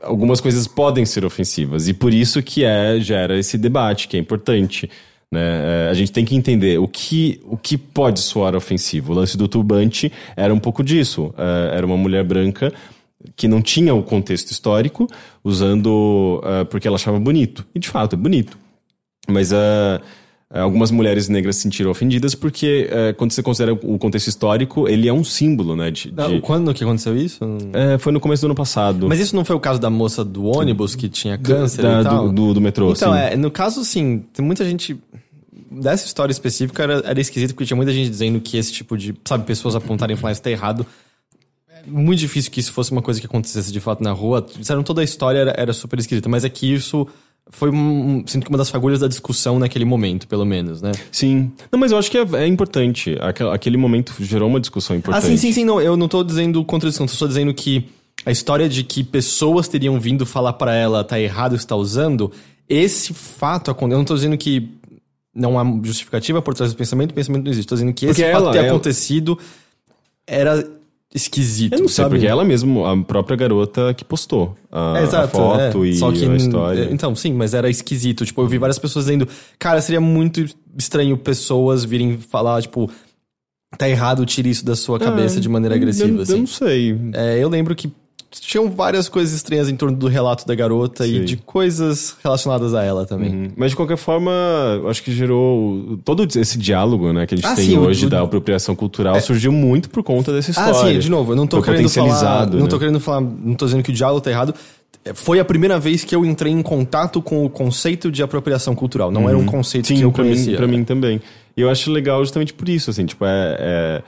algumas coisas podem ser ofensivas. E por isso que é, gera esse debate, que é importante. Né? É, a gente tem que entender o que, o que pode soar ofensivo. O lance do turbante era um pouco disso. É, era uma mulher branca que não tinha o contexto histórico, usando uh, porque ela achava bonito. E de fato, é bonito. Mas algumas mulheres negras se sentiram ofendidas porque, quando você considera o contexto histórico, ele é um símbolo, né? De, de... Quando que aconteceu isso? É, foi no começo do ano passado. Mas isso não foi o caso da moça do ônibus que tinha câncer da, e tal? Do, do, do metrô, Então, é, no caso, sim, tem muita gente dessa história específica era, era esquisito porque tinha muita gente dizendo que esse tipo de, sabe, pessoas apontarem falar isso tá errado. É muito difícil que isso fosse uma coisa que acontecesse de fato na rua. Disseram toda a história era, era super esquisita, mas é que isso foi um, sinto que uma das fagulhas da discussão naquele momento, pelo menos, né? Sim. Não, mas eu acho que é, é importante. Aquele, momento gerou uma discussão importante. Ah, sim, sim, sim. Não, eu não tô dizendo contra isso, tô só dizendo que a história de que pessoas teriam vindo falar para ela tá errado está usando, esse fato aconteceu. Eu não tô dizendo que não há justificativa por trás do pensamento, o pensamento não existe. Estou dizendo que esse porque fato ela, ter ela... acontecido era esquisito. Eu não sei, sabe? porque ela mesmo, a própria garota que postou a, é, exato, a foto é. e Só que, a história. Então, sim, mas era esquisito. Tipo, eu vi várias pessoas dizendo, cara, seria muito estranho pessoas virem falar, tipo, tá errado, tire isso da sua cabeça é, de maneira agressiva. Eu, assim. eu não sei. É, eu lembro que tinham várias coisas estranhas em torno do relato da garota Sim. e de coisas relacionadas a ela também. Uhum. Mas de qualquer forma, acho que gerou todo esse diálogo, né, que a gente ah, tem sim, hoje o, da apropriação cultural é... surgiu muito por conta dessa história. Ah, sim, de novo, eu não tô Foi querendo falar, né? não tô querendo falar, não tô dizendo que o diálogo tá errado. Foi a primeira vez que eu entrei em contato com o conceito de apropriação cultural. Não uhum. era um conceito sim, que eu pra conhecia. Mim, pra mim também. E eu acho legal justamente por isso, assim, tipo, é... é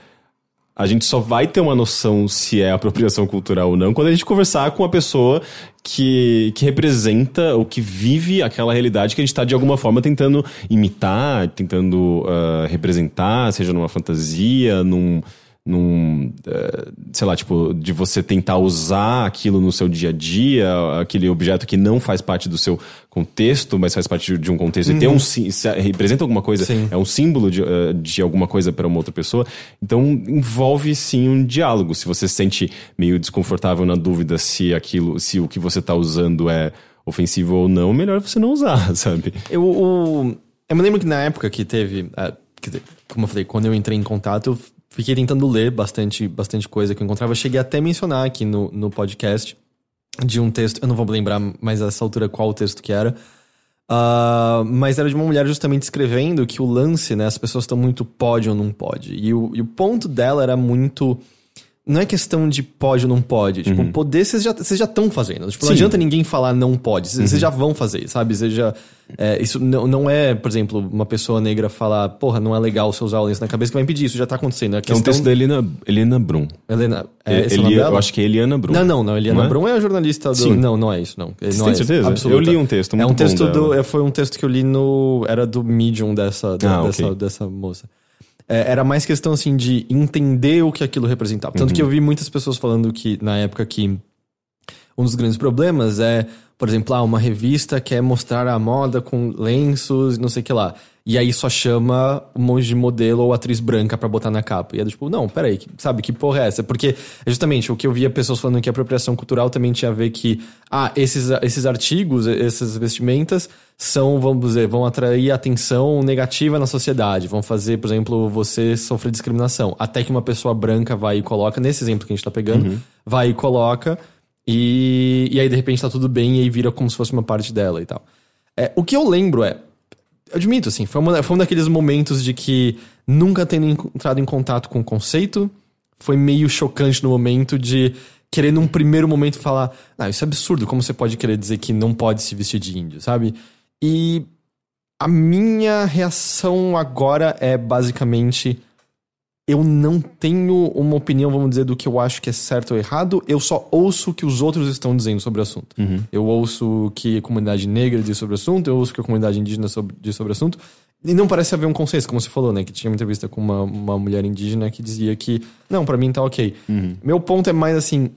a gente só vai ter uma noção se é apropriação cultural ou não quando a gente conversar com uma pessoa que, que representa ou que vive aquela realidade que a gente está de alguma forma tentando imitar, tentando uh, representar, seja numa fantasia, num num, uh, sei lá, tipo, de você tentar usar aquilo no seu dia a dia, aquele objeto que não faz parte do seu contexto, mas faz parte de um contexto uhum. e tem um, uhum. representa alguma coisa, sim. é um símbolo de, uh, de alguma coisa para uma outra pessoa. Então envolve sim um diálogo. Se você se sente meio desconfortável na dúvida se aquilo, se o que você está usando é ofensivo ou não, melhor você não usar, sabe? Eu, o, eu me lembro que na época que teve, uh, como eu falei, quando eu entrei em contato, fiquei tentando ler bastante, bastante coisa que eu encontrava. Cheguei até a mencionar aqui no, no podcast de um texto, eu não vou lembrar mais a essa altura qual o texto que era, uh, mas era de uma mulher justamente escrevendo que o lance, né, as pessoas estão muito pode ou não pode. E o, e o ponto dela era muito não é questão de pode ou não pode. Tipo, uhum. poder vocês já estão fazendo. Tipo, não adianta ninguém falar não pode. Vocês uhum. já vão fazer, sabe? Vocês já. É, isso não, não é, por exemplo, uma pessoa negra falar, porra, não é legal você usar o lenço na cabeça que vai impedir. Isso já tá acontecendo. questão... É um texto da Helena, Helena Brum. Helena. É, é Eli, eu acho que é Eliana Brum. Não, não, não. Eliana não é? Brum é a jornalista do. Sim. Não, não é isso, não. Você não tem é certeza? Absoluta. Eu li um texto. É um texto do. É, foi um texto que eu li no. Era do Medium dessa, ah, dessa, okay. dessa moça. É, era mais questão, assim, de entender o que aquilo representava. Tanto uhum. que eu vi muitas pessoas falando que, na época, que um dos grandes problemas é, por exemplo, ah, uma revista quer mostrar a moda com lenços e não sei o que lá. E aí só chama um monte de modelo ou atriz branca para botar na capa. E é tipo, não, peraí, sabe, que porra é essa? Porque, justamente, o que eu via pessoas falando que a apropriação cultural também tinha a ver que, ah, esses, esses artigos, essas vestimentas são, vamos dizer, vão atrair atenção negativa na sociedade, vão fazer, por exemplo, você sofrer discriminação. Até que uma pessoa branca vai e coloca, nesse exemplo que a gente tá pegando, uhum. vai e coloca, e, e aí de repente tá tudo bem e aí vira como se fosse uma parte dela e tal. É, o que eu lembro é, admito, assim, foi, uma, foi um daqueles momentos de que nunca tendo entrado em contato com o conceito, foi meio chocante no momento de querer num primeiro momento falar, ah, isso é absurdo, como você pode querer dizer que não pode se vestir de índio, sabe? E a minha reação agora é basicamente eu não tenho uma opinião, vamos dizer, do que eu acho que é certo ou errado, eu só ouço o que os outros estão dizendo sobre o assunto. Uhum. Eu ouço o que a comunidade negra diz sobre o assunto, eu ouço o que a comunidade indígena sobre, diz sobre o assunto, e não parece haver um consenso, como você falou, né? Que tinha uma entrevista com uma, uma mulher indígena que dizia que, não, para mim tá ok. Uhum. Meu ponto é mais assim,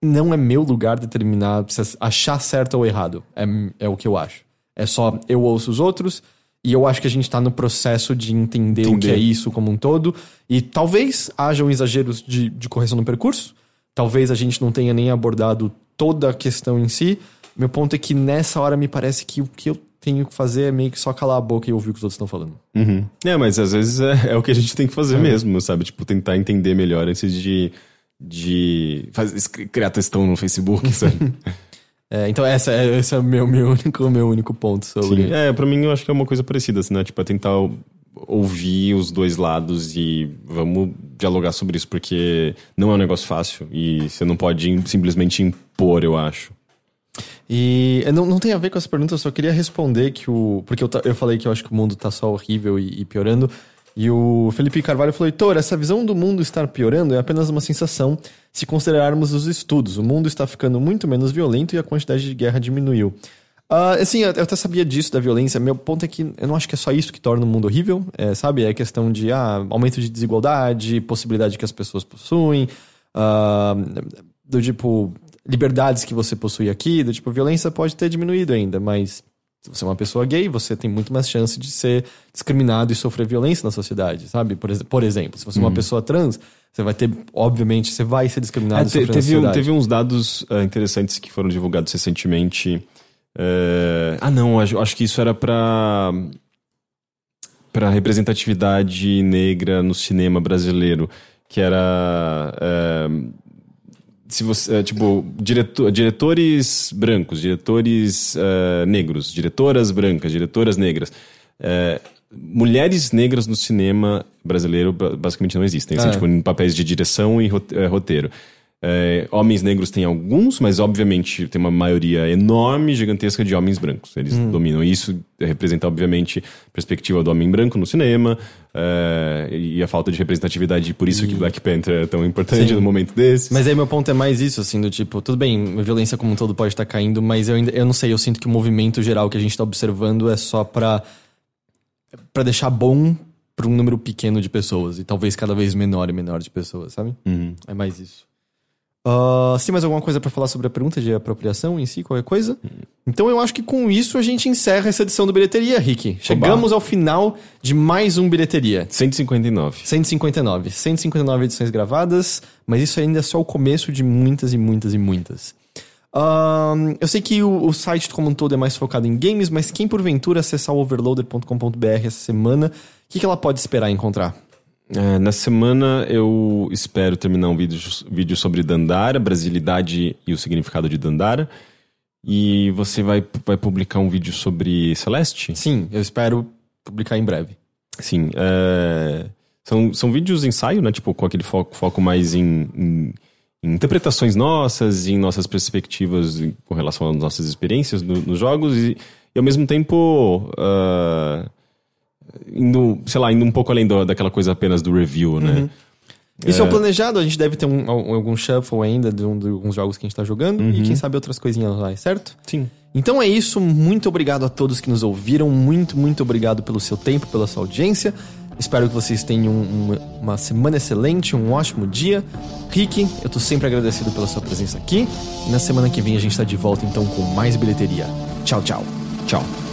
não é meu lugar determinar, achar certo ou errado. É, é o que eu acho. É só eu ouço os outros, e eu acho que a gente está no processo de entender, entender, o que é isso como um todo. E talvez hajam exageros de, de correção no percurso. Talvez a gente não tenha nem abordado toda a questão em si. Meu ponto é que nessa hora me parece que o que eu tenho que fazer é meio que só calar a boca e ouvir o que os outros estão falando. Uhum. É, mas às vezes é, é, o que a gente tem que fazer é. mesmo, sabe? Tipo, tentar entender melhor antes de, de fazer, criar textão no Facebook, sabe? É, então essa, é, esse é o meu, meu, único, meu único ponto sobre. Sim. É, pra mim eu acho que é uma coisa parecida, assim, né? Tipo, é tentar ouvir os dois lados e vamos dialogar sobre isso, porque não é um negócio fácil e você não pode simplesmente impor, eu acho. E não, não tem a ver com essa pergunta, eu só queria responder que o. Porque eu, eu falei que eu acho que o mundo tá só horrível e, e piorando. E o Felipe Carvalho falou: Heitor, essa visão do mundo estar piorando é apenas uma sensação se considerarmos os estudos. O mundo está ficando muito menos violento e a quantidade de guerra diminuiu. Uh, assim, eu até sabia disso, da violência. Meu ponto é que eu não acho que é só isso que torna o mundo horrível, é, sabe? É questão de ah, aumento de desigualdade, possibilidade que as pessoas possuem, uh, do tipo, liberdades que você possui aqui, do tipo, violência pode ter diminuído ainda, mas se você é uma pessoa gay, você tem muito mais chance de ser discriminado e sofrer violência na sociedade, sabe? Por, por exemplo, se você é uma uhum. pessoa trans, você vai ter, obviamente, você vai ser discriminado é, e sofrer teve, um, teve uns dados uh, interessantes que foram divulgados recentemente. Uh, ah, não, acho, acho que isso era para para representatividade negra no cinema brasileiro, que era uh, se você, é, tipo, diretor, diretores brancos, diretores uh, negros, diretoras brancas, diretoras negras. Uh, mulheres negras no cinema brasileiro basicamente não existem, assim, é. tipo, em papéis de direção e roteiro. É, homens negros tem alguns, mas obviamente tem uma maioria enorme, gigantesca de homens brancos. Eles hum. dominam. E isso representa, obviamente, a perspectiva do homem branco no cinema é, e a falta de representatividade. Por isso e... que Black Panther é tão importante Sim. no momento desse. Mas aí meu ponto é mais isso, assim, do tipo, tudo bem, a violência como um todo pode estar caindo, mas eu, ainda, eu não sei, eu sinto que o movimento geral que a gente está observando é só para para deixar bom para um número pequeno de pessoas e talvez cada vez menor e menor de pessoas, sabe? Uhum. É mais isso. Uh, se mais alguma coisa para falar sobre a pergunta de apropriação em si, qualquer coisa? Então eu acho que com isso a gente encerra essa edição do Bilheteria, Rick. Chegamos Oba. ao final de mais um Bilheteria. 159. 159. 159 edições gravadas, mas isso ainda é só o começo de muitas e muitas e muitas. Uh, eu sei que o, o, site como um todo é mais focado em games, mas quem porventura acessar o overloader.com.br essa semana, o que, que ela pode esperar encontrar? É, na semana eu espero terminar um vídeo, vídeo sobre Dandara, brasilidade e o significado de Dandara. E você vai, vai publicar um vídeo sobre Celeste? Sim, eu espero publicar em breve. Sim. É, são, são vídeos ensaio, né? Tipo, com aquele foco, foco mais em, em, em interpretações nossas, em nossas perspectivas com relação às nossas experiências no, nos jogos. E, e, ao mesmo tempo. Uh, indo, sei lá, indo um pouco além do, daquela coisa apenas do review, né? Uhum. Isso é... é planejado, a gente deve ter um, algum shuffle ainda de, um, de alguns jogos que a gente tá jogando uhum. e quem sabe outras coisinhas lá, certo? Sim. Então é isso, muito obrigado a todos que nos ouviram, muito, muito obrigado pelo seu tempo, pela sua audiência. Espero que vocês tenham um, uma semana excelente, um ótimo dia. Rick, eu tô sempre agradecido pela sua presença aqui. E na semana que vem a gente tá de volta então com mais bilheteria. Tchau, tchau. Tchau.